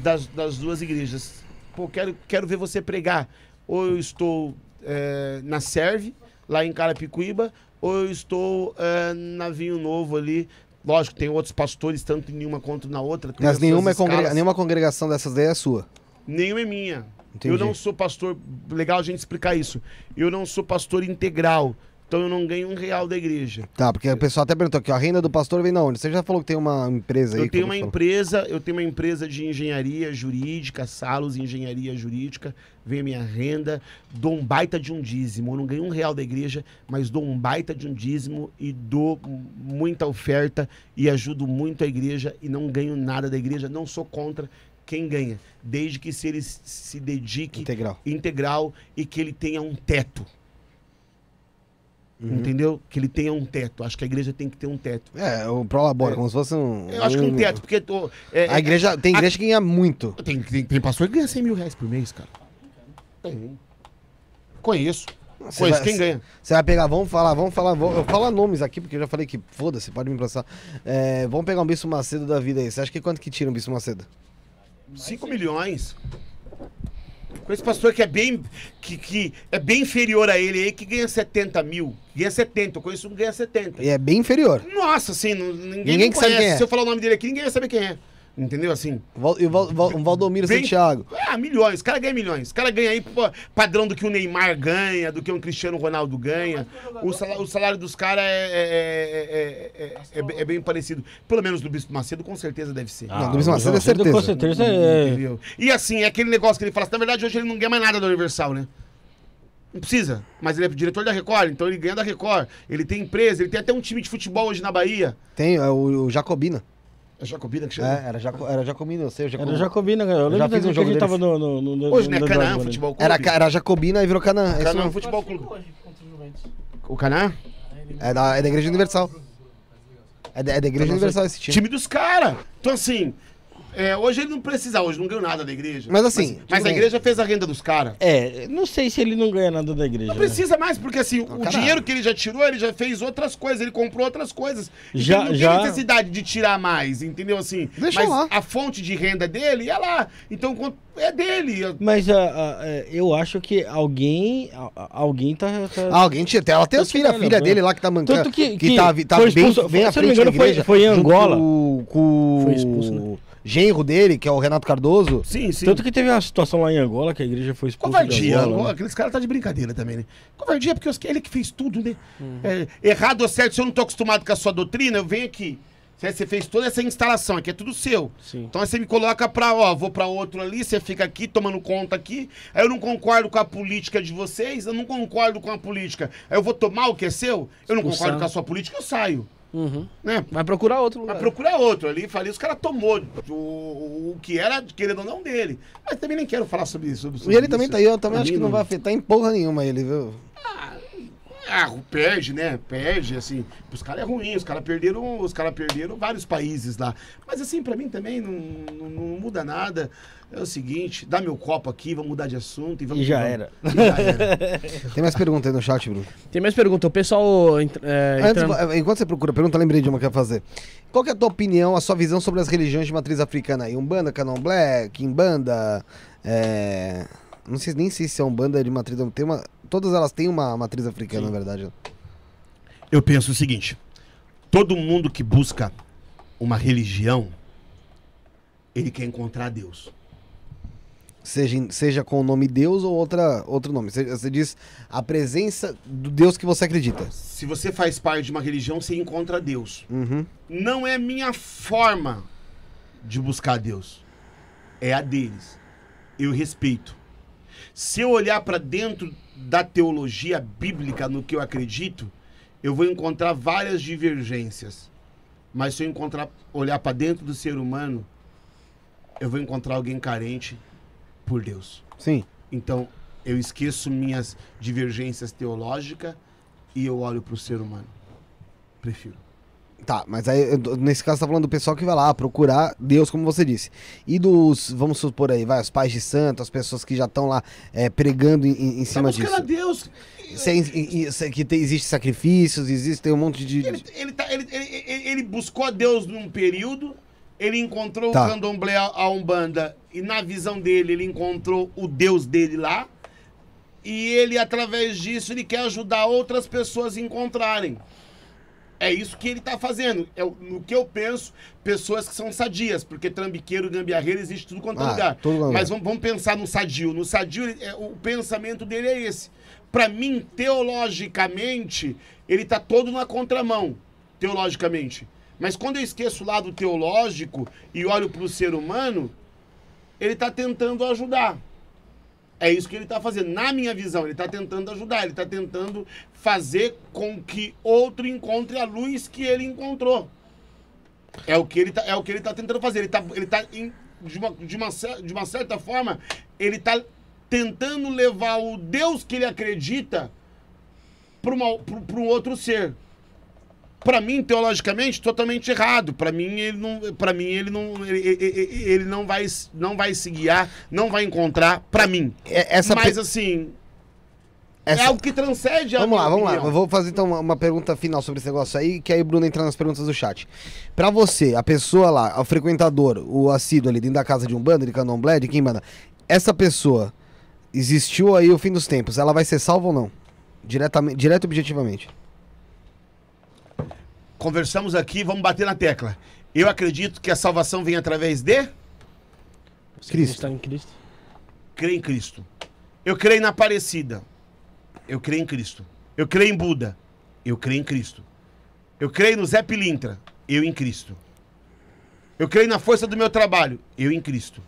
das, das duas igrejas. Pô, quero, quero ver você pregar. Ou eu estou é, na Serve, lá em Carapicuíba, ou eu estou é, na Vinho Novo ali. Lógico, tem outros pastores, tanto em uma quanto na outra. Mas as nenhuma, é congrega- nenhuma congregação dessas daí é sua. Nenhuma é minha. Entendi. Eu não sou pastor. Legal a gente explicar isso. Eu não sou pastor integral. Então eu não ganho um real da igreja. Tá, porque o pessoal até perguntou aqui, a renda do pastor vem da onde? Você já falou que tem uma empresa aí. Eu tenho uma empresa, eu tenho uma empresa de engenharia jurídica, Salos Engenharia Jurídica, vem a minha renda, dou um baita de um dízimo. Eu não ganho um real da igreja, mas dou um baita de um dízimo e dou muita oferta e ajudo muito a igreja e não ganho nada da igreja. Não sou contra quem ganha, desde que se ele se dedique Integral. integral e que ele tenha um teto. Uhum. Entendeu? Que ele tenha um teto. Acho que a igreja tem que ter um teto. É, o Prolabora, É. como se fosse um. Eu acho que um teto, porque tô, é, A igreja, tem a- igreja que ganha muito. Tem, tem, tem pastor que ganha 100 mil reais por mês, cara. Tem. Conheço. Você Conheço vai- quem ganha. Você vai pegar, vamos falar, vamos falar, vou, eu falo nomes aqui, porque eu já falei que foda-se, pode me processar. É, vamos pegar um Bispo Macedo da vida aí. Você acha que quanto que tira um Bispo Macedo? 5 milhões. Conheço pastor que é bem. Que, que é bem inferior a ele aí, que ganha 70 mil. Ganha 70. Eu conheço um que ganha 70. E é bem inferior. Nossa, assim, não- ninguém, Ninguém que sabe conhece. quem é. Se eu falar o nome dele aqui, ninguém vai saber quem é. Entendeu? Assim. Val- E o Val- Val- um Valdomiro Bem- Santiago. Ah, milhões. O cara ganha milhões. O cara ganha aí pô, padrão do que o Neymar ganha, do que um Cristiano Ronaldo ganha. O salário, o salário dos caras é, é, é, é, é- é bem parecido. Pelo menos do Bispo Macedo, com certeza deve ser. Não, do Bispo Macedo é Ah, Macedo, Com certeza. certeza é. Entendeu? E assim, é aquele negócio que ele fala assim, na verdade, hoje ele não ganha mais nada da Universal, né? Não precisa. Mas ele é diretor da Record, então ele ganha da Record. Ele tem empresa, ele tem até um time de futebol hoje na Bahia. Tem é, o, o Jacobina. É Jacobina que chama? É, era, Jaco, era Jacobina, eu sei. Jacobina. Era Jacobina, cara. Eu Já lembro fiz um que a jogo gente deles. tava no. no, no, Hoje não é no Canaã Futebol Clube? Era, era Jacobina e virou Canaã. é Canaã mesmo. Futebol Clube. O Canaã? É da, é da Igreja Universal. É da, é da Igreja Universal esse time. Time dos caras. Então, assim, é, hoje ele não precisa, hoje não ganhou nada da igreja. Mas assim, Mas, mas a igreja fez a renda dos caras. É, não sei se ele não ganha nada da igreja. Não né? precisa mais, porque assim, o caralho. dinheiro que ele já tirou, ele já fez outras coisas, ele comprou outras coisas. Então Já- ele não já- tem necessidade de tirar mais, entendeu? Assim, Deixa mas lá. a fonte de renda dele é lá. Então quanto- é dele. Mas ah, é, eu acho que alguém. Alguém tá. tá- Ah, alguém tinha. Ela tem Tá as filhas, a filha né? dele lá que tá mancando. Tanto que- que tá, vi- tá foi bem, expulso- bem à se eu não me frente da engano, foi- igreja. foi em junto Angola. Com, com Foi expulso, né? Genro dele, que é o Renato Cardoso. Sim, sim. Tanto que teve uma situação lá em Angola que a igreja foi expulsa. Covardia. Angola, né? Aqueles caras tá de brincadeira também, né? Covardia porque ele que fez tudo, né? É, errado ou certo, se eu não tô acostumado com a sua doutrina, eu venho aqui. Você fez toda essa instalação aqui, é tudo seu. Sim. Então aí você me coloca pra, ó, vou pra outro ali, você fica aqui tomando conta aqui. Aí eu não concordo com a política de vocês, eu não concordo com a política. Aí eu vou tomar o que é seu, eu não Expulsão. concordo com a sua política, eu saio. Uhum. Né? Vai procurar outro lugar. Vai procurar outro ali. Falei, os caras tomou o, o que era, querendo ou não, dele. Mas também nem quero falar sobre isso. Sobre, E ele também isso. tá aí, eu também acho que não vai afetar em porra nenhuma ele, viu? Ah, perde, né? Perde, assim. Os caras é ruim, os caras perderam, os caras perderam vários países lá. Mas assim, pra mim também não, não, não muda nada. É o seguinte, dá meu copo aqui, vamos mudar de assunto e vamos. E já vamos. era. E já era. Tem mais perguntas aí no chat, Bruno. Tem mais pergunta. O pessoal é, Antes, entrando- enquanto você procura pergunta, lembrei de uma que eu ia fazer. Qual que é a tua opinião, a sua visão sobre as religiões de matriz africana aí? Umbanda, Candomblé, Kimbanda, é... Não sei nem sei se é Umbanda de matriz... Tem uma... Todas elas têm uma matriz africana, na verdade. Eu penso o seguinte: todo mundo que busca uma religião, ele quer encontrar Deus. Seja, seja com o nome Deus ou outra, outro nome. Você, você diz a presença do Deus que você acredita. Se você faz parte de uma religião, você encontra Deus. Uhum. não é minha forma de buscar Deus. É a deles. Eu respeito. Se eu olhar para dentro da teologia bíblica no que eu acredito, eu vou encontrar várias divergências. Mas se eu encontrar, olhar para dentro do ser humano, eu vou encontrar alguém carente por Deus. Sim. Então, eu esqueço minhas divergências teológicas e eu olho para o ser humano. Prefiro. Tá, mas aí, nesse caso, você tá falando do pessoal que vai lá procurar Deus, como você disse. E dos, vamos supor aí, vai, os pais de santo, as pessoas que já estão lá é, pregando em, em Tá cima a disso. Deus. Se é- é que tem, existe sacrifícios, existe tem um monte de. Ele, ele, tá- ele- ele- ele buscou a Deus num período, ele encontrou Tá. o candomblé, a umbanda, e na visão dele, ele encontrou o Deus dele lá. E ele, através disso, ele quer ajudar outras pessoas a encontrarem. É isso que ele tá fazendo. É, no que eu penso, pessoas que são sadias, porque trambiqueiro gambiarreiro existe tudo quanto é Ah, lugar. todo lugar. Mas vamos, vamos pensar no sadio. No sadio, ele- é, o pensamento dele é esse. Para mim, teologicamente, ele tá todo na contramão, teologicamente. Mas quando eu esqueço o lado teológico e olho para o ser humano, ele tá tentando ajudar. É isso que ele está fazendo. Na minha visão, ele está tentando ajudar, ele está tentando fazer com que outro encontre a luz que ele encontrou. É o que ele está é o que ele tá tentando fazer. Ele está ele tá de, uma, de, uma, de uma certa forma, ele está tentando levar o Deus que ele acredita para um outro ser. Para mim, teologicamente, totalmente errado. Para mim, ele não, para mim ele não, ele, ele- ele não vai, não vai se guiar, não vai encontrar. Para mim, É- essa mas pe- assim, essa- é algo que transcende a Vamos lá, minha vamos lá. opinião. Eu vou fazer então uma, uma pergunta final sobre esse negócio aí, que aí o Bruno entra nas perguntas do chat. Pra você, a pessoa lá, o frequentador, o assíduo ali dentro da casa de um bando, de candomblé, de quem manda, essa pessoa, existiu aí o fim dos tempos, ela vai ser salva ou não? Diretamente, direto e objetivamente. Conversamos aqui, vamos bater na tecla. Eu acredito que a salvação vem através de Cristo. está em Cristo. crer em Cristo. Eu creio na Aparecida. Eu creio em Cristo. Eu creio em Buda. Eu creio em Cristo. Eu creio no Zé Pilintra. Eu em Cristo. Eu creio na força do meu trabalho. Eu em Cristo.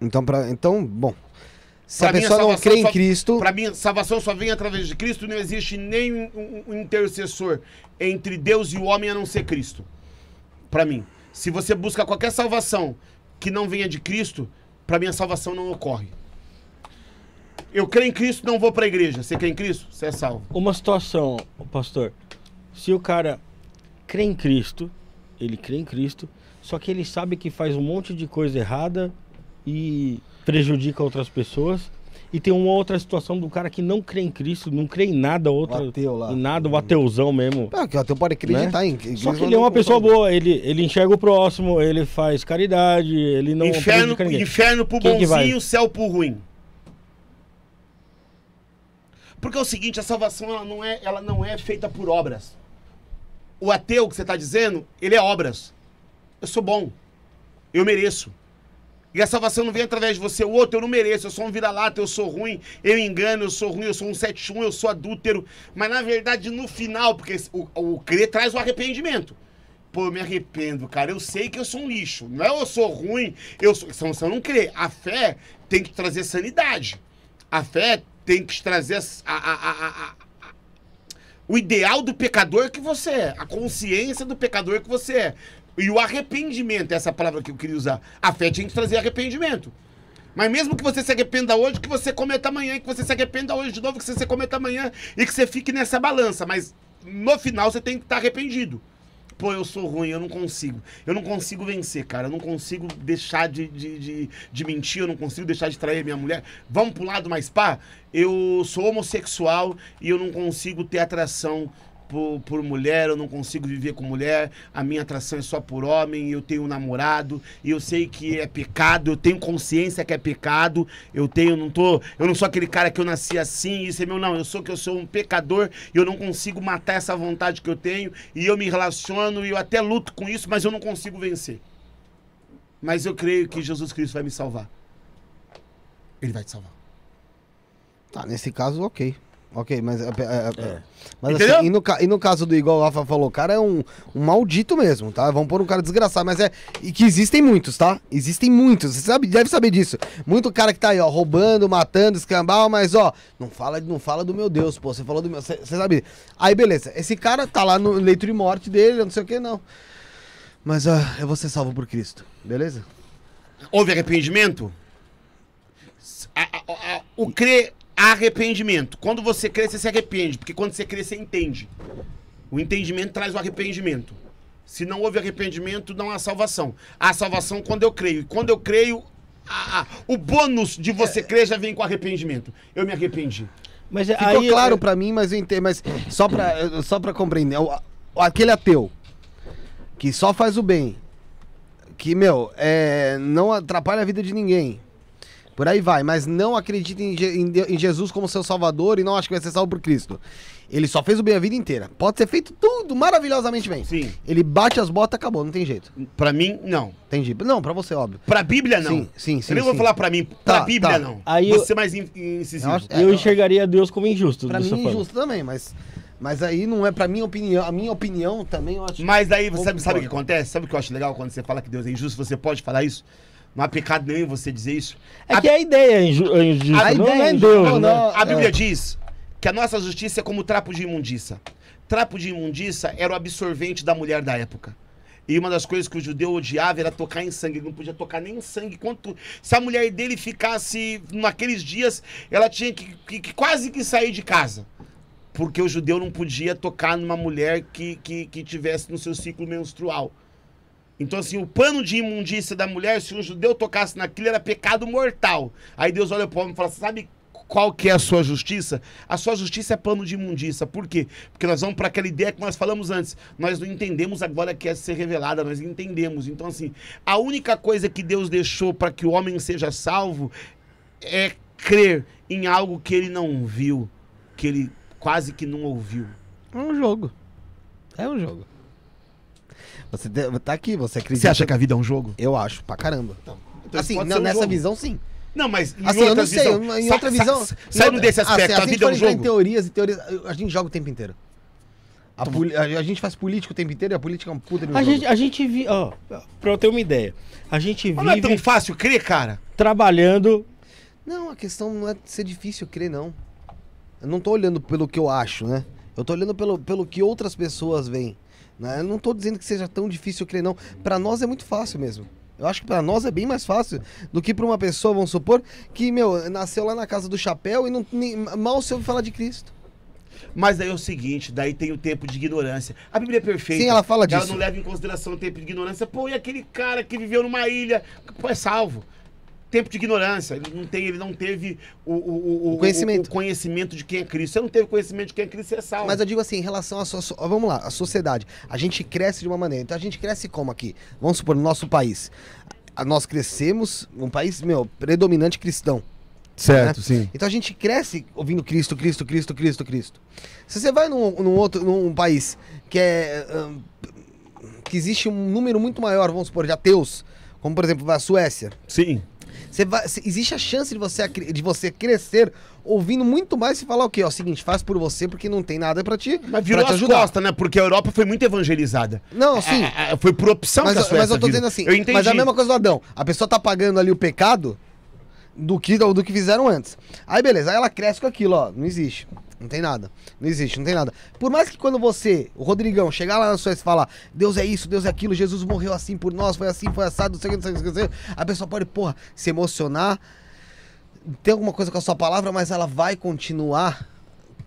Então, pra, então bom. Se Pra a mim, pessoa não salvação crê em só- Cristo, Para mim, salvação só vem através de Cristo. Não existe nem um intercessor entre Deus e o homem a não ser Cristo. Para mim, se você busca qualquer salvação que não venha de Cristo, para mim a salvação não ocorre. Eu creio em Cristo, não vou para a igreja. Você crê em Cristo? Você é salvo. Uma situação, pastor. Se o cara crê em Cristo, ele crê em Cristo, só que ele sabe que faz um monte de coisa errada e prejudica outras pessoas. E tem uma outra situação do cara que não crê em Cristo, não crê em nada, outra, O ateu lá. em nada, o ateuzão mesmo. ah, que o ateu pode acreditar em Só que ele é uma pessoa boa, ele, ele enxerga o próximo, ele faz caridade, ele não inferno, inferno pro Quem bonzinho, céu pro ruim. Porque é o seguinte, a salvação ela não é, ela não é feita por obras. O ateu que você está dizendo, ele é obras. Eu sou bom. Eu mereço. E a salvação não vem através de você. O outro eu não mereço. Eu sou um vira-lata, eu sou ruim, eu engano, eu sou ruim, eu sou um 71, eu sou adúltero. Mas na verdade, no final, porque o, o crer traz o arrependimento. Pô, eu me arrependo, cara. Eu sei que eu sou um lixo. Não é eu sou ruim, eu sou. São, são não crer. A fé tem que trazer sanidade. A fé tem que trazer a- a- a- o ideal do pecador que você é, a consciência do pecador que você é. E o arrependimento, essa palavra que eu queria usar. A fé tinha que trazer arrependimento. Mas mesmo que você se arrependa hoje, que você cometa amanhã, que você se arrependa hoje de novo, que você se cometa amanhã e que você fique nessa balança. Mas no final você tem que estar arrependido. Pô, eu sou ruim, eu não consigo. Eu não consigo vencer, cara. Eu não consigo deixar de, de, de, de mentir, eu não consigo deixar de trair minha mulher. Vamos pro lado mais pá? Eu sou homossexual e eu não consigo ter atração por, por mulher, eu não consigo viver com mulher, a minha atração é só por homem, eu tenho um namorado, e eu sei que é pecado, eu tenho consciência que é pecado, eu tenho, não tô, eu não sou aquele cara que eu nasci assim, isso é meu, não, eu sou que eu sou um pecador, e eu não consigo matar essa vontade que eu tenho, e eu me relaciono, e eu até luto com isso, mas eu não consigo vencer. Mas eu creio que Jesus Cristo vai me salvar. Ele vai te salvar. Tá, nesse caso, ok. Ok, mas. é, é, é, Mas Entendeu? assim, e no, e no caso do igual o Rafa falou, o cara é um, um maldito mesmo, tá? Vamos pôr um cara desgraçado, mas é. E que existem muitos, tá? Existem muitos. Você sabe, deve saber disso. Muito cara que tá aí, ó, roubando, matando, escambau, mas ó, não fala, não fala do meu Deus, pô. Você falou do meu. Você sabe. Aí, beleza. Esse cara tá lá no leito de morte dele, não sei o que, não. Mas ah, eu vou ser salvo por Cristo, beleza? Houve arrependimento? A- a- a- o crer arrependimento. Quando você crê, você se arrepende. Porque quando você crê, você entende. O entendimento traz o arrependimento. Se não houve arrependimento, não há salvação. Há salvação quando eu creio. E quando eu creio, a- a- o bônus de você crer já vem com arrependimento. Eu me arrependi. Mas é- Ficou aí, claro é- pra mim, mas eu entendo, mas só pra, só pra compreender, o- aquele ateu que só faz o bem, que, meu, é, não atrapalha a vida de ninguém, por aí vai, mas não acredita em, em em Jesus como seu salvador e não acha que vai ser salvo por Cristo. Ele só fez o bem a vida inteira. Pode ser feito tudo maravilhosamente bem. Sim. Ele bate as botas, acabou, não tem jeito. Pra mim, não. Entendi. Não, pra você, óbvio. Pra Bíblia, não. Sim, sim, sim, Eu nem vou falar pra mim. Pra Tá, Bíblia, tá. não. Aí Vou eu- ser mais in- incisivo. Eu acho- eu É, enxergaria Deus como injusto. Pra mim, forma. injusto também, mas, mas aí não é pra minha opinião. A minha opinião também eu acho. Mas aí, Pouco sabe, sabe o que acontece? Sabe o que eu acho legal quando você fala que Deus é injusto? Você pode falar isso? Não há pecado nenhum em você dizer isso. É que a ideia é inju- é injusta, A não ideia é é Deus, injusta, né? não, A Bíblia É. diz que a nossa justiça é como trapo de imundiça. Trapo de imundiça era o absorvente da mulher da época. E uma das coisas que o judeu odiava era tocar em sangue. Ele não podia tocar nem em sangue. Quanto, se a mulher dele ficasse naqueles dias, ela tinha que, que- que quase que sair de casa. Porque o judeu não podia tocar numa mulher que, que, que tivesse no seu ciclo menstrual. Então, assim, o pano de imundícia da mulher, se um judeu tocasse naquilo, era pecado mortal. Aí Deus olha pro homem e fala: sabe qual que é a sua justiça? A sua justiça é pano de imundícia. Por quê? Porque nós vamos para aquela ideia que nós falamos antes. Nós não entendemos agora que é ser revelada, nós entendemos. Então, assim, a única coisa que Deus deixou para que o homem seja salvo é crer em algo que ele não viu, que ele quase que não ouviu. É um jogo. É um jogo. Você tá aqui, você acredita. Você acha que a vida é um jogo? Eu acho, pra caramba. Então assim, pode não, um nessa jogo. visão, sim. Não, mas em Assim, eu não sei, visão- em outra sa- visão... sa- Saindo desse aspecto, assim, a gente vida é um entrar em jogo. teorias e teorias, a gente joga o tempo inteiro. A, poli- a- a gente faz política o tempo inteiro e a política é um puta de um A jogo. gente, a gente vive, ó, pra eu ter uma ideia. A gente Mas não é tão vive fácil crer, cara. trabalhando. Não, a questão não é ser difícil crer, não. Eu não tô olhando pelo que eu acho, né? Eu tô olhando pelo, pelo que outras pessoas veem. Né? Eu não tô dizendo que seja tão difícil crer, não. Pra nós é muito fácil mesmo. Eu acho que pra nós é bem mais fácil do que pra uma pessoa, vamos supor, que, meu, nasceu lá na casa do chapéu e não, nem- mal se ouve falar de Cristo. Mas daí é o seguinte, daí tem o tempo de ignorância. A Bíblia é perfeita. Sim, ela fala Ela disso. não leva em consideração o tempo de ignorância. Pô, e aquele cara que viveu numa ilha, pô, é salvo. Tempo de ignorância. Ele não, tem, ele não teve o, o, o- O conhecimento. o conhecimento de quem é Cristo. Você não teve conhecimento de quem é Cristo, você é salvo. Mas eu digo assim, em relação à so- vamos lá, a sociedade. A gente cresce de uma maneira. Então a gente cresce como aqui? Vamos supor, no nosso país. A- Nós crescemos um país, meu, predominante cristão. certo, sim. Então a gente cresce ouvindo Cristo, Cristo, Cristo, Cristo, Cristo. Se você vai num, num outro num país que é que existe um número muito maior, vamos supor, de ateus, como por exemplo a Suécia, Sim. Você vai, se- existe a chance de você de você crescer ouvindo muito mais e falar o quê? Ó, seguinte, faz por você porque não tem nada pra ti, Mas virou te as ajudar. costas, né? Porque a Europa foi muito evangelizada. Não, sim. A- a- foi por opção Mas, que a eu- Suécia mas eu tô dizendo assim, Eu entendi. mas é a mesma coisa do Adão. A pessoa tá pagando ali o pecado do que, do que fizeram antes. Aí beleza, aí ela cresce com aquilo, ó. Não existe. Não tem nada. Não existe, não tem nada. Por mais que quando você, o Rodrigão, chegar lá na Suécia e falar, Deus é isso, Deus é aquilo, Jesus morreu assim por nós, foi assim, foi assado, não sei o que, não sei o que, a pessoa pode, porra, se emocionar, ter alguma coisa com a sua palavra, mas ela vai continuar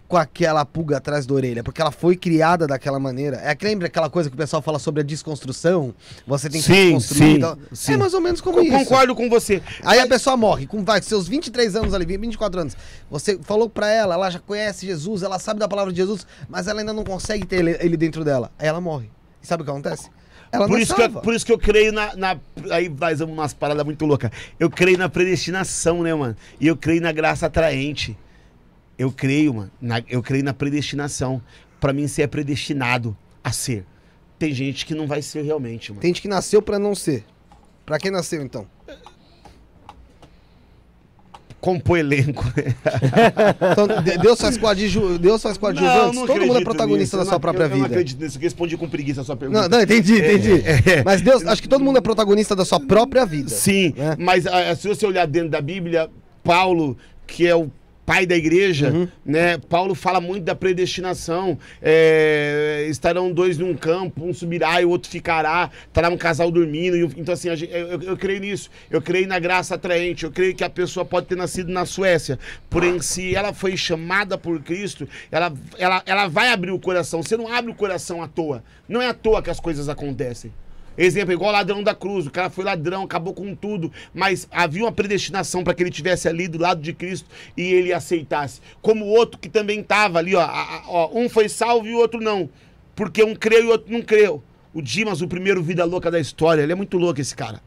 com aquela pulga atrás da orelha, porque ela foi criada daquela maneira. É lembra aquela coisa que o pessoal fala sobre a desconstrução? Você tem que Sim, desconstruir. sim, e tal. sim. É mais ou menos como Eu isso. concordo com você. Aí a pessoa morre com vai, seus 23 anos ali, 24 anos. Você falou pra ela, ela já conhece Jesus, ela sabe da palavra de Jesus, mas ela ainda não consegue ter ele, ele dentro dela. Aí ela morre. E sabe o que acontece? Ela Por não é isso, que eu, salva. por isso que eu creio na, na- Aí faz umas paradas muito loucas. Eu creio na predestinação, né, mano? E eu creio na graça atraente. Eu creio, mano. na- eu creio na predestinação. Pra mim, você é predestinado a ser. Tem gente que não vai ser realmente, mano. Tem gente que nasceu pra não ser. Pra quem nasceu então? Compor elenco. Então, de- Deus faz coadju... Deus faz coadjuvantes. Todo mundo é protagonista nisso. da sua não- própria eu, Eu não vida. acredito nisso. Respondi com preguiça a sua pergunta. Não, não, entendi, entendi. É. Mas Deus, acho que todo mundo é protagonista da sua própria vida. Sim, né? mas ah, se você olhar dentro da Bíblia, Paulo, que é o pai da igreja, Uhum. né? Paulo fala muito da predestinação. É, estarão dois num campo, um subirá e o outro ficará. Estará um casal dormindo. então, assim, gente- eu, eu- eu creio nisso. Eu creio na graça atraente. Eu creio que a pessoa pode ter nascido na Suécia. Porém, se ela foi chamada por Cristo, ela, ela, ela vai abrir o coração. Você não abre o coração à toa. Não é à toa que as coisas acontecem. Exemplo, igual ladrão da cruz. O cara foi ladrão, acabou com tudo. Mas havia uma predestinação para que ele tivesse ali do lado de Cristo e ele aceitasse. Como o outro que também estava ali, ó, ó, Um foi salvo e o outro não. Porque um creu e o outro não creu. O Dimas, o primeiro vida louca da história, ele é muito louco esse cara.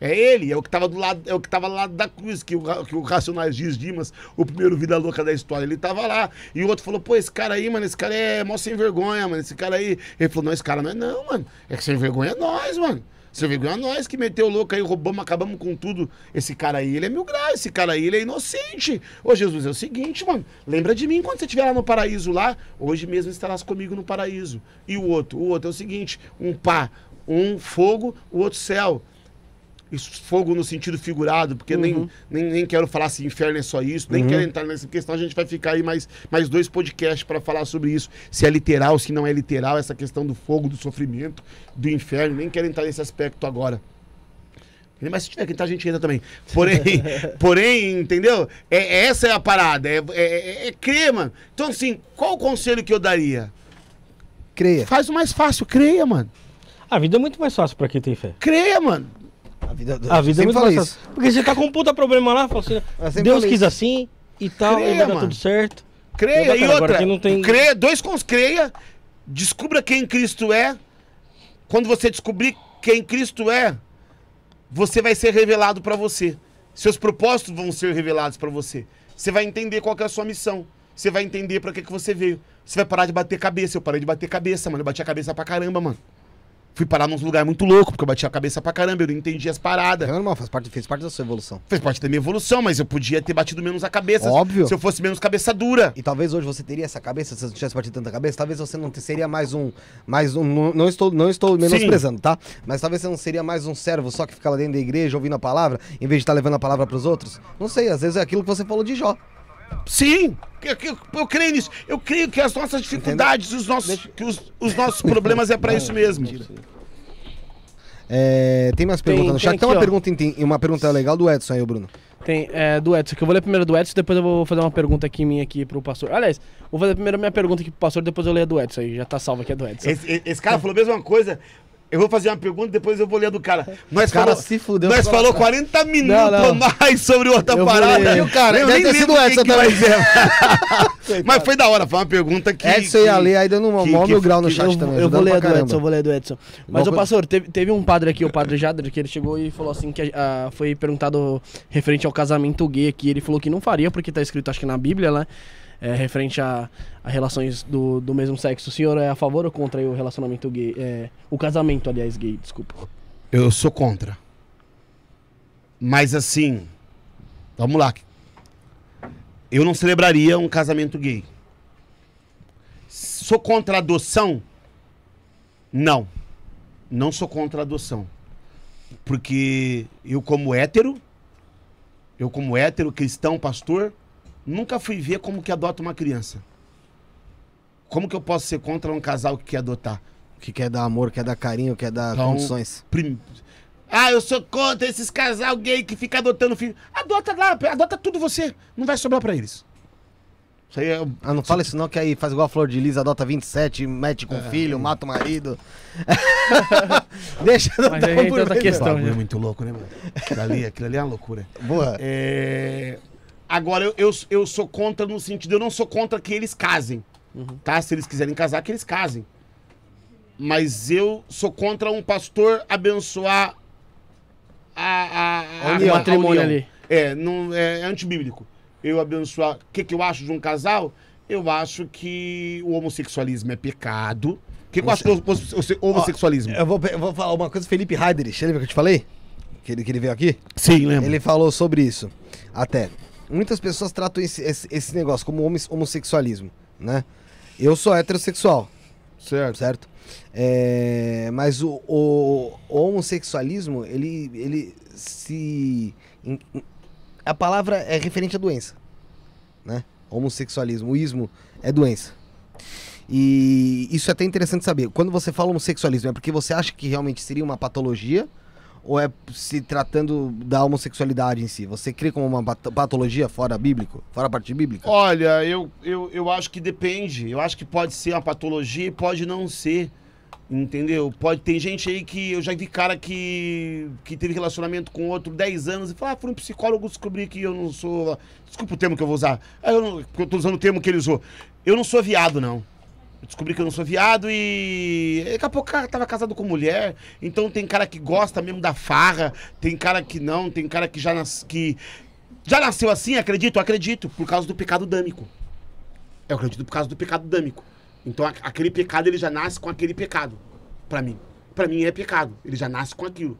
É ele, é o que tava do lado, é o que tava do lado da cruz, que o, que o Racionais diz Dimas, o primeiro vida louca da história. Ele tava lá. E o outro falou, pô, esse cara aí, mano, esse cara é mó sem vergonha, mano. Esse cara aí. Ele falou, não, esse cara não é não, mano. É que sem vergonha é nós, mano. Sem vergonha é nós que meteu louco aí, roubamos, acabamos com tudo. Esse cara aí, ele é mil graus, esse cara aí, ele é inocente. Ô, Jesus, é o seguinte, mano. Lembra de mim quando você estiver lá no paraíso lá. Hoje mesmo estarás comigo no paraíso. E o outro? O outro é o seguinte: um pá, um fogo, o outro céu. Isso, fogo no sentido figurado, porque nem, nem, nem quero falar se inferno é só isso, nem quero entrar nessa questão, a gente vai ficar aí mais, mais dois podcasts para falar sobre isso, se é literal, se não é literal, essa questão do fogo, do sofrimento, do inferno, nem quero entrar nesse aspecto agora. Mas se tiver que entrar, a gente entra também. Porém, porém entendeu? É, essa é a parada, é, é, é, é crer, mano. Então, assim, qual o conselho que eu daria? Creia. Faz o mais fácil, creia, mano. A vida é muito mais fácil pra quem tem fé. Creia, mano. A vida, A vida é muito mais isso. fácil. Porque você tá com um puta problema lá, fala assim, Deus quis isso. assim e tal, Creia, e vai dar tudo certo. Creia Bacana, e agora outra. não tem- Creia, dois cons creia, descubra quem Cristo é. Quando você descobrir quem Cristo é, você vai ser revelado pra você. Seus propósitos vão ser revelados pra você. Você vai entender qual é a sua missão. Você vai entender pra que, que você veio. Você vai parar de bater cabeça. Eu parei de bater cabeça, mano. Eu bati a cabeça pra caramba, mano. Fui parar num lugar muito louco, porque eu bati a cabeça pra caramba, eu não entendi as paradas. É normal, faz parte, fez parte da sua evolução. Fez parte da minha evolução, mas eu podia ter batido menos a cabeça. Óbvio. Se eu fosse menos cabeça dura. E talvez hoje você teria essa cabeça, se você não tivesse batido tanta cabeça, talvez você não seria mais um. Mais um. Não, estou, não estou menosprezando, tá? Mas talvez você não seria mais um servo só que fica lá dentro da igreja ouvindo a palavra, em vez de estar levando a palavra pros outros. Não sei, às vezes é aquilo que você falou de Jó. Sim, eu, eu- eu creio nisso. Eu creio que as nossas dificuldades, os nossos, que os, os nossos problemas é pra isso mesmo. É, tem mais Tem- perguntas no tem chat. Tem aqui, uma ó. pergunta, em- uma pergunta legal do Edson aí, o Bruno. Tem é, do Edson, que eu vou ler primeiro do Edson, depois eu vou fazer uma pergunta aqui minha aqui pro pastor. Aliás, vou fazer primeiro a minha pergunta aqui pro pastor, depois eu leio a do Edson aí. Já tá salvo aqui a do Edson. Esse, esse cara falou a mesma coisa. Eu vou fazer uma pergunta, depois eu vou ler a do cara. Nós cara falou, se fudeu Nós falou falar. 40 minutos Não, não. mais sobre outra Eu parada. E o cara, eu nem ter sido quem que também. ser. Mas foi da hora, foi uma pergunta que. Edson ia que- ler aí dando um que- que- mil grau no que- chat eu, também. eu vou ler a do. Edson, eu vou ler do Edson. Mas, ô pastor, teve, teve um padre aqui, o padre Jader, que ele chegou e falou assim, que foi perguntado referente ao casamento gay aqui. Ele falou que não faria, porque tá escrito, acho que na Bíblia, né? É, referente a, a relações do, do mesmo sexo. O senhor é a favor ou contra o relacionamento gay? É, o casamento, aliás, gay, desculpa. Eu sou contra. Mas assim, vamos lá. Eu não celebraria um casamento gay. Sou contra a adoção? Não. Não sou contra a adoção. Porque eu como hétero, eu como hétero, cristão, pastor, nunca fui ver como que adota uma criança. Como que eu posso ser contra um casal que quer adotar? Que quer dar amor, quer dar carinho, quer dar Então, condições. Prim- Ah, eu sou contra esses casal gay que fica adotando filho. Adota lá, adota tudo você. Não vai sobrar pra eles. Isso aí é. Ah, não fala isso não, que aí faz igual a Flor de Lis, adota 27, mete com filho, mata o marido. Deixa Mas aí um entra por outra questão. né? bagulho é muito louco, né, mano? Aquilo ali, aquilo ali é uma loucura. Boa. É, Agora, eu, eu, eu sou contra no sentido, eu não sou contra que eles casem. Tá? Se eles quiserem casar, que eles casem. Mas eu sou contra um pastor abençoar a, a, a, A união. a matrimônio ali. É, não, é antibíblico. Eu abençoar. O que, que eu acho de um casal? Eu acho que o homossexualismo é pecado. O que, que eu acho do homo- homossexualismo? Eu vou, eu vou falar uma coisa, Felipe Heiderich, lembra que eu te falei? Que ele, que ele veio aqui? Sim, lembra? Ele falou sobre isso. Até. Muitas pessoas tratam esse, esse, esse negócio como homo- homossexualismo, né? Eu sou heterossexual, Certo. certo? É, mas o, o- o homossexualismo, ele, ele se. a palavra é referente à doença, né? Homossexualismo, o ismo é doença. E isso é até interessante saber. Quando você fala homossexualismo, é porque você acha que realmente seria uma patologia? Ou é se tratando da homossexualidade em si? Você crê como uma pat- patologia fora bíblico? Fora a parte bíblica? Olha, eu, eu, eu acho que depende. Eu acho que pode ser uma patologia e pode não ser. Entendeu? Pode tem gente aí que eu já vi cara que, que teve relacionamento com outro 10 anos e fala, ah, fui um psicólogo descobri que eu não sou. Desculpa o termo que eu vou usar. Eu, não, eu tô usando o termo que ele usou. Eu não sou viado, não. Eu descobri que eu não sou viado e. Daqui a pouco cara tava casado com mulher. Então tem cara que gosta mesmo da farra, tem cara que não, tem cara que já, nas, que já nasceu assim, acredito? Acredito, por causa do pecado dâmico. Eu acredito por causa do pecado dâmico. Então aquele pecado ele já nasce com aquele pecado. Pra mim. Pra mim é pecado. Ele já nasce com aquilo.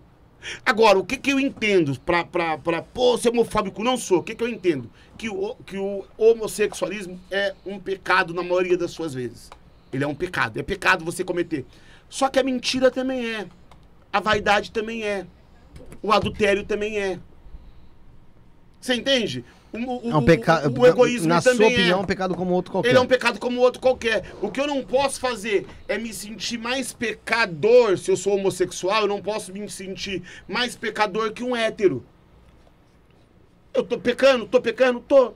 Agora, o que, que eu entendo pra, pra, pra pô, ser homofóbico? Não sou. O que, que eu entendo? Que o, que o homossexualismo é um pecado na maioria das suas vezes. Ele é um pecado. É pecado você cometer. Só que a mentira também é. A vaidade também é. O adultério também é. Você entende? O, o- É um pecado. o, o egoísmo Na também sua é. opinião, é um pecado como outro qualquer. Ele é um pecado como outro qualquer. O que eu não posso fazer é me sentir mais pecador se eu sou homossexual. Eu não posso me sentir mais pecador que um hétero. Eu tô pecando, tô pecando, tô.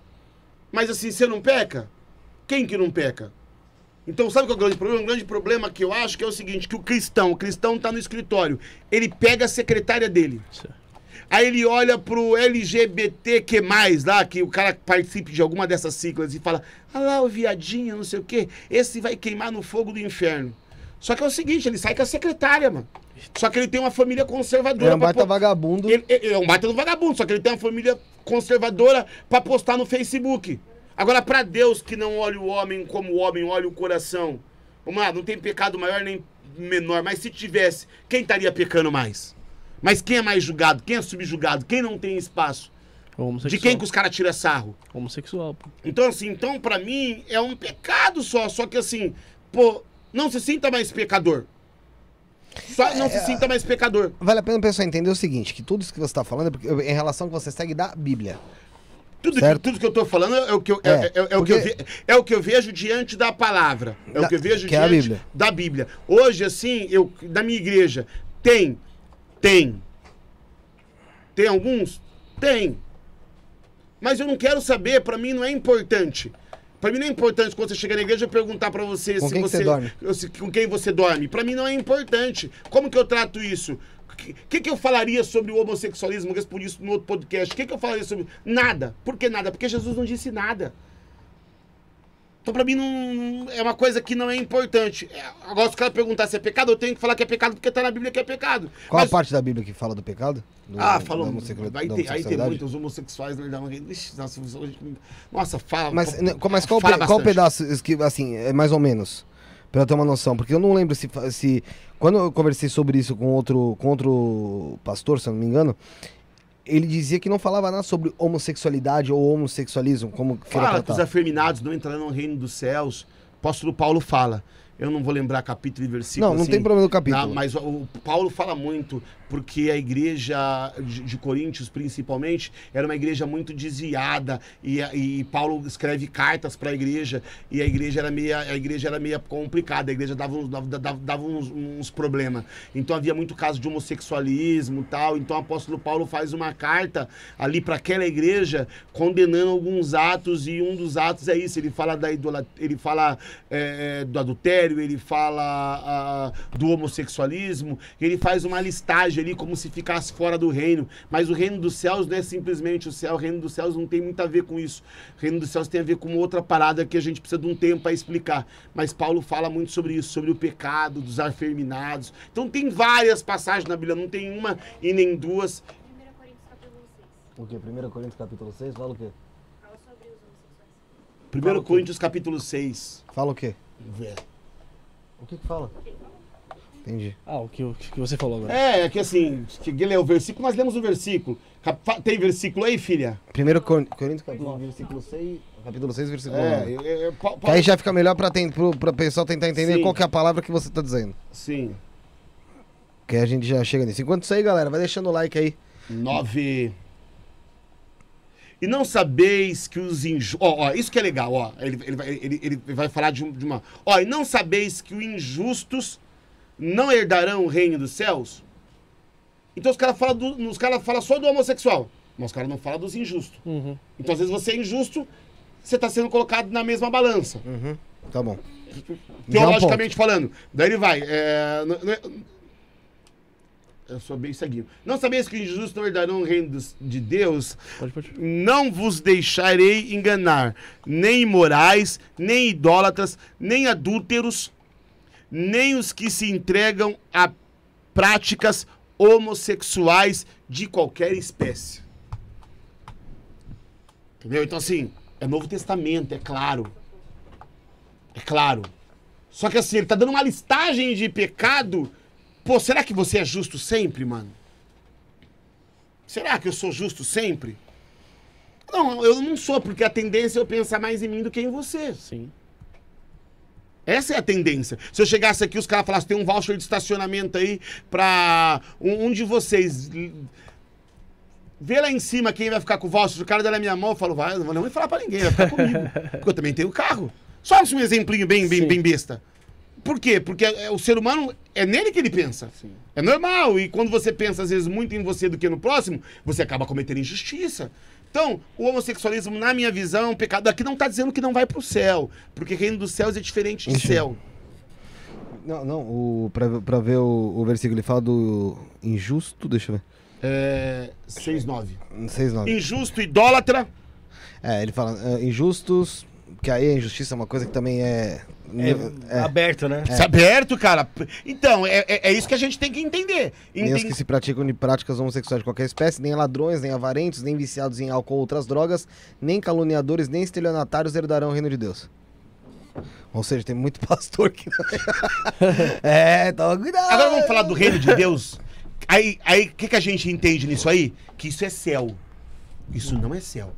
Mas assim, você não peca? Quem que não peca? Então, sabe qual é o grande problema? O grande problema que eu acho que é o seguinte, que o cristão, o cristão tá no escritório, ele pega a secretária dele. Aí ele olha pro LGBTQ+, lá, que o cara participe de alguma dessas siglas e fala, ah lá o viadinho, não sei o quê, esse vai queimar no fogo do inferno. Só que é o seguinte, ele sai com a secretária, mano. Só que ele tem uma família conservadora. É um baita pô- vagabundo. ele, ele é um baita do vagabundo, só que ele tem uma família conservadora pra postar no Facebook. Agora, pra Deus que não olha o homem como o homem olha o coração. Vamos lá, não tem pecado maior nem menor, mas se tivesse, quem estaria pecando mais? Mas quem é mais julgado? Quem é subjugado? Quem não tem espaço? Homossexual. De quem que os caras tiram sarro? Homossexual, pô. Então, assim, então, pra mim, é um pecado só. Só que, assim, pô, não se sinta mais pecador. Só não se sinta mais pecador. Vale a pena o pessoal entender o seguinte, que tudo isso que você tá falando é porque- em relação ao que você segue da Bíblia. Tudo Certo. tudo que eu tô falando é o que eu, é, É, é- é o que eu ve- é o que eu vejo diante da palavra. É o Da- que eu vejo que é diante Bíblia. da Bíblia. Hoje, assim, eu, na minha igreja, tem, tem. Tem alguns? Tem. Mas eu não quero saber, pra mim não é importante. Pra mim não é importante quando você chega na igreja perguntar pra você Com se quem que você, você dorme? se- com quem você dorme. Pra mim não é importante. Como que eu trato isso? O que, que, que eu falaria sobre o homossexualismo? Eu respondi isso no outro podcast. O que, que eu falaria sobre. Nada. Por que nada? Porque Jesus não disse nada. Então, pra mim, não, é uma coisa que não é importante. É, Agora, se o cara perguntar se é pecado, eu tenho que falar que é pecado porque tá na Bíblia que é pecado. Qual Mas- a parte da Bíblia que fala do pecado? Do- Ah, falou. da ter, aí tem muitos homossexuais. Ixi, Nossa, nossa, fala. Mas, fa- né, qual- mas qual, fala qual pedaço, que, assim, é mais ou menos, pra eu ter uma noção, porque eu não lembro se, se quando eu conversei sobre isso com outro, com outro pastor, se eu não me engano, ele dizia que não falava nada sobre homossexualidade ou homossexualismo, como Fala que os afeminados não entrarão no reino dos céus. O apóstolo Paulo fala. Eu não vou lembrar capítulo e versículo. Não, não assim, tem problema no capítulo. Não, mas o, Paulo fala muito, porque a igreja de, de Coríntios, principalmente, era uma igreja muito desviada. E, e Paulo escreve cartas para a igreja, e a igreja era meia, a igreja era meia complicada, a igreja dava uns, dava, dava- uns, uns problemas. Então havia muito caso de homossexualismo e tal. Então o apóstolo Paulo faz uma carta ali para aquela igreja condenando alguns atos, e um dos atos é isso. Ele fala da idolatria, ele fala é, do adultério, ele fala ah, do homossexualismo, ele faz uma listagem ali como se ficasse fora do reino. Mas o reino dos céus não é simplesmente o céu, o reino dos céus não tem muito a ver com isso. O reino dos céus tem a ver com outra parada que a gente precisa de um tempo para explicar. Mas Paulo fala muito sobre isso, sobre o pecado dos afeminados. Então tem várias passagens na Bíblia, não tem uma e nem duas. 1 Coríntios capítulo 6. O quê? 1 Coríntios capítulo 6, fala o quê? Fala sobre os homossexuais. 1 Coríntios capítulo 6. Fala o quê? Vê. O que que fala? Entendi. Ah, o que, o que você falou agora. É, é que assim, cheguei a ler o versículo, nós lemos o versículo. Cap- Tem versículo aí, filha? 1 Cor- Coríntios capítulo, versículo 6, capítulo 6, versículo 9. É, eu, eu, eu, pa- Que pa- aí já fica melhor pra, ten- pro, pra pessoal tentar entender Sim. qual que é a palavra que você tá dizendo. Sim. Que aí a gente já chega nisso. Enquanto isso aí, galera, vai deixando o like aí. 9. E não sabeis que os injustos. Ó, ó, isso que é legal, ó. Ele, ele, vai- ele, ele vai falar de, um- de uma. Ó, e não sabeis que os injustos não herdarão o reino dos céus? Então os caras falam do- os caras falam só do homossexual. Mas os caras não falam dos injustos. Uhum. Então, às vezes, você é injusto, você está sendo colocado na mesma balança. Tá bom. Teologicamente falando. Daí ele vai. É, eu sou bem ceguinho. Não sabeis que os injustos não herdarão o reino de Deus? Pode, pode. Não vos deixarei enganar, nem imorais, nem idólatras, nem adúlteros, nem os que se entregam a práticas homossexuais de qualquer espécie. Entendeu? Então, assim, é Novo Testamento, é claro. É claro. Só que assim, ele tá dando uma listagem de pecado. Pô, será que você é justo sempre, mano? Será que eu sou justo sempre? Não, eu não sou, porque a tendência é eu pensar mais em mim do que em você. Sim. Essa é a tendência. Se eu chegasse aqui, os caras falassem, tem um voucher de estacionamento aí pra um, um de vocês. Vê lá em cima quem vai ficar com o voucher. O cara der na minha mão, eu falo, vai, não vou nem falar pra ninguém, vai ficar comigo. Porque eu também tenho carro. Só um exemplinho bem, bem, Sim. bem besta. Por quê? Porque é- o ser humano é nele que ele pensa. Sim. É normal. E quando você pensa, às vezes, muito em você do que no próximo, você acaba cometendo injustiça. Então, o homossexualismo, na minha visão, é um pecado. Aqui não está dizendo que não vai pro céu. Porque reino dos céus é diferente de céu. Não, não, o, pra ver o, o versículo, ele fala do injusto, deixa eu ver. É. 6, 9. 6, 9. Injusto, idólatra. É, ele fala, é, injustos, Porque aí a injustiça é uma coisa que também é. É, aberto, né? É aberto, cara. Então, é, é, é isso que a gente tem que entender. Nem os que se praticam de práticas homossexuais de qualquer espécie, nem ladrões, nem avarentos, nem viciados em álcool ou outras drogas, nem caluniadores, nem estelionatários herdarão o reino de Deus. Ou seja, tem muito pastor que. é, toma cuidado. Agora vamos falar do reino de Deus. Aí, aí, o que, que a gente entende nisso aí? Que isso é céu. Isso não é céu.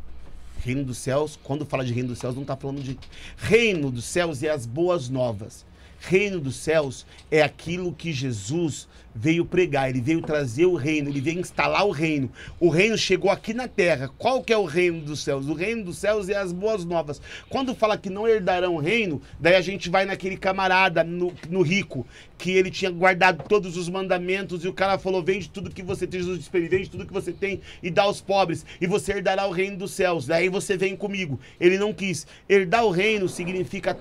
Reino dos céus, quando fala de reino dos céus, não está falando de. Reino dos céus é as boas novas. Reino dos céus é aquilo que Jesus veio pregar, ele veio trazer o reino, ele veio instalar o reino. O reino chegou aqui na terra. Qual que é o reino dos céus? O reino dos céus é as boas novas. Quando fala que não herdarão o reino, daí a gente vai naquele camarada, no, no rico, que ele tinha guardado todos os mandamentos e o cara falou: vende tudo que você tem, Jesus disse vende tudo que você tem e dá aos pobres, e você herdará o reino dos céus. Daí você vem comigo. Ele não quis. Herdar o reino significa.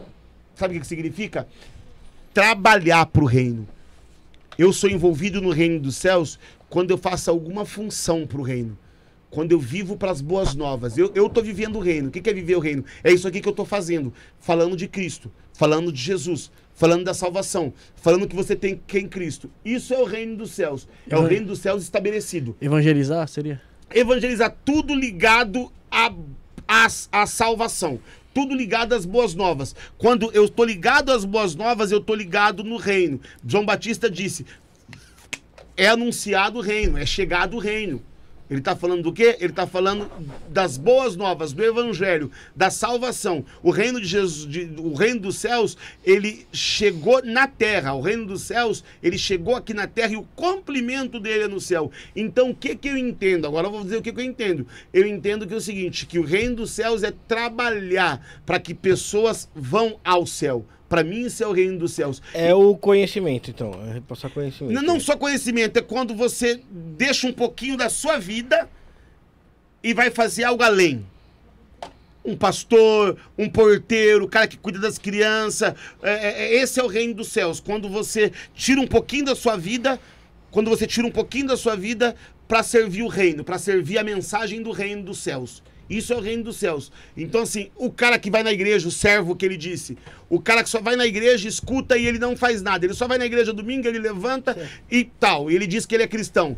Sabe o que significa? Trabalhar pro reino. Eu sou envolvido no reino dos céus quando eu faço alguma função pro reino. Quando eu vivo para as boas novas. Eu, tô vivendo o reino. O que, que é viver o reino? É isso aqui que eu tô fazendo. Falando de Cristo. Falando de Jesus. Falando da salvação. Falando que você tem que em Cristo. Isso é o reino dos céus. É o reino dos céus estabelecido. Evangelizar seria? Evangelizar tudo ligado à à à salvação. Tudo ligado às boas novas. Quando eu estou ligado às boas novas, eu estou ligado no reino. João Batista disse: é anunciado o reino, é chegado o reino. Ele está falando do quê? Ele está falando das boas novas, do evangelho, da salvação. O reino de Jesus, de- o reino dos céus, ele chegou na terra. O reino dos céus, ele chegou aqui na terra e o cumprimento dele é no céu. Então, o que que eu entendo? Agora eu vou dizer o que que eu entendo. Eu entendo que é o seguinte, que o reino dos céus é trabalhar para que pessoas vão ao céu. Para mim, isso é o reino dos céus. É o conhecimento, então. É repassar conhecimento. Não, não só conhecimento, é quando você deixa um pouquinho da sua vida e vai fazer algo além. Um pastor, um porteiro, o cara que cuida das crianças. é, é, é, esse é o reino dos céus. Quando você tira um pouquinho da sua vida, quando você tira um pouquinho da sua vida para servir o reino, para servir a mensagem do reino dos céus. Isso é o reino dos céus. Então, assim, o cara que vai na igreja, o servo que ele disse, o cara que só vai na igreja, escuta e ele não faz nada. Ele só vai na igreja domingo, ele levanta e tal. Ele diz que ele é cristão.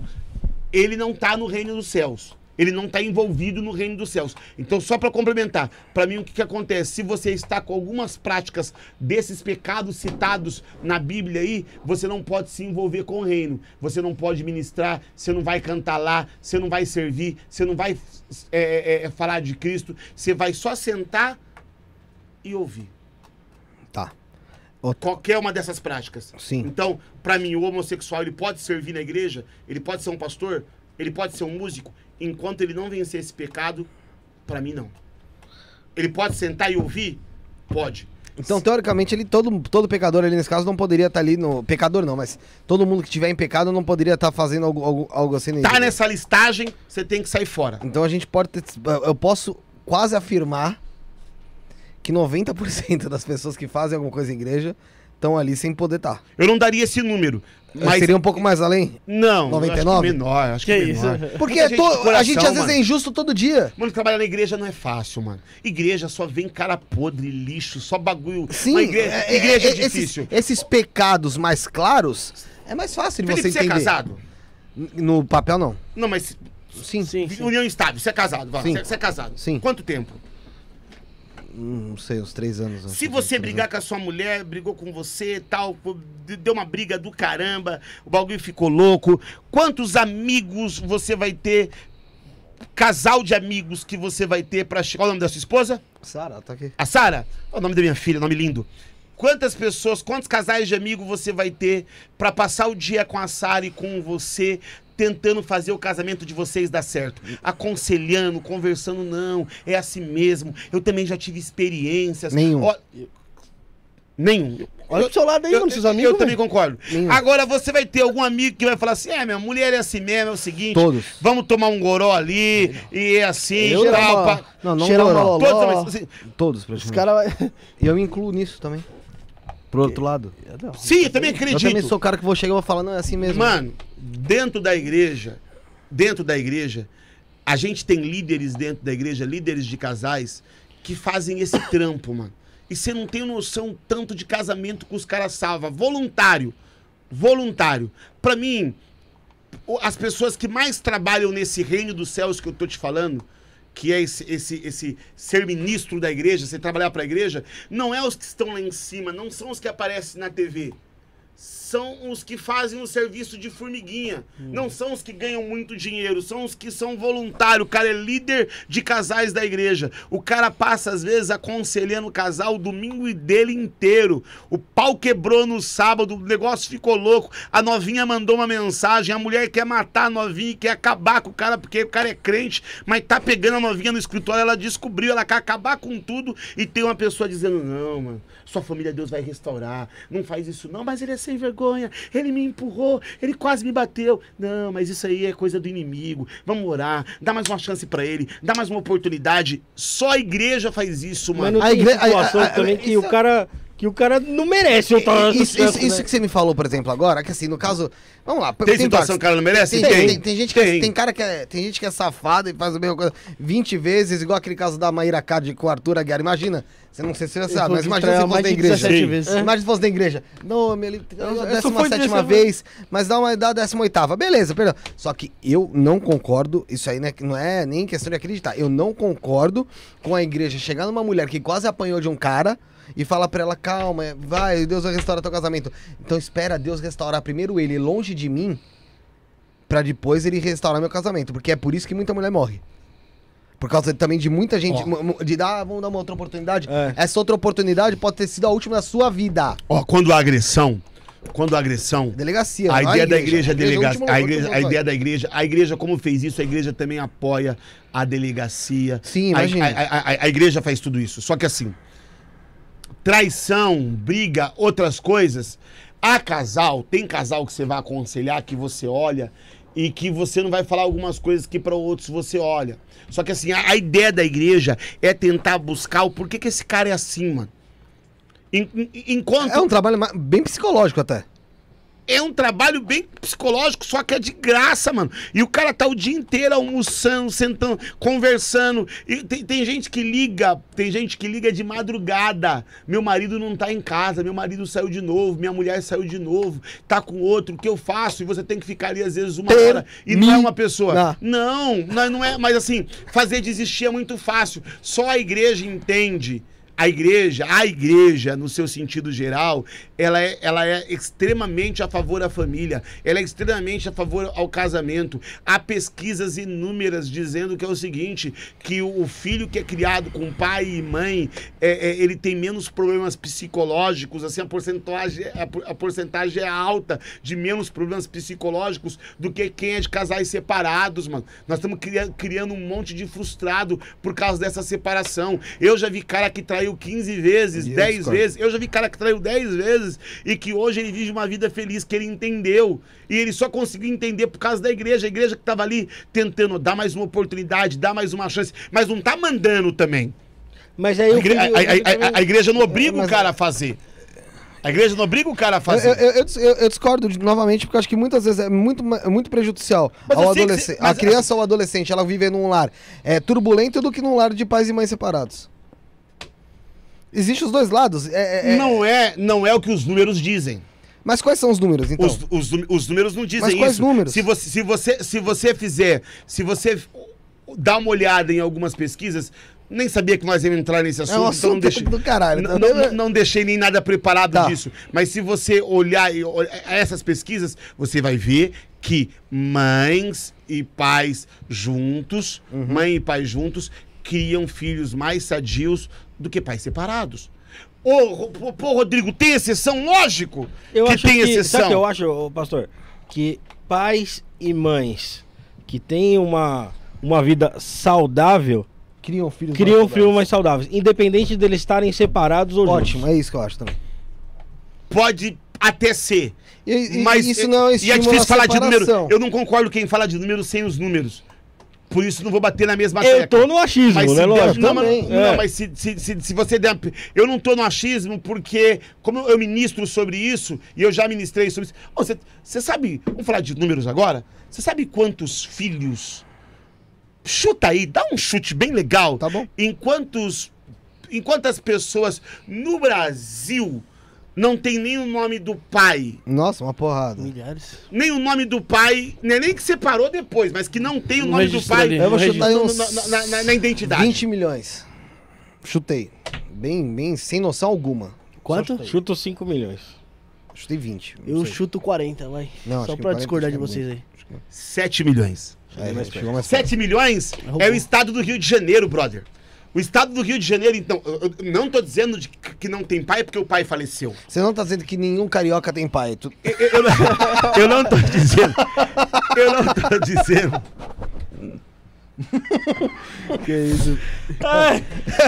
Ele não está no reino dos céus. Ele não está envolvido no reino dos céus. Então, só para complementar, para mim o que, que acontece? Se você está com algumas práticas desses pecados citados na Bíblia aí, você não pode se envolver com o reino. Você não pode ministrar, você não vai cantar lá, você não vai servir, você não vai é, é, é, falar de Cristo. Você vai só sentar e ouvir. Tá. Qualquer uma dessas práticas. Sim. Então, para mim, o homossexual ele pode servir na igreja, ele pode ser um pastor, ele pode ser um músico, enquanto ele não vencer esse pecado, para mim não. Ele pode sentar e ouvir? Pode. Então, teoricamente, ele, todo, todo pecador ali nesse caso não poderia estar ali no. Pecador não, mas todo mundo que tiver em pecado não poderia estar fazendo algo, algo, algo assim. Tá nessa listagem, você tem que sair fora. Então a gente pode ter. Eu posso quase afirmar que 90% das pessoas que fazem alguma coisa em igreja estão ali sem poder estar. Eu não daria esse número, mas Seria um pouco mais além? não, 99? Eu acho que menor, acho que, Que isso? menor. Porque Muita é gente to- de a coração, gente às vezes mano. é injusto todo dia. Mano, trabalhar na igreja não é fácil, mano. Igreja só vem cara podre, lixo, só bagulho. Sim, Uma igreja, é- é- igreja é, é- esses- difícil. Esses, pecados mais claros é mais fácil de Felipe, você você é entender. casado? No papel, não. Não, mas Sim. Sim, sim. união estável, você é casado, vai. Sim. Você, você é casado. Sim. Quanto tempo? Não sei, uns três anos. Se você brigar com a sua mulher, brigou com você tal, deu uma briga do caramba, o bagulho ficou louco. Quantos amigos você vai ter? Casal de amigos que você vai ter pra. Qual é o nome da sua esposa? anos. Sara, tá aqui. A Sara? É o nome da minha filha, nome lindo. Quantas pessoas, quantos casais de amigo você vai ter pra passar o dia com a Sara e com você, tentando fazer o casamento de vocês dar certo? Aconselhando, conversando, não, é assim mesmo. Eu também já tive experiências. Nenhum. Ó, nenhum. Olha pro seu lado aí, Eu, mano, seus eu- amigos. eu também concordo. Nenhum. Agora você vai ter algum amigo que vai falar assim: é, minha mulher é assim mesmo, é o seguinte. Todos. Vamos tomar um goró ali, e é assim, Eu tal. não. Não, não Todos, Os praticamente. caras. E eu me incluo nisso também. Pro outro lado. Não. sim, eu também Eu acredito. também sou o cara que vou chegar e vou falar, não, é assim mesmo. Mano, dentro da igreja, dentro da igreja, a gente tem líderes dentro da igreja, líderes de casais, que fazem esse trampo, mano. E você não tem noção tanto de casamento que os caras salvam. Voluntário. Voluntário. Pra mim, as pessoas que mais trabalham nesse reino dos céus que eu tô te falando, que é esse, esse, esse ser ministro da igreja, você trabalhar pra igreja, não é os que estão lá em cima, não são os que aparecem na TV. São os que fazem o serviço de formiguinha. Não são os que ganham muito dinheiro, são os que são voluntários. O cara é líder de casais da igreja. O cara passa, às vezes, aconselhando o casal o domingo dele inteiro. O pau quebrou no sábado, o negócio ficou louco. A novinha mandou uma mensagem, a mulher quer matar a novinha e quer acabar com o cara, porque o cara é crente, mas tá pegando a novinha no escritório, ela descobriu, ela quer acabar com tudo e tem uma pessoa dizendo, não, mano, sua família Deus vai restaurar, não faz isso não, mas ele é sem vergonha, ele me empurrou, ele quase me bateu. Não, mas isso aí é coisa do inimigo, vamos orar, dá mais uma chance pra ele, dá mais uma oportunidade. Só a igreja faz isso, Mas mano. não A tem igre- a- situação a- a- também que isso- o cara que o cara não merece outra Isso, isso, isso né? que você me falou, por exemplo, agora, que assim, no caso. Vamos lá. Tem situação que o cara não merece? Tem, Tem. tem, tem gente que Tem. tem cara que é, tem gente que é safada e faz a mesma coisa 20 vezes, igual aquele caso da Maíra Card com o Arthur Aguiar. Imagina, você não sei se você sabe, mas imagina se fosse mais da de igreja. 17 Sim. vezes. Imagina se fosse da igreja. Não, ele décima sétima décima- vez, mas dá uma dá décima oitava. Beleza, perdão. Só que eu não concordo, isso aí né, não é nem questão de acreditar. Eu não concordo com a igreja chegar numa mulher que quase apanhou de um cara e falar pra ela, calma, vai, Deus vai restaurar teu casamento. Então espera Deus restaurar primeiro ele longe de mim, pra depois ele restaurar meu casamento. Porque é por isso que muita mulher morre. Por causa também de muita gente, mu- de dar, vamos dar uma outra oportunidade. É. Essa outra oportunidade pode ter sido a última da sua vida. Ó, quando a agressão, quando a agressão, Delegacia. a ideia da igreja, é é o delega... último- a, igreja, a lugar. ideia da igreja, a igreja como fez isso, a igreja também apoia a delegacia. Sim, a, imagina. a, a- a igreja faz tudo isso. Só que assim, traição, briga, outras coisas. Há casal, tem casal que você vai aconselhar, que você olha e que você não vai falar algumas coisas que para outros você olha. Só que assim, a, a ideia da igreja é tentar buscar o porquê que esse cara é assim, mano. En- en- Enquanto É um trabalho bem psicológico até. É um trabalho bem psicológico, só que é de graça, mano. E o cara tá o dia inteiro almoçando, sentando, conversando. E tem, tem gente que liga, tem gente que liga de madrugada. Meu marido não tá em casa, meu marido saiu de novo, minha mulher saiu de novo, tá com outro, o que eu faço? E você tem que ficar ali às vezes uma hora e não é uma pessoa. Não, não, não é, mas assim, fazer desistir é muito fácil. Só a igreja entende. A igreja, a igreja, no seu sentido geral, ela é, ela é extremamente a favor da família, ela é extremamente a favor ao casamento. Há pesquisas inúmeras dizendo que é o seguinte, que o, filho que é criado com pai e mãe, é, é, ele tem menos problemas psicológicos, assim, a porcentagem, a, a porcentagem é alta de menos problemas psicológicos do que quem é de casais separados, mano. Nós estamos cria- criando um monte de frustrado por causa dessa separação. Eu já vi cara que traiu 15 vezes, Eu 10 discordo. vezes. Eu já vi cara que traiu 10 vezes e que hoje ele vive uma vida feliz, que ele entendeu. E ele só conseguiu entender por causa da igreja. A igreja que tava ali tentando dar mais uma oportunidade, dar mais uma chance, mas não tá mandando também. Mas aí A, igre- filho- a- a- a- a igreja não obriga Mas- o cara a fazer. A igreja não obriga o cara a Eu, fazer. eu- eu eu- eu discordo de- novamente, porque eu acho que muitas vezes é muito, muito prejudicial Mas ao eu adolescente. você- A criança ou adolescente, ela vive num lar é, turbulento do que num lar de pais e mães separados. Existem os dois lados. é- é- é- Não, é, não é o que os números dizem. Mas quais são os números, então? Os, os, os números não dizem Mas quais isso. números? Se você, se, você, se você fizer, se você dá uma olhada em algumas pesquisas, nem sabia que nós íamos entrar nesse assunto, É um então não assunto deixei, do caralho. não, tá? não- não deixei nem nada preparado Tá. disso. Mas se você olhar e ol- essas pesquisas, você vai ver que mães e pais juntos, Uhum. mãe e pai juntos, criam filhos mais sadios do que pais separados. Ô, pô, Rodrigo, tem exceção? Lógico Eu que acho tem que, exceção. Sabe o que eu acho, pastor? Que pais e mães que têm uma, uma vida saudável Criam filhos criam mais filhos mais saudáveis, independente deles estarem separados ou juntos. Ótimo, é isso que eu acho também. Pode até ser. E, e- mas isso não é e é difícil falar de número. separação. Eu não concordo quem fala de números sem os números. Por isso não vou bater na mesma Eu tô no achismo, Mas, né, lógico? não, mas, também. não, É. mas se, se, se, se você der. Eu não tô no achismo porque, como eu ministro sobre isso, e eu já ministrei sobre isso. Você você sabe. Vamos falar de números agora? Você sabe quantos filhos. Chuta aí, dá um chute bem legal. Tá bom. Em quantos em quantas pessoas no Brasil não tem nem o nome do pai? Nossa, uma porrada. Milhares. Nem o nome do pai, não é nem que separou depois, mas que não tem o No nome do pai ali, Eu vou chutar uns na, na- na- na identidade. 20 milhões. Chutei. Bem, bem, sem noção alguma. Quanto? Chuto 5 milhões. Chutei 20. não Eu sei. chuto 40, vai. Não, Só pra 40 discordar de é vocês aí. 7 milhões. É, mais chegou mais perto. 7 milhões é o estado do Rio de Janeiro, brother. O estado do Rio de Janeiro, então, eu não tô dizendo de que não tem pai porque o pai faleceu. Você não tá dizendo que nenhum carioca tem pai. Tu... Eu, eu não- eu não tô dizendo. Eu não tô dizendo. Que isso?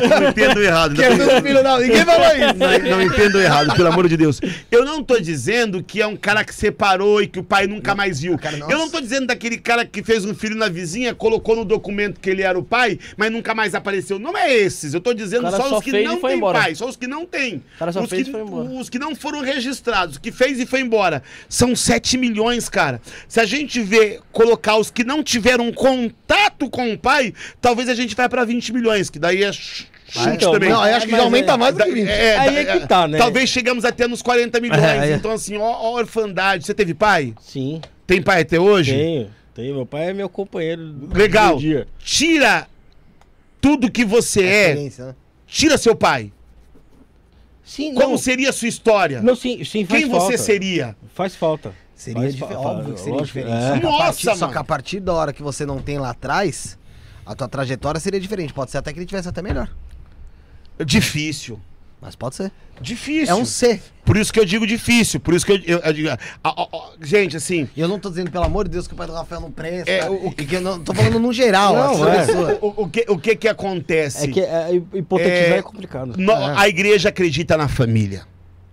Não entendo errado. Que tudo filho da... Ninguém falou isso. Não, não entendo errado, pelo amor de Deus. Eu não tô dizendo que é um cara que separou e que o pai nunca mais viu. cara, eu não tô dizendo daquele cara que fez um filho na vizinha, colocou no documento que ele era o pai, mas nunca mais apareceu. Não é esses. Eu tô dizendo só, só os que não têm pai, só os que não têm. O cara só os fez que, e. Os que não foram registrados, que fez e foi embora. São 7 milhões, cara. Se a gente vê colocar os que não tiveram contato com o pai, talvez a gente vai pra 20 milhões, que daí é ch- chute então, também. Não, eu acho que já Mas aumenta é- mais do que 20. É, Aí é que tá, né? Talvez chegamos até nos 40 milhões. É, é. Então, assim, ó, ó, orfandade. Você teve pai? Sim, Tem pai até hoje? tenho. Tenho. Meu pai é meu companheiro do Legal. Tira tudo que você é. Experiência, né? Tira seu pai. Sim, Como não. seria a sua história? Não, sim, sim faz Quem falta. você seria? Faz falta. Seria Faz diferente. fa- Óbvio que seria lógico, diferente. é. Só, que a Nossa, partir, só mano. que a partir da hora que você não tem lá atrás, a tua trajetória seria diferente. Pode ser até que ele tivesse até melhor. Difícil. Mas pode ser. Difícil. É um ser. Por isso que eu digo difícil. Por isso que eu, eu- eu digo. ah, ah, ah, gente, assim. E eu não tô dizendo, pelo amor de Deus, que o pai do Rafael não presta. É, o- que eu não tô falando no geral. Não, essa é. O, o que, o que que acontece? É que é, hipotetizar É, é, complicado. No- É. A igreja acredita na família.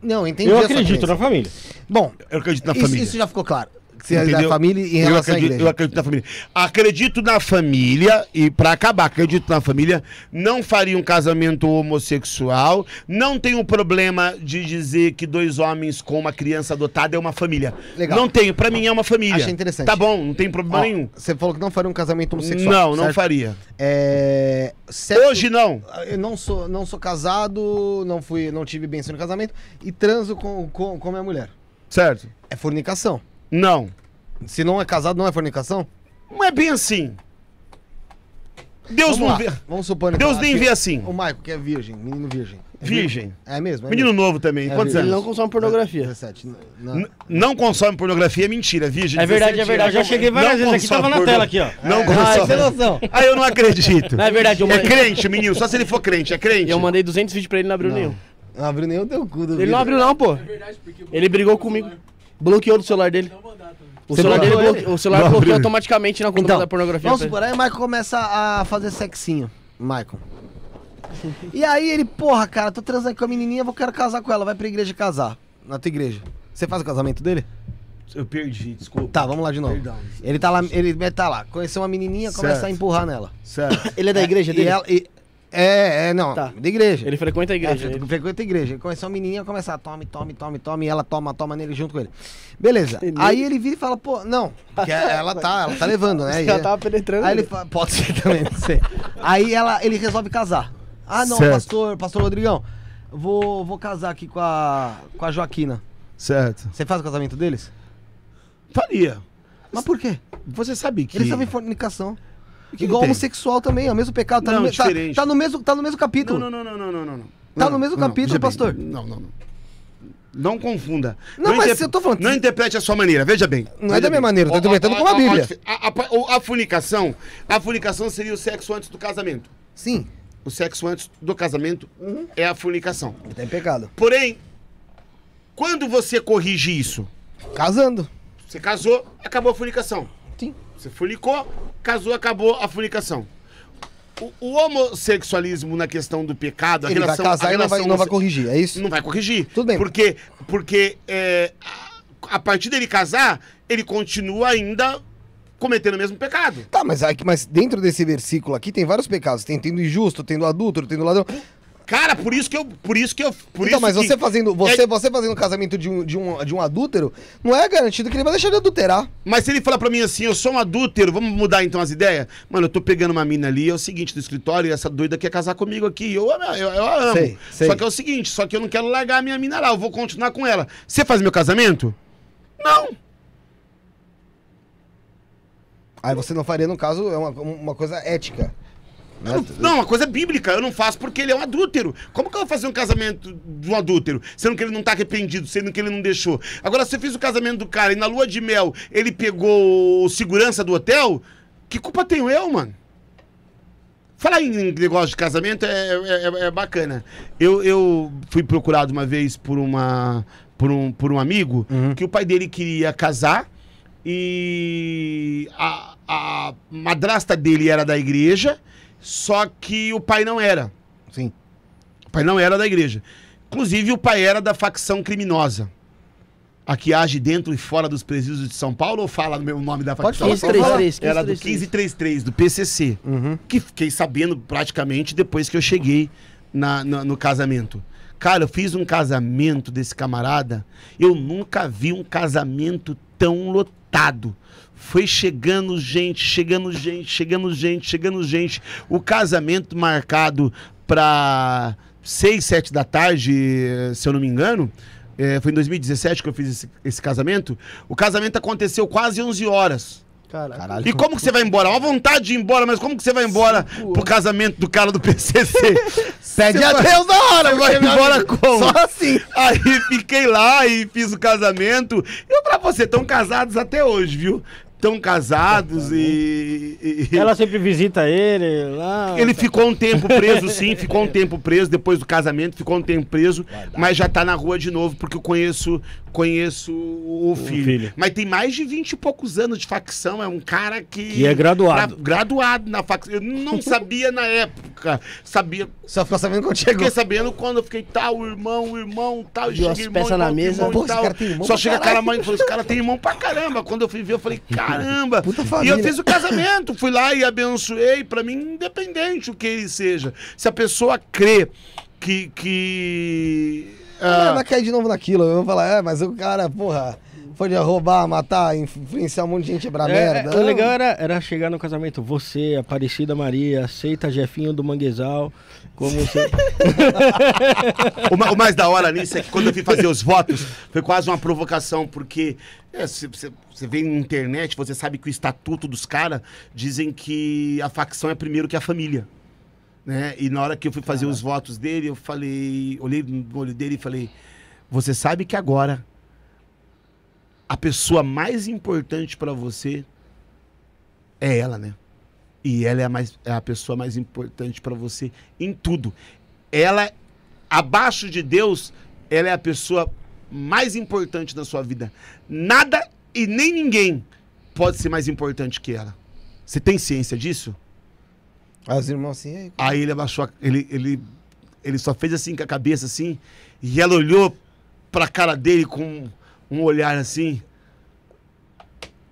Não, entendi. Eu acredito na família. Bom, Eu acredito na isso, família. isso já ficou claro. Da família em eu relação à acredito, eu acredito na família. Acredito na família, e pra acabar, acredito na família, não faria um casamento homossexual, não tenho problema de dizer que dois homens com uma criança adotada é uma família. Legal. Não tenho, pra mim é uma família. Achei interessante. Tá bom, não tem problema Ó, nenhum. Você falou que não faria um casamento homossexual. Não, não certo? faria. É... sexo- Hoje não. Eu não sou, não sou casado, não fui, não tive bênção no casamento e transo com, com, com minha mulher. Certo? É fornicação. Não. Se não é casado, não é fornicação? Não é bem assim. Deus Vamos não lá. vê. Vamos supor. Deus então, nem aqui, vê assim. O Maico, que é virgem, menino virgem. É Virgem. É mesmo? É Menino mesmo. novo também. É Quantos virgem. Ele anos? não consome pornografia. 17. n- não. N- Não consome pornografia, é mentira, virgem. É verdade, 17 é verdade. Já Não- cheguei várias não vezes aqui, consome tava na porno- tela aqui, ó. Não Ah, consome. sem noção. Ah, eu não acredito. Não é verdade, eu É mandei, crente, menino. Só se ele for crente. É crente. eu mandei 200 vídeos pra ele e não abriu nenhum. Não abriu o teu cu do Ele vidro. não abriu não, pô. Ele brigou comigo. Bloqueou do celular dele. O Você celular, dele bloqueou bloque... o celular Não bloqueou automaticamente na conta Então, da pornografia. vamos supor, aí o Michael começa a fazer sexinho. Michael. E aí ele, porra, cara, tô transando com a menininha, vou quero casar com ela, vai pra igreja casar. Na tua igreja. Você faz o casamento dele? Eu perdi, desculpa. Tá, vamos lá de novo. Perdão. Ele tá lá, ele tá lá, conheceu uma menininha, começa Certo. a empurrar nela. Certo. Ele é da igreja E dele? ela- e- é, é, não, Tá. da igreja. Ele frequenta a igreja. É, ele- frequenta a igreja. Ele conheceu uma menininha, começa a tome, tome, tome, tome, e ela toma, toma nele junto com ele. Beleza. Entendeu? Aí ele vira e fala, pô, não, porque ela tá, ela tá levando, né? Já E- tava penetrando. Aí ele fala, pode ser também, não sei. Aí ela, ele resolve casar. Ah, não, Certo. pastor, pastor Rodrigão, vou, vou casar aqui com a, com a Joaquina. Certo. Você faz o casamento deles? Faria. Mas por quê? Você sabe que. Eles estavam em fornicação. Que Igual tem? homossexual também, é o mesmo pecado. Tá, Não, no, tá, tá no mesmo, tá no mesmo capítulo. Não, não, não, não, não, não, não. Tá Não, no mesmo não, capítulo, bem. pastor. Não, não, não. Não confunda. Não, mas eu tô falando- Não interprete a sua maneira, veja bem. Não é Veja da minha bem. maneira, eu tô interpretando como a Bíblia. A, a, a, fornicação, a fornicação seria o sexo antes do casamento. Sim, O sexo antes do casamento é a fornicação. ele tá pecado. Porém, quando você corrige isso, Casando. você casou, acabou a fornicação. Sim. Você fornicou, casou, acabou a fornicação. O, o homossexualismo na questão do pecado, a Ele vai relação, casar a e não vai, relação não vai corrigir, é isso? não vai corrigir. Tudo bem. Porque, porque é, a, a partir dele casar, ele continua ainda cometendo o mesmo pecado. Tá, mas, aqui, mas dentro desse versículo aqui tem vários pecados. Tem tendo injusto, tendo adúltero, tendo ladrão. Cara, por isso que eu. Por isso que eu. Por então, isso mas você fazendo, você, É- você fazendo o casamento de um, de, um, de um adúltero, não é garantido que ele vai deixar de adulterar. Mas se ele falar pra mim assim, eu sou um adúltero, vamos mudar então as ideias? Mano, eu tô pegando uma mina ali, é o seguinte, do escritório, essa doida quer casar comigo aqui. Eu, eu, eu, eu a amo. Sei, sei. Só que é o seguinte, só que eu não quero largar a minha mina lá, eu vou continuar com ela. Você faz meu casamento? Não. Aí você não faria, no caso, é uma, uma coisa ética. Né? Não, não, uma coisa bíblica, eu não faço porque ele é um adúltero. Como que eu vou fazer um casamento de um adúltero, sendo que ele não tá arrependido, sendo que ele não deixou? Agora, se eu fiz o casamento do cara e na lua de mel ele pegou segurança do hotel, que culpa tenho eu, mano? Falar em negócio de casamento é, é- é- é bacana. Eu, eu fui procurado uma vez por, uma, por, um, por um amigo que o pai dele queria casar e a, a madrasta dele era da igreja, só que o pai não era. Sim. O pai não era da igreja. Inclusive, o pai era da facção criminosa. A que age dentro e fora dos presídios de São Paulo ou fala no meu nome da facção? falar, pode falar. 1533, Era do 1533, do PCC. Que fiquei sabendo praticamente depois que eu cheguei na, na- no casamento. Cara, eu fiz um casamento desse camarada. Eu nunca vi um casamento tão lotado. Foi chegando gente, chegando gente, chegando gente, chegando gente. O casamento marcado para 6, 7 da tarde, se eu não me engano. eh, foi em 2017 que eu fiz esse, esse casamento. O casamento aconteceu quase 11 horas. Caralho. E como que você vai embora? Uma vontade de ir embora, mas como que você vai embora pro casamento do cara do PCC? Pede Você a vai- Deus na hora, vai embora amigo, como? Só assim. Aí fiquei lá e fiz o casamento. E pra você, estão casados até hoje, viu? Estão casados e, e- Ela sempre visita ele lá. Ele ficou um tempo preso, sim, ficou um tempo preso depois do casamento, ficou um tempo preso, mas já tá na rua de novo, porque eu conheço, conheço o filho. filho. Mas tem mais de 20 e poucos anos de facção, é um cara que. Que é graduado. Graduado na facção. Eu não sabia na época. Sabia. Só ficou sabendo quando chegou. Fiquei sabendo quando eu fiquei tal, irmão, irmão, tal. As cheguei, peças irmão, na irmão, mesa. irmão e Pô, esse tal. cara tem irmão Só chega aquela mãe e falou: esse cara tem irmão pra caramba. Quando eu fui ver, eu falei: caramba. Puta E família. eu fiz o casamento, fui lá e abençoei, pra mim, independente o que ele seja. Se a pessoa crê que. que Ah, ah, vai cair de novo naquilo. Eu vou falar, é, mas o cara, porra, foi de roubar, matar, influenciar um monte de gente pra É, merda. é, o legal era, era chegar no casamento, você, Aparecida Maria, aceita Jefinho do Manguezal, como você... o, ma- o mais da hora nisso é que quando eu fui fazer os votos, foi quase uma provocação, porque é, você vê na internet, você sabe que o estatuto dos caras dizem que a facção é primeiro que a família. Né? E na hora que eu fui fazer os votos dele, eu falei, olhei no olho dele e falei: Você sabe que agora a pessoa mais importante pra você é ela, né? E ela é a, mais, é a pessoa mais importante pra você em tudo. Ela, abaixo de Deus, ela é a pessoa mais importante da sua vida. Nada e nem ninguém pode ser mais importante que ela. Você tem ciência disso? Aí os irmãos assim, Aí ele abaixou, a- ele, ele, ele só fez assim com a cabeça assim, e ela olhou pra cara dele com um olhar assim.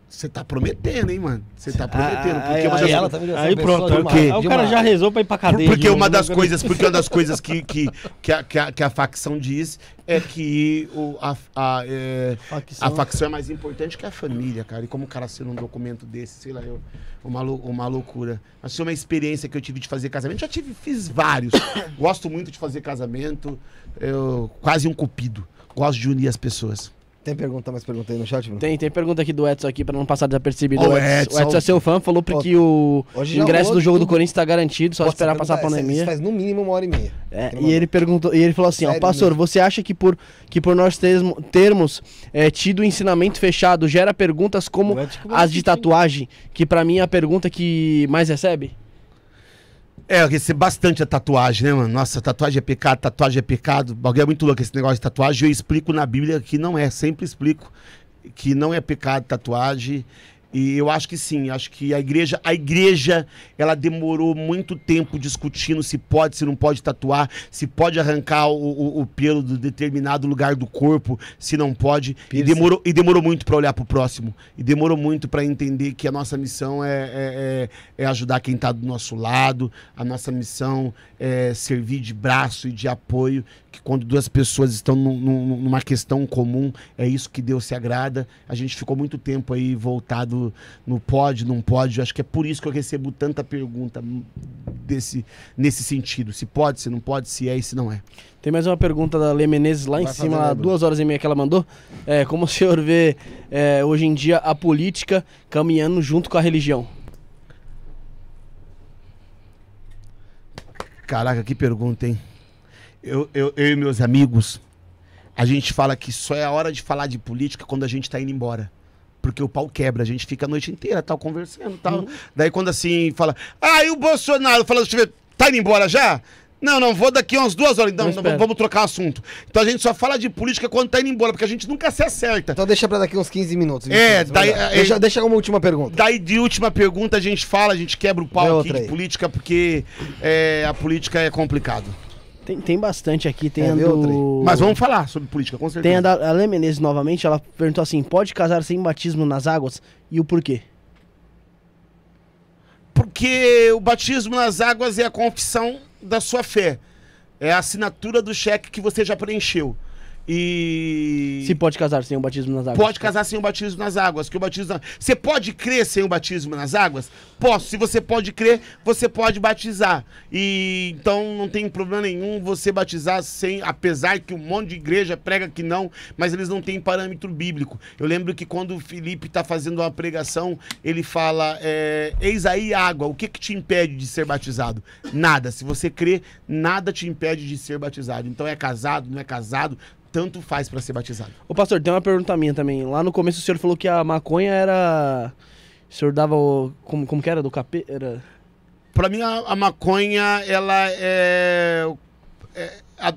Você tá prometendo, hein, mano? Você tá prometendo. Porque uma aí, das- ela também aí pronto, de aí uma- o cara- aí já rezou pra ir pra cadeia. porque uma novo, das né? coisas, porque uma das coisas que, que, que, a, que, a, que a facção diz é que o, a, a, é, Facção. a facção é mais importante que a família, cara. E como o cara assina um documento desse, sei lá, eu, uma, uma loucura. Mas foi uma experiência que eu tive de fazer casamento. Já tive, fiz vários. Gosto muito de fazer casamento. Eu, quase um cupido. Gosto de unir as pessoas. Tem pergunta, mais pergunta aí no chat, Bruno? Tem, tem pergunta aqui do Edson aqui pra não passar desapercebido. O, o Edson, o Edson é seu fã, falou que o hoje já ingresso rolou do jogo do tudo. Corinthians tá garantido, só Pô, esperar passar a essa- pandemia. Isso faz no mínimo uma hora e meia. É, e ele perguntou, e ele falou assim, ó, Sério pastor, você acha que por, que por nós termo- termos é, tido ensinamento fechado gera perguntas como Vai descobrir as isso, de tatuagem, que pra mim é a pergunta que mais recebe? É, eu recebo bastante a tatuagem, né, mano? Nossa, tatuagem é pecado, tatuagem é pecado. Bagulho é muito louco esse negócio de tatuagem. Eu explico na Bíblia que não é, sempre explico que não é pecado tatuagem. E eu acho que sim, acho que a igreja, a igreja, ela demorou muito tempo discutindo se pode, se não pode tatuar, se pode arrancar o, o, o pelo de determinado lugar do corpo, se não pode. E demorou, e demorou muito para olhar pro próximo. E demorou muito para entender que a nossa missão é, é, é- é ajudar quem tá do nosso lado, a nossa missão é servir de braço e de apoio, que quando duas pessoas estão num- num- numa questão comum, é isso que Deus se agrada. A gente ficou muito tempo aí voltado no pode, não pode. Eu acho que é por isso que eu recebo tanta pergunta desse, nesse sentido. Se pode, se não pode, se é e se não é. Tem mais uma pergunta da Lê Menezes lá em Vai cima, fazendo lá, Bruno. duas horas e meia que ela mandou. É, como o senhor vê é, hoje em dia a política caminhando junto com a religião? Caraca, que pergunta, hein? Eu, eu, eu e meus amigos, a gente fala que só é a hora de falar de política quando a gente tá indo embora. Porque o pau quebra, a gente fica a noite inteira, tal, conversando tal. Daí quando assim, fala, ah, e o Bolsonaro? Fala, deixa eu ver, tá indo embora já? Não, não, vou daqui umas duas horas. Então, Eu espero. vamos trocar assunto. Então a gente só fala de política quando tá indo embora, porque a gente nunca se acerta. Então deixa pra daqui uns 15 minutos. 20 É, minutos, daí- vai lá. é- deixa, deixa como última pergunta. Daí de última pergunta a gente fala, a gente quebra o pau aqui de aí. política, porque é, a política é complicado. Tem, tem bastante aqui, tem É, a do... Mas vamos falar sobre política, com certeza. Tem a da a Lê Menezes novamente, ela perguntou assim, pode casar sem batismo nas águas? E o porquê? Porque o batismo nas águas é a confissão da sua fé. É a assinatura do cheque que você já preencheu. E. Se pode casar sem o batismo nas águas? Pode casar sem o batismo nas águas. Que o batismo na- Você pode crer sem o batismo nas águas? Posso. Se você pode crer, você pode batizar. E então não tem problema nenhum você batizar sem, apesar que um monte de igreja prega que não, mas eles não têm parâmetro bíblico. Eu lembro que quando o Felipe está fazendo uma pregação, ele fala: é, Eis aí água, o que, que te impede de ser batizado? Nada. Se você crê, nada te impede de ser batizado. Então é casado, não é casado, tanto faz para ser batizado. Ô pastor, tem uma pergunta minha também. Lá no começo o senhor falou que a maconha era... O senhor dava o... Como, como que era? Do capê? Era... Pra mim, a, a maconha, ela é. É a,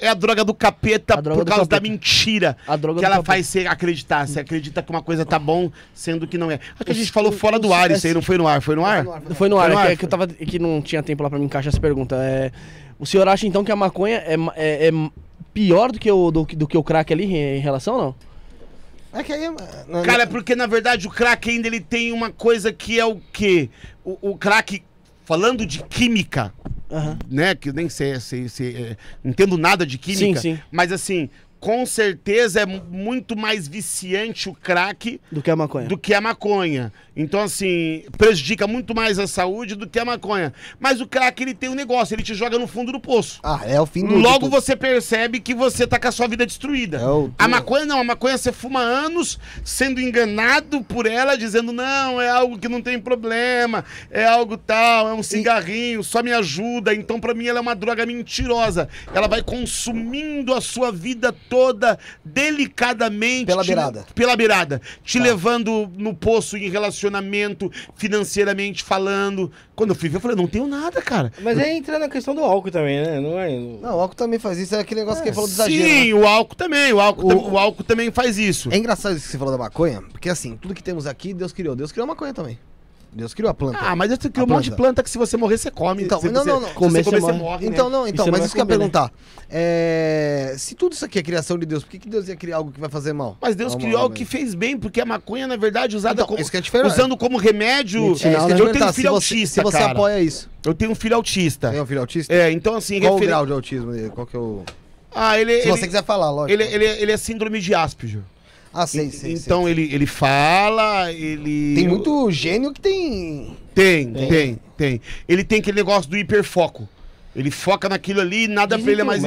é a droga do capeta droga por do causa da capeta. mentira A droga que ela faz você acreditar. Você acredita que uma coisa tá bom, sendo que não é. Acho que a gente falou fora do ar, isso aí não foi no ar? Foi no ar? Foi no ar, Foi no é que, ar, eu tava. é que não tinha tempo lá pra me encaixar essa pergunta. É, o senhor acha então que a maconha é, é- é pior do que, o, do, que- do que o crack ali em, relação não? É que aí. é- não- Cara, é porque na verdade o crack ainda ele tem uma coisa que é o quê? O, o crack, falando de química, Aham. né? Que eu nem sei, sei, sei, é, não entendo nada de química. Sim, sim. Mas assim, com certeza é mu- muito mais viciante o crack Do que a maconha. do que a maconha. Então, assim, prejudica muito mais a saúde do que a maconha. Mas o crack, ele tem um negócio, ele te joga no fundo do poço. Ah, é o fim do. Logo você percebe que você tá com a sua vida destruída. É o- A maconha não, a maconha você fuma anos sendo enganado por ela, dizendo, não, é algo que não tem problema, é algo tal, é um cigarrinho, só me ajuda. Então, pra mim, ela é uma droga mentirosa. Ela vai consumindo a sua vida toda delicadamente. Pela te- beirada. Pela beirada. Te Tá. levando no poço em relacionamento, financeiramente falando. Quando eu fui ver, eu falei, não tenho nada, cara. Mas aí entra na questão do álcool também, né? Não é. Não, o álcool também faz isso. É aquele negócio que ele falou do exagero. Sim, né? o álcool também. O álcool, O- tam- o álcool também faz isso. É engraçado isso que você falou da maconha, porque assim, tudo que temos aqui, Deus criou. Deus criou a maconha também. Deus criou a planta. Ah, mas você criou A um monte de planta. planta que se você morrer, você come. Então, se não, você, não, não. Se Comer, você comer, você morre. morre. Então, né? não, então, não mas isso que eu ia né? perguntar. É, Se tudo isso aqui é criação de Deus, por que, que Deus ia criar algo que vai fazer mal? Mas Deus Vamos criou algo que fez bem, porque a maconha, na verdade, usada Então, como, isso que é diferente. usando como remédio. É, Medicinal, né? Eu tenho um filho se autista, se você cara. apoia isso. Eu tenho um filho autista. Tem um filho autista? É, então assim, Qual o referen- grau de autismo dele? Qual que é o... Ah, ele, Se ele, você quiser falar, lógico. ele, ele, ele é síndrome de Asperger. Ah, sei, sei, então sei. Ele, ele fala, ele. Tem muito gênio que tem... Tem, tem, tem, Ele tem aquele negócio do hiperfoco. Ele foca naquilo ali e nada pra ele é mais.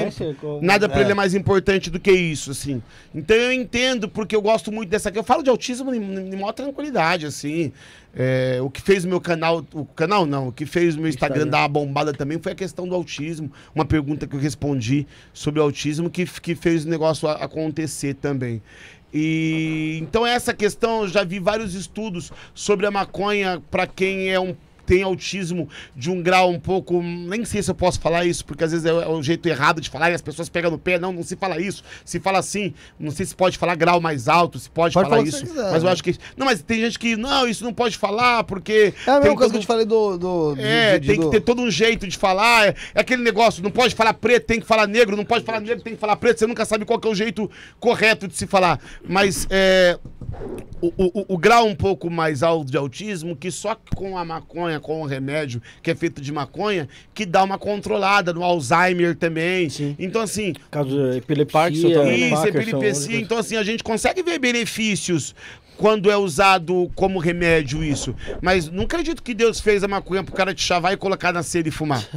Nada pra É. ele é mais importante do que isso, assim. Então eu entendo, porque eu gosto muito dessa. Eu falo de autismo em, em maior tranquilidade, assim. É, o que fez o meu canal. O canal não, o que fez o meu Instagram, Instagram. dar uma bombada também foi a questão do autismo. Uma pergunta que eu respondi sobre o autismo que, que fez o negócio acontecer também. E então essa questão, eu já vi vários estudos sobre a maconha para quem é um tem autismo de um grau um pouco. Nem sei se eu posso falar isso, porque às vezes é, é o jeito errado de falar e as pessoas pegam no pé. Não, não se fala isso. Se fala assim, não sei se pode falar grau mais alto, se pode, Pode falar falar que isso. quiser, mas eu né? acho que. Não, mas tem gente que. Não, isso não pode falar, porque. É a mesma coisa que todo- eu te falei do. do é, de- tem do- que ter todo um jeito de falar. É, é aquele negócio, não pode falar preto, tem que falar negro, não pode falar negro, tem que falar preto. Você nunca sabe qual que é o jeito correto de se falar. Mas é, o, o- o grau um pouco mais alto de autismo, que só com a maconha, com o remédio que é feito de maconha, que dá uma controlada no Alzheimer também. Então, assim, Caso de epilepsia, Parkinson também. isso, epilepsia. Então, assim, a gente consegue ver benefícios quando é usado como remédio isso. Mas não acredito que Deus fez a maconha pro cara te chavar e colocar na cera e fumar.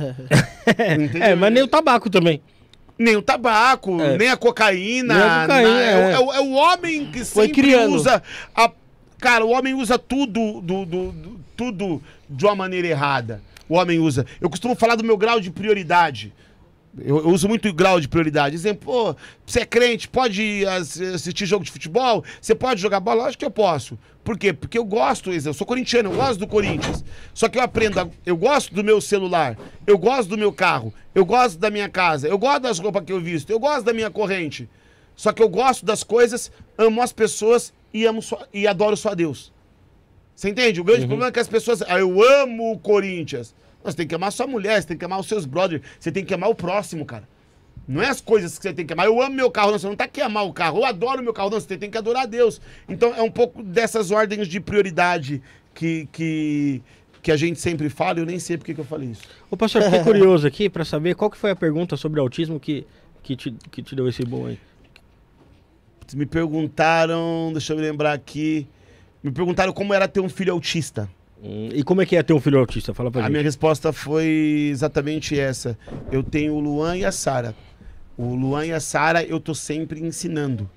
É, mas nem o tabaco também. Nem o tabaco, É. nem a cocaína. Nem a cocaína, na- é, é. o- é o- é o homem que Foi sempre criando. usa a... Cara, o homem usa tudo, do, do- do- tudo de uma maneira errada. O homem usa. Eu costumo falar do meu grau de prioridade. Eu, eu uso muito grau de prioridade. Dizem, pô, você é crente, pode ass- assistir jogo de futebol? Você pode jogar bola? Acho que eu posso. Por quê? Porque eu gosto, eu sou corintiano, eu gosto do Corinthians. Só que eu aprendo, eu gosto do meu celular, eu gosto do meu carro, eu gosto da minha casa, eu gosto das roupas que eu visto, eu gosto da minha corrente. Só que eu gosto das coisas, amo as pessoas e, amo só, e adoro só Deus. Você entende? O grande problema é que as pessoas. Ah, eu amo o Corinthians. Mas Você tem que amar sua mulher, você tem que amar os seus brothers, você tem que amar o próximo, cara. Não é as coisas que você tem que amar. Eu amo meu carro, não. Você não tá aqui amar o carro. Eu adoro meu carro, não. Você tem que adorar a Deus. Então é um pouco dessas ordens de prioridade que, que, que a gente sempre fala. Eu nem sei porque que eu falei isso. Ô, pastor, fiquei curioso aqui pra saber qual que foi a pergunta sobre autismo que, que, te, que te deu esse bom aí. Me perguntaram, deixa eu me lembrar aqui. Me perguntaram como era ter um filho autista. Hum, e como é que é ter um filho autista? Fala pra A gente. minha resposta foi exatamente essa. Eu tenho o Luan e a Sara. O Luan e a Sara eu tô sempre ensinando.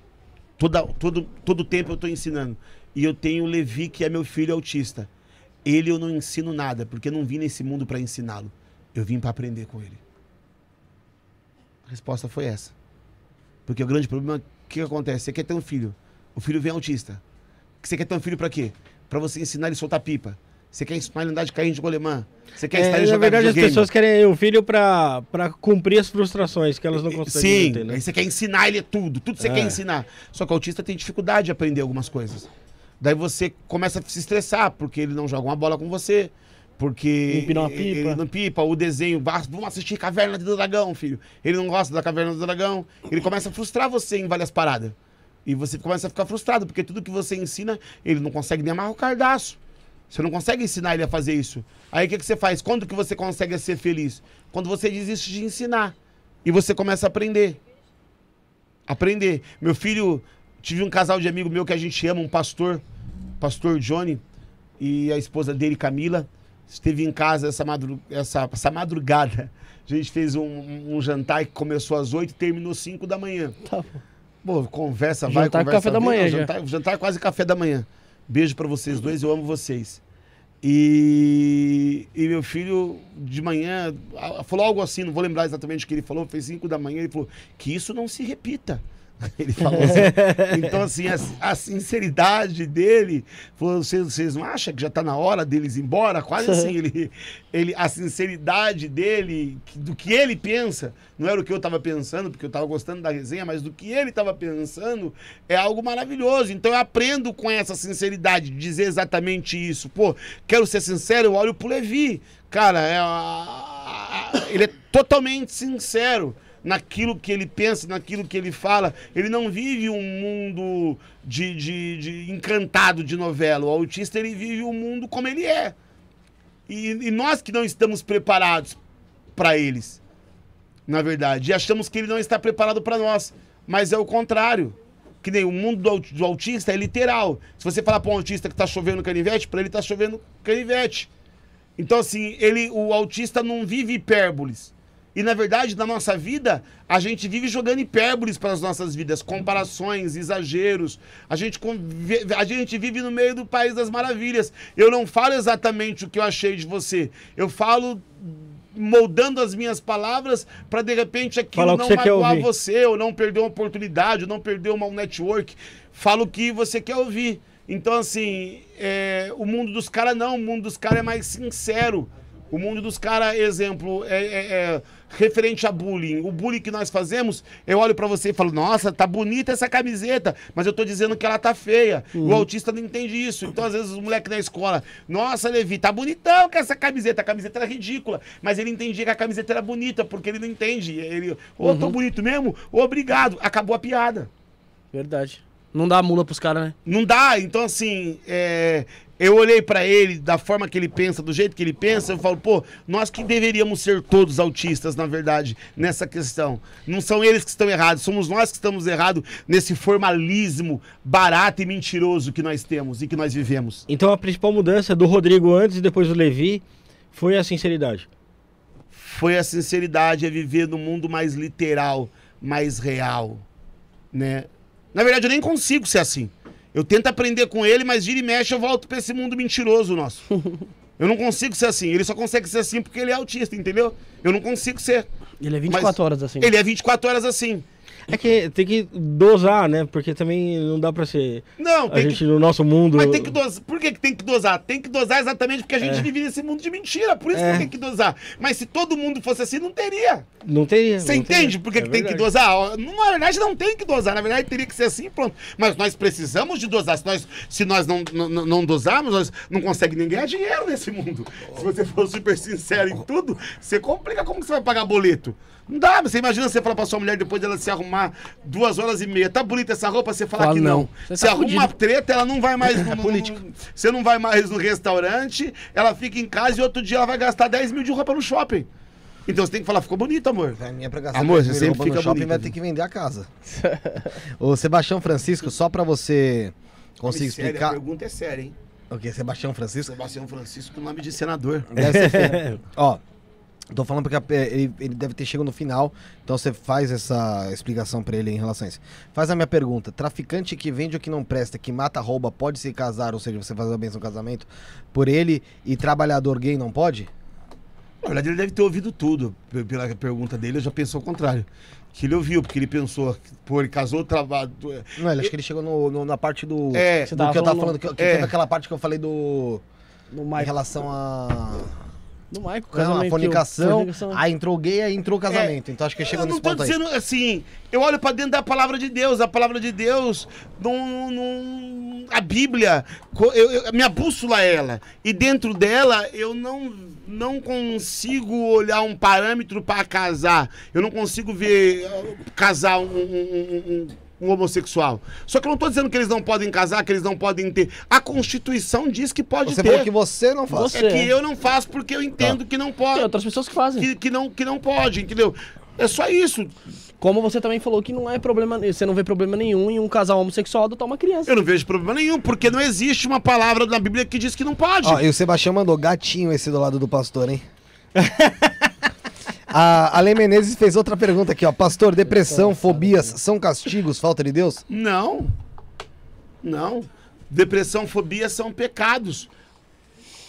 Toda, todo, todo tempo eu tô ensinando. E eu tenho o Levi, que é meu filho autista. Ele eu não ensino nada, porque eu não vim nesse mundo para ensiná-lo. Eu vim para aprender com ele. A resposta foi essa. Porque o grande problema, o que, que acontece? Você quer ter um filho. O filho vem autista. Você quer ter um filho para quê? Para você ensinar ele a soltar pipa. Você quer ensinar ele a andar de carrinho de golemã. Você quer ensinar É, ele a na jogar verdade, as videogame. pessoas querem um filho pra cumprir as frustrações que elas não conseguem Sim, ter, né? aí você quer ensinar ele tudo, tudo você É. quer ensinar. Só que o autista tem dificuldade de aprender algumas coisas. Daí você começa a se estressar, porque ele não joga uma bola com você, porque Empina uma ele- pipa. ele não pipa, o desenho, "Ah, vamos assistir Caverna do Dragão, filho. Ele não gosta da Caverna do Dragão, ele começa a frustrar você em várias paradas. E você começa a ficar frustrado, porque tudo que você ensina, ele não consegue nem amarrar o cardaço. Você não consegue ensinar ele a fazer isso. Aí o que, que você faz? Quando que você consegue ser feliz? Quando você desiste de ensinar. E você começa a aprender. Aprender. Meu filho, tive um casal de amigo meu que a gente ama, um pastor, pastor Johnny, e a esposa dele, Camila, esteve em casa essa, madru essa, essa madrugada. A gente fez um, um jantar que começou às 8 e terminou às 5 da manhã. Tá bom. Pô, conversa, vai, Jantar com conversa, café da manhã Não. Jantar, jantar quase café da manhã. Beijo pra vocês dois, eu amo vocês. E, e meu filho, de manhã, falou algo assim, não vou lembrar exatamente o que ele falou, fez 5 da manhã, ele falou, que isso não se repita. Ele falou assim. Então, assim, a, a sinceridade dele, falou, vocês, vocês não acham que já tá na hora deles ir embora? Quase assim, ele, ele, a sinceridade dele, do que ele pensa, não era o que eu tava pensando, porque eu tava gostando da resenha, mas do que ele tava pensando, é algo maravilhoso. Então eu aprendo com essa sinceridade, de dizer exatamente isso. Pô, quero ser sincero, eu olho pro Levi. Cara, é, a- a- ele é totalmente sincero naquilo que ele pensa, naquilo que ele fala. Ele não vive um mundo de, de, de encantado de novela. O autista ele vive um mundo como ele é. E, e nós que não estamos preparados para eles, na verdade, e achamos que ele não está preparado para nós, mas é o contrário. Que nem o mundo do autista é literal. Se você falar para um autista que está chovendo canivete, para ele está chovendo canivete. Então, assim, ele, o autista não vive hipérboles. E, na verdade, na nossa vida, a gente vive jogando hipérboles para as nossas vidas, comparações, exageros. A gente, a gente vive no meio do país das maravilhas. Eu não falo exatamente o que eu achei de você. Eu falo moldando as minhas palavras para, de repente, aquilo Falar o que não você magoar você, ou não perder uma oportunidade, ou não perder uma, um network. Fala o que você quer ouvir. Então, assim, é, o mundo dos caras não, o mundo dos caras é mais sincero. O mundo dos caras, exemplo, é, é- é referente a bullying. O bullying que nós fazemos, eu olho pra você e falo, nossa, tá bonita essa camiseta, mas eu tô dizendo que ela tá feia. O autista não entende isso. Então, às vezes, os moleques na escola, nossa, Levi, tá bonitão com essa camiseta. A camiseta era ridícula. Mas ele entendia que a camiseta era bonita, porque ele não entende. Ele, ô, tô bonito mesmo? Obrigado. Acabou a piada. Verdade. Não dá mula pros caras, né? Não dá, então assim, é, eu olhei pra ele da forma que ele pensa, do jeito que ele pensa, eu falo, pô, nós que deveríamos ser todos autistas, na verdade, nessa questão. Não são eles que estão errados, somos nós que estamos errados nesse formalismo barato e mentiroso que nós temos e que nós vivemos. Então a principal mudança do Rodrigo antes e depois do Levi foi a sinceridade. Foi a sinceridade, é viver num mundo mais literal, mais real, né? Na verdade, eu nem consigo ser assim. Eu tento aprender com ele, mas vira e mexe eu volto pra esse mundo mentiroso nosso. Eu não consigo ser assim. Ele só consegue ser assim porque ele é autista, entendeu? Eu não consigo ser. Ele é 24 horas assim. Ele é 24 horas assim. É que tem que dosar, né? Porque também não dá pra ser. Não, A gente que. no nosso mundo. Mas tem que dosar. Por que, tem que dosar? Tem que dosar exatamente porque a gente É. vive nesse mundo de mentira. Por isso É. que tem que dosar. Mas se todo mundo fosse assim, não teria. Não teria. Você não entende teria. por que, É que tem que dosar? Na verdade, não tem que dosar. Na verdade, teria que ser assim pronto. Mas nós precisamos de dosar. Se nós, se nós não, não, não dosarmos, nós não consegue nem ganhar dinheiro nesse mundo. Se você for super sincero em tudo, você complica como que você vai pagar boleto. Não dá, você imagina você falar pra sua mulher depois dela se arrumar duas horas e meia. Tá bonita essa roupa, você falar Fala que não. não. Você Você tá arruma fudido. uma treta, ela não vai mais no, no- no- Você não vai mais no restaurante, ela fica em casa e outro dia ela vai gastar 10 mil de roupa no shopping. Então você tem que falar, ficou bonito, amor. A minha pra gastar Amor, você sempre fica shopping bonita, vai ter que vender a casa. Ô, Sebastião Francisco, só pra você conseguir Sério, A explicar. pergunta é séria, hein? O que? Sebastião Francisco? Sebastião Francisco, nome de senador. Deve ser. Ó, tô falando porque a- ele, ele deve ter chegado no final, então você faz essa explicação pra ele em relação a isso. Faz a minha pergunta: traficante que vende o que não presta, que mata, rouba, pode se casar, ou seja, você fazer a benção casamento por ele e trabalhador gay não pode? Na verdade, ele deve ter ouvido tudo. Pela pergunta dele, eu já pensou o contrário. Que ele ouviu, porque ele pensou, pô, ele casou, trabalho. Não, ele acho que ele chegou no- no- na parte do. É, do que eu tava falando que, que é. aquela parte que eu falei do. No Em relação a. No Michael, Não, a casamento. fornicação. fornicação. Aí entrou gay, aí entrou casamento. Então acho que chegou eu não nesse tô ponto aí. dizendo assim, eu olho pra dentro da palavra de Deus, a palavra de Deus, não, não- a Bíblia, eu- eu- minha bússola é ela, e dentro dela eu não, não consigo olhar um parâmetro para casar, eu não consigo ver uh, casar um, um- um- um- homossexual. Só que eu não tô dizendo que eles não podem casar, que eles não podem ter. A Constituição diz que pode Você ter. falou que você não faz. Você- É que eu não faço porque eu entendo que não pode. Tem outras pessoas que fazem. Que, que não, que não pode, entendeu? É só isso. Como você também falou que não é problema. Você não vê problema nenhum em um casal homossexual adotar uma criança. Eu não vejo problema nenhum, porque não existe uma palavra na Bíblia que diz que não pode. Ó, e o Sebastião mandou gatinho esse do lado do pastor, hein? A Ale Menezes fez outra pergunta aqui, ó. Pastor, depressão, fobias são castigos, falta de Deus? Não. Não. Depressão, fobia são pecados.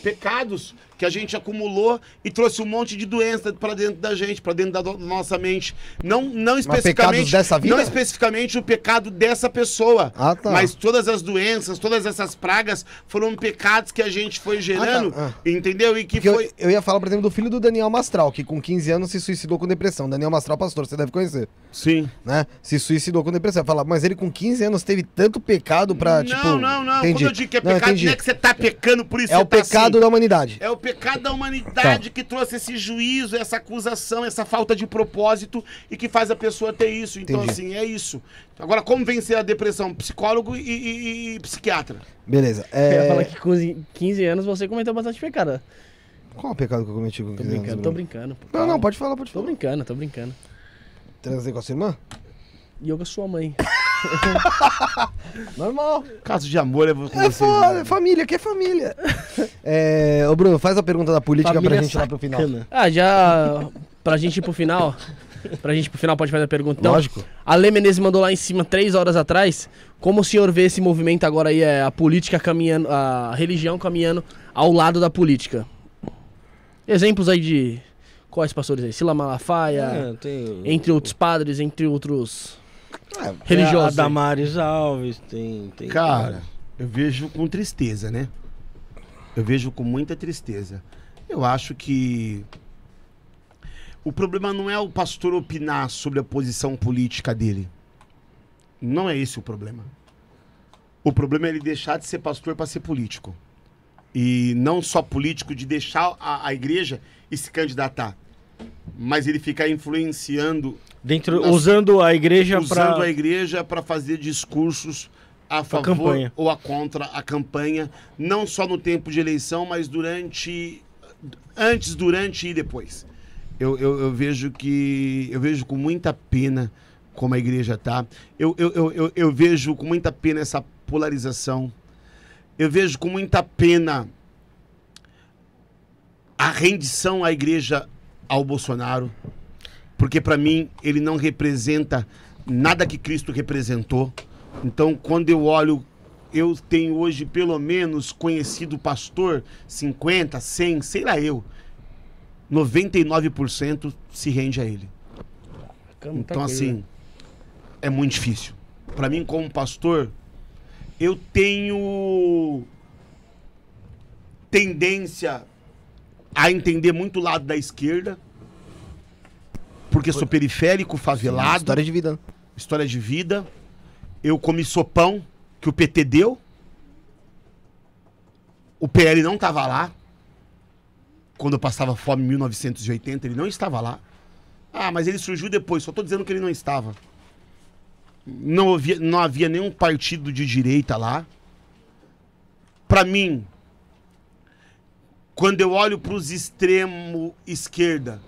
Pecados que a gente acumulou e trouxe um monte de doença para dentro da gente, para dentro da nossa mente. Não, não especificamente dessa vida? não especificamente o pecado dessa pessoa, Ah, tá. mas todas as doenças, todas essas pragas foram pecados que a gente foi gerando, Ah, entendeu? E que Porque eu, foi eu ia falar, por exemplo, do filho do Daniel Mastral, que com 15 anos se suicidou com depressão. Daniel Mastral, pastor, você deve conhecer, Sim. né? Se suicidou com depressão. Fala, mas ele com 15 anos teve tanto pecado pra, não, tipo... não, não. Entendi. Quando eu digo que é Não, pecado, entendi. não é que você tá pecando por isso É você o tá pecado assim. da humanidade. É o pecado da humanidade que trouxe esse juízo, essa acusação, essa falta de propósito e que faz a pessoa ter isso. Então, Entendi. assim, é isso. Agora, como vencer a depressão? Psicólogo e, e- e psiquiatra. Beleza. Eu É... ia falar que com 15 anos você cometeu bastante pecado. Qual o pecado que eu cometi com 15 Tô anos? brincando, tô Bruno? brincando. pô. Não, não, pode falar, pode Tô falar. brincando, tô brincando. Transei com a sua irmã? E eu com a sua mãe. Normal. Caso de amor é você. É foda, é família, que é família. é, ô Bruno, faz a pergunta da política Família pra gente ir lá pro final. Ah, já. Pra gente ir pro final. Pra gente ir pro final, pode fazer a pergunta. Então, Lógico. A Lê Menezes mandou lá em cima, três horas atrás. Como o senhor vê esse movimento agora aí, é a política caminhando, a religião caminhando ao lado da política? Exemplos aí de. Quais pastores aí? Sila Malafaia, É, tem entre outros padres, entre outros É, religiosos. A aí. Damares Alves, tem. tem Cara, Eu vejo com tristeza, né? Eu vejo com muita tristeza. Eu acho que o problema não é o pastor opinar sobre a posição política dele. Não é esse o problema. O problema é ele deixar de ser pastor para ser político. E não só político de deixar a, a igreja e se candidatar, mas ele ficar influenciando Dentro, Nas- usando a igreja usando para a igreja para fazer discursos a favor campanha. ou a contra a campanha, não só no tempo de eleição, mas durante antes, durante e depois. Eu, eu, eu vejo que eu vejo com muita pena como a igreja tá. Eu, eu, eu, eu, eu vejo com muita pena essa polarização. Eu vejo com muita pena a rendição à igreja ao Bolsonaro porque para mim ele não representa nada que Cristo representou. Então, quando eu olho, eu tenho hoje pelo menos conhecido pastor 50, 100, sei lá eu. 99% se rende a ele. Então, assim, é muito difícil. Para mim, como pastor, eu tenho tendência a entender muito o lado da esquerda, porque sou periférico, favelado, História de vida. né? história de vida. Eu comi sopão que o PT deu. O PL não estava lá. Quando eu passava fome em 1980, ele não estava lá. Ah, mas ele surgiu depois, só estou dizendo que ele não estava. Não havia, não havia nenhum partido de direita lá. Para mim, quando eu olho para os extremo esquerda,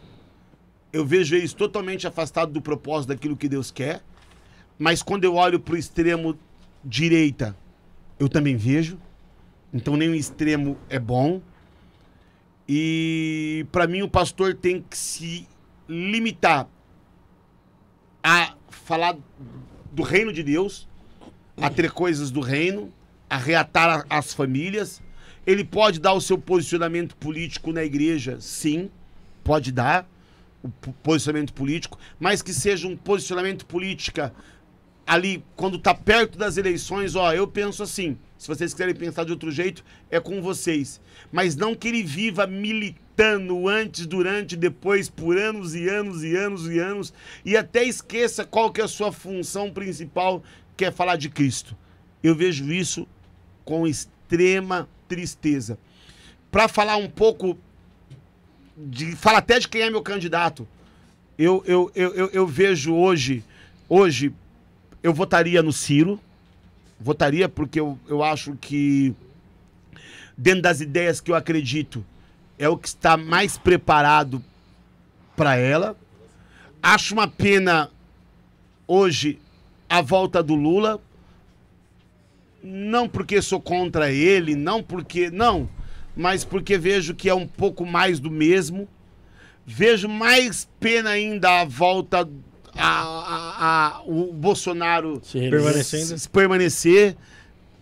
eu vejo eles totalmente afastados do propósito daquilo que Deus quer. Mas quando eu olho para o extremo direita, eu também vejo. Então o extremo é bom. E para mim o pastor tem que se limitar a falar do reino de Deus, a ter coisas do reino, a reatar as famílias. Ele pode dar o seu posicionamento político na igreja, sim, pode dar posicionamento político, mas que seja um posicionamento política ali, quando tá perto das eleições, ó, eu penso assim. Se vocês quiserem pensar de outro jeito, é com vocês. Mas não que ele viva militando antes, durante, depois, por anos e anos e anos e anos, e até esqueça qual que é a sua função principal, que é falar de Cristo. Eu vejo isso com extrema tristeza. Para falar um pouco de fala até de quem é meu candidato. Eu, eu, eu, eu, eu vejo hoje, hoje, eu votaria no Ciro. Votaria porque eu, eu acho que, dentro das ideias que eu acredito, é o que está mais preparado para ela. Acho uma pena hoje a volta do Lula. Não porque sou contra ele, não porque. Não, mas porque vejo que é um pouco mais do mesmo. Vejo mais pena ainda a volta a, a- a- o Bolsonaro. Permanecendo. permanecer.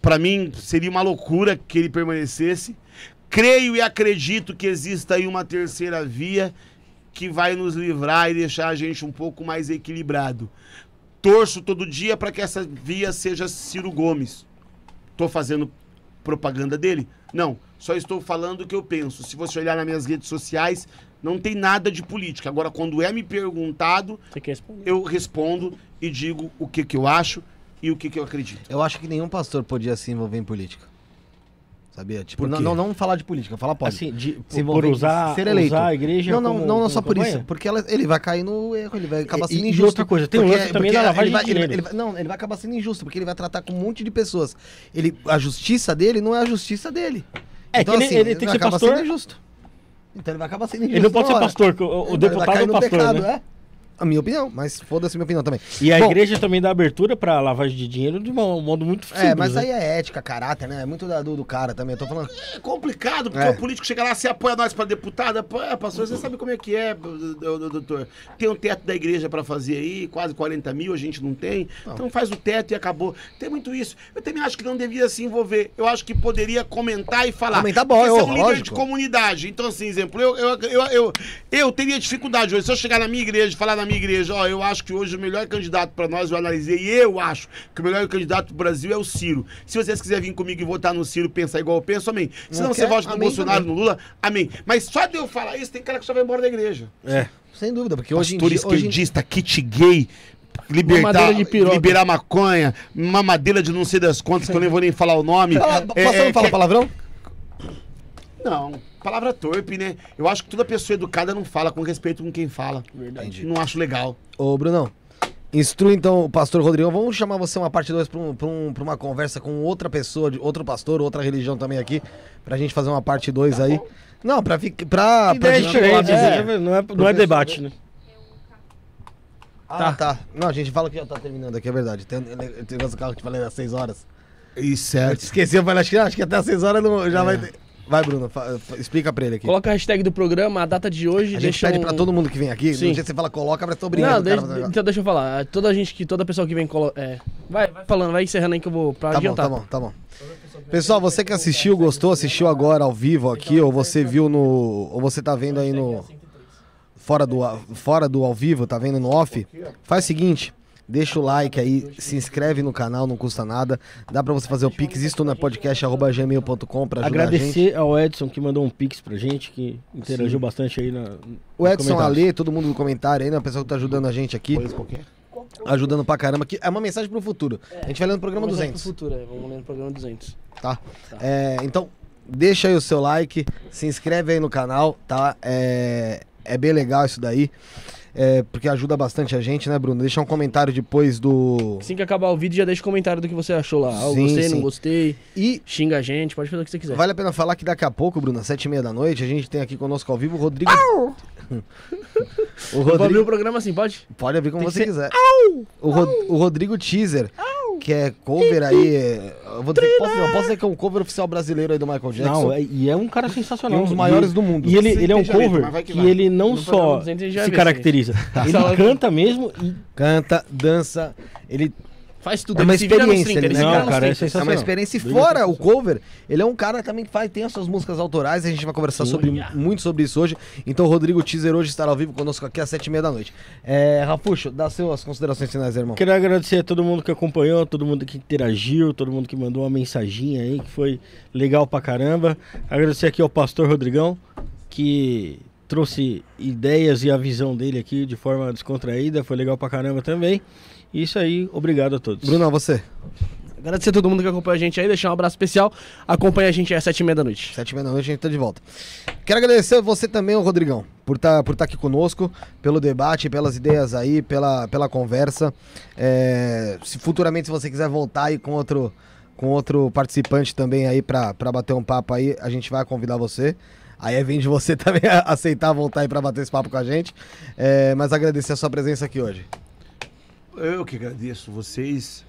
Para mim seria uma loucura que ele permanecesse. Creio e acredito que exista aí uma terceira via que vai nos livrar e deixar a gente um pouco mais equilibrado. Torço todo dia para que essa via seja Ciro Gomes. Tô fazendo propaganda dele? Não, só estou falando o que eu penso. Se você olhar nas minhas redes sociais, não tem nada de política. Agora, quando é me perguntado, eu respondo e digo o que, que eu acho e o que, que eu acredito. Eu acho que nenhum pastor podia se envolver em política. Sabia? Tipo, Por não, não, não falar de política, falar pode. Assim, de, se por, usar, ser eleito. usar a igreja não, não, como- não, não só por campanha? isso. Porque ela- ele vai cair no erro, ele vai acabar E- sendo e injusto. outra coisa, tem porque- lance também porque da lavagem ele vai, de ele ele Não, ele vai acabar sendo injusto, porque ele vai tratar com um monte de pessoas. Ele, a justiça dele não é a justiça dele. É que ele- ele tem que ser pastor. sendo injusto. Então ele vai acabar sendo injusto. Ele não pode ser pastor, o, o deputado é o pastor, né? é. A minha opinião, mas foda-se a minha opinião também. E a Bom, igreja também dá abertura pra lavagem de dinheiro de um modo muito simples. É, mas né? aí é ética, caráter, né? É muito da- do, do cara também. Eu tô falando. É complicado, porque É. o político chega lá, você apoia nós pra deputado, apoia, pastor, você sabe como é que é, do- do- do- doutor. Tem um teto da igreja pra fazer aí, quase 40 mil, a gente não tem. Então faz o teto e acabou. Tem muito isso. Eu também acho que não devia se envolver. Eu acho que poderia comentar e falar. Comentar bom, é eu- um líder lógico. de comunidade. Então, assim, exemplo, eu, eu, eu, eu, eu teria dificuldade hoje. Se eu chegar na minha igreja e falar na na minha igreja, ó, eu acho que hoje o melhor candidato pra nós, eu analisei, e eu acho que o melhor candidato do Brasil é o Ciro. Se vocês quiserem vir comigo e votar no Ciro, pensar igual eu penso, amém. Se não, você vote no Amém Bolsonaro, também. no Lula, amém. Mas só de eu falar isso, tem cara que só vai embora da igreja. É. Sem dúvida, porque hoje em Pastor dia... Hoje em... esquerdista, kit gay, libertar, liberar maconha, mamadeira de não sei das contas, que eu nem vou nem falar o nome. Fala, É, Pastor, é, não fala que- palavrão? Não, palavra torpe, né? Eu acho que toda pessoa educada não fala com respeito com quem fala. Verdade. Não acho legal. Ô, Brunão, instrui então o pastor Rodrigão. Vamos chamar você uma parte 2 pra, um, um, uma conversa com outra pessoa, de outro pastor, outra religião também aqui, pra gente fazer uma parte 2 aí. Não, pra ficar. Pra, pra gente assim, é. não, é, não é debate, né? Ah, tá. Não, a gente fala que já tá terminando aqui, é verdade. Tem, tem negócio do carro que te falei às 6 horas. Isso Eu é. te esqueci, eu falei, acho que, acho que até às 6 horas não, já vai ter. Vai, Bruno, explica pra ele aqui. Coloca a hashtag do programa, a data de hoje, A gente deixa pede um... pra todo mundo que vem aqui, Sim. no dia que você fala coloca, que tô brincando. Não, cara, deixa- negócio. então deixa eu falar. Toda gente que toda pessoa que vem colo... é, vai, vai falando, vai encerrando aí que eu vou pra Tá bom, adiantar. tá bom, tá bom. Pessoal, você que assistiu, gostou, assistiu agora ao vivo aqui, ou você viu no. Ou você tá vendo aí no. Fora do, fora do ao vivo, tá vendo no off? Faz o seguinte. Deixa o like aí, se inscreve no canal, não custa nada. Dá pra você fazer o pix, isto na podcast.gmail.com pra ajudar a gente. Agradecer ao Edson que mandou um pix pra gente, que interagiu bastante aí na. O Edson Ale, todo mundo no comentário aí, né? O pessoal que tá ajudando a gente aqui, qualquer. ajudando pra caramba. Que é uma mensagem pro futuro. A gente vai lendo o programa Vamos lá pro 200. futuro, é, vamos ler no programa 200. tá? É, então, deixa aí o seu like, se inscreve aí no canal, tá? É, é bem legal isso daí, é, porque ajuda bastante a gente, né, Bruno? Deixa um comentário depois do... Assim que acabar o vídeo, já deixa o comentário do que você achou lá. Ah, eu Sim, gostei, sim. não gostei. E Xinga a gente, pode fazer o que você quiser. vale a pena falar que daqui a pouco, Bruno, às sete e meia da noite, a gente tem aqui conosco ao vivo o Rodrigo... o Vou abrir o Rodrigo... programa assim, pode? Pode abrir como Tem você ser quiser. O, Ro- o Rodrigo Teaser, que é cover aí... é, Eu vou dizer, posso, posso dizer que é um cover oficial brasileiro aí do Michael Jackson. Não, é- e é um cara sensacional. um dos maiores do mundo. E ele, ele é um cover vai que que vai. ele não só 200 a gente já se caracteriza, ele Só- canta mesmo e Canta, dança, ele Faz tudo. É uma experiência, 30, ele não, cara, é 30. sensacional. É uma experiência. E fora o cover, ele é um cara também que faz, tem as suas músicas autorais. A gente vai conversar sobre, muito sobre isso hoje. Então, o Rodrigo Teaser hoje estará ao vivo conosco aqui às sete e meia da noite. É, Rafuxo, dá suas considerações finais, irmão. Quero agradecer a todo mundo que acompanhou, todo mundo que interagiu, todo mundo que mandou uma mensaginha aí, que foi legal pra caramba. Agradecer aqui ao pastor Rodrigão, que trouxe ideias e a visão dele aqui de forma descontraída, foi legal pra caramba também. Isso aí, obrigado a todos. Bruno, você. Agradecer a todo mundo que acompanha a gente aí, deixar um abraço especial. Acompanha a gente aí às sete e meia da noite. Sete e meia da noite a gente tá de volta. Quero agradecer a você também, Rodrigão, por estar por tá aqui conosco, pelo debate, pelas ideias aí, pela, pela conversa. É, se futuramente, se você quiser voltar aí com outro, com outro participante também aí pra, pra bater um papo aí, a gente vai convidar você. Aí é vem de você também aceitar voltar aí pra bater esse papo com a gente. É, mas agradecer a sua presença aqui hoje. Eu que agradeço vocês.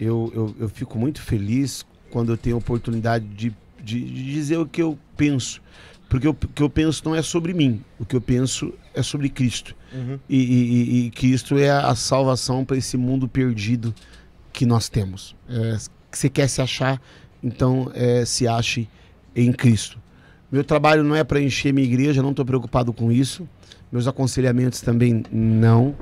Eu, eu, eu fico muito feliz quando eu tenho a oportunidade de, de, de dizer o que eu penso. Porque o que eu penso não é sobre mim. O que eu penso é sobre Cristo. E, e- e- e Cristo é a salvação para esse mundo perdido que nós temos. É, você quer se achar, então é, se ache em Cristo. Meu trabalho não é para encher minha igreja, não estou preocupado com isso. Meus aconselhamentos também não.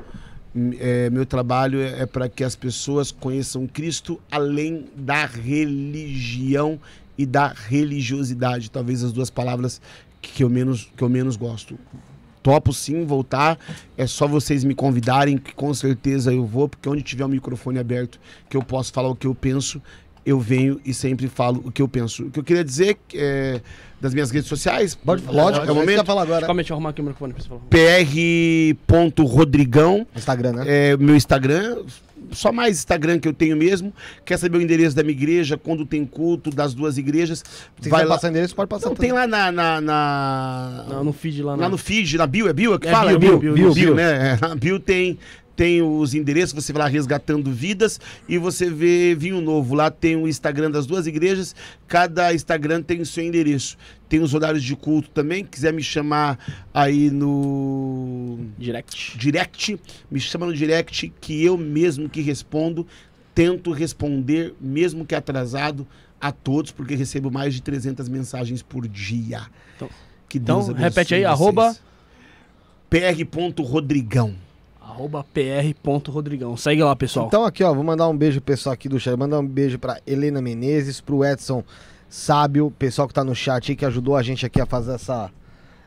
É, meu trabalho é, é para que as pessoas conheçam Cristo além da religião e da religiosidade. Talvez as duas palavras que eu menos, que eu menos gosto. Topo sim voltar. É só vocês me convidarem, que com certeza eu vou, porque onde tiver o microfone aberto, que eu posso falar o que eu penso, eu venho e sempre falo o que eu penso. O que eu queria dizer é, das minhas redes sociais. Pode falar. Lógico, é o Pode momento. falar agora. Calma, deixa eu arrumar aqui o microfone pra você falar. pr.rodrigão Instagram, né? é meu Instagram, só mais Instagram que eu tenho mesmo. Quer saber o endereço da minha igreja, quando tem culto das duas igrejas? Se vai lá. passar endereço, pode passar Não, também. tem lá na. na, na- Não, no feed lá, lá não. no feed, na bio, é bio que É fala? bio, bio, bio, bio. né? É, Na bio tem, tem os endereços, você vai lá resgatando vidas e você vê vinho novo. Lá tem o Instagram das duas igrejas, cada Instagram tem o seu endereço. Tem os horários de culto também, quiser me chamar aí no Direct. direct, me chama no direct que eu mesmo que respondo, tento responder, mesmo que atrasado, a todos, porque recebo mais de 300 mensagens por dia. Então- que então, Deus abençoe repete aí, vocês. arroba- pr.rodrigão. arroba pr.rodrigão. Segue lá, pessoal. Então aqui, ó, vou mandar um beijo pro pessoal aqui do chat. Mandar um beijo pra Helena Menezes, pro Edson Sábio, pessoal que tá no chat aí, que ajudou a gente aqui a fazer essa,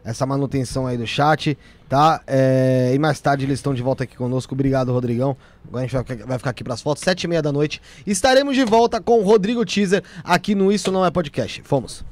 essa manutenção aí do chat, tá? É, e mais tarde eles estão de volta aqui conosco. Obrigado, Rodrigão. Agora a gente vai, vai ficar aqui pras fotos, sete e meia da noite. Estaremos de volta com o Rodrigo Teaser aqui no Isso Não É Podcast. Fomos.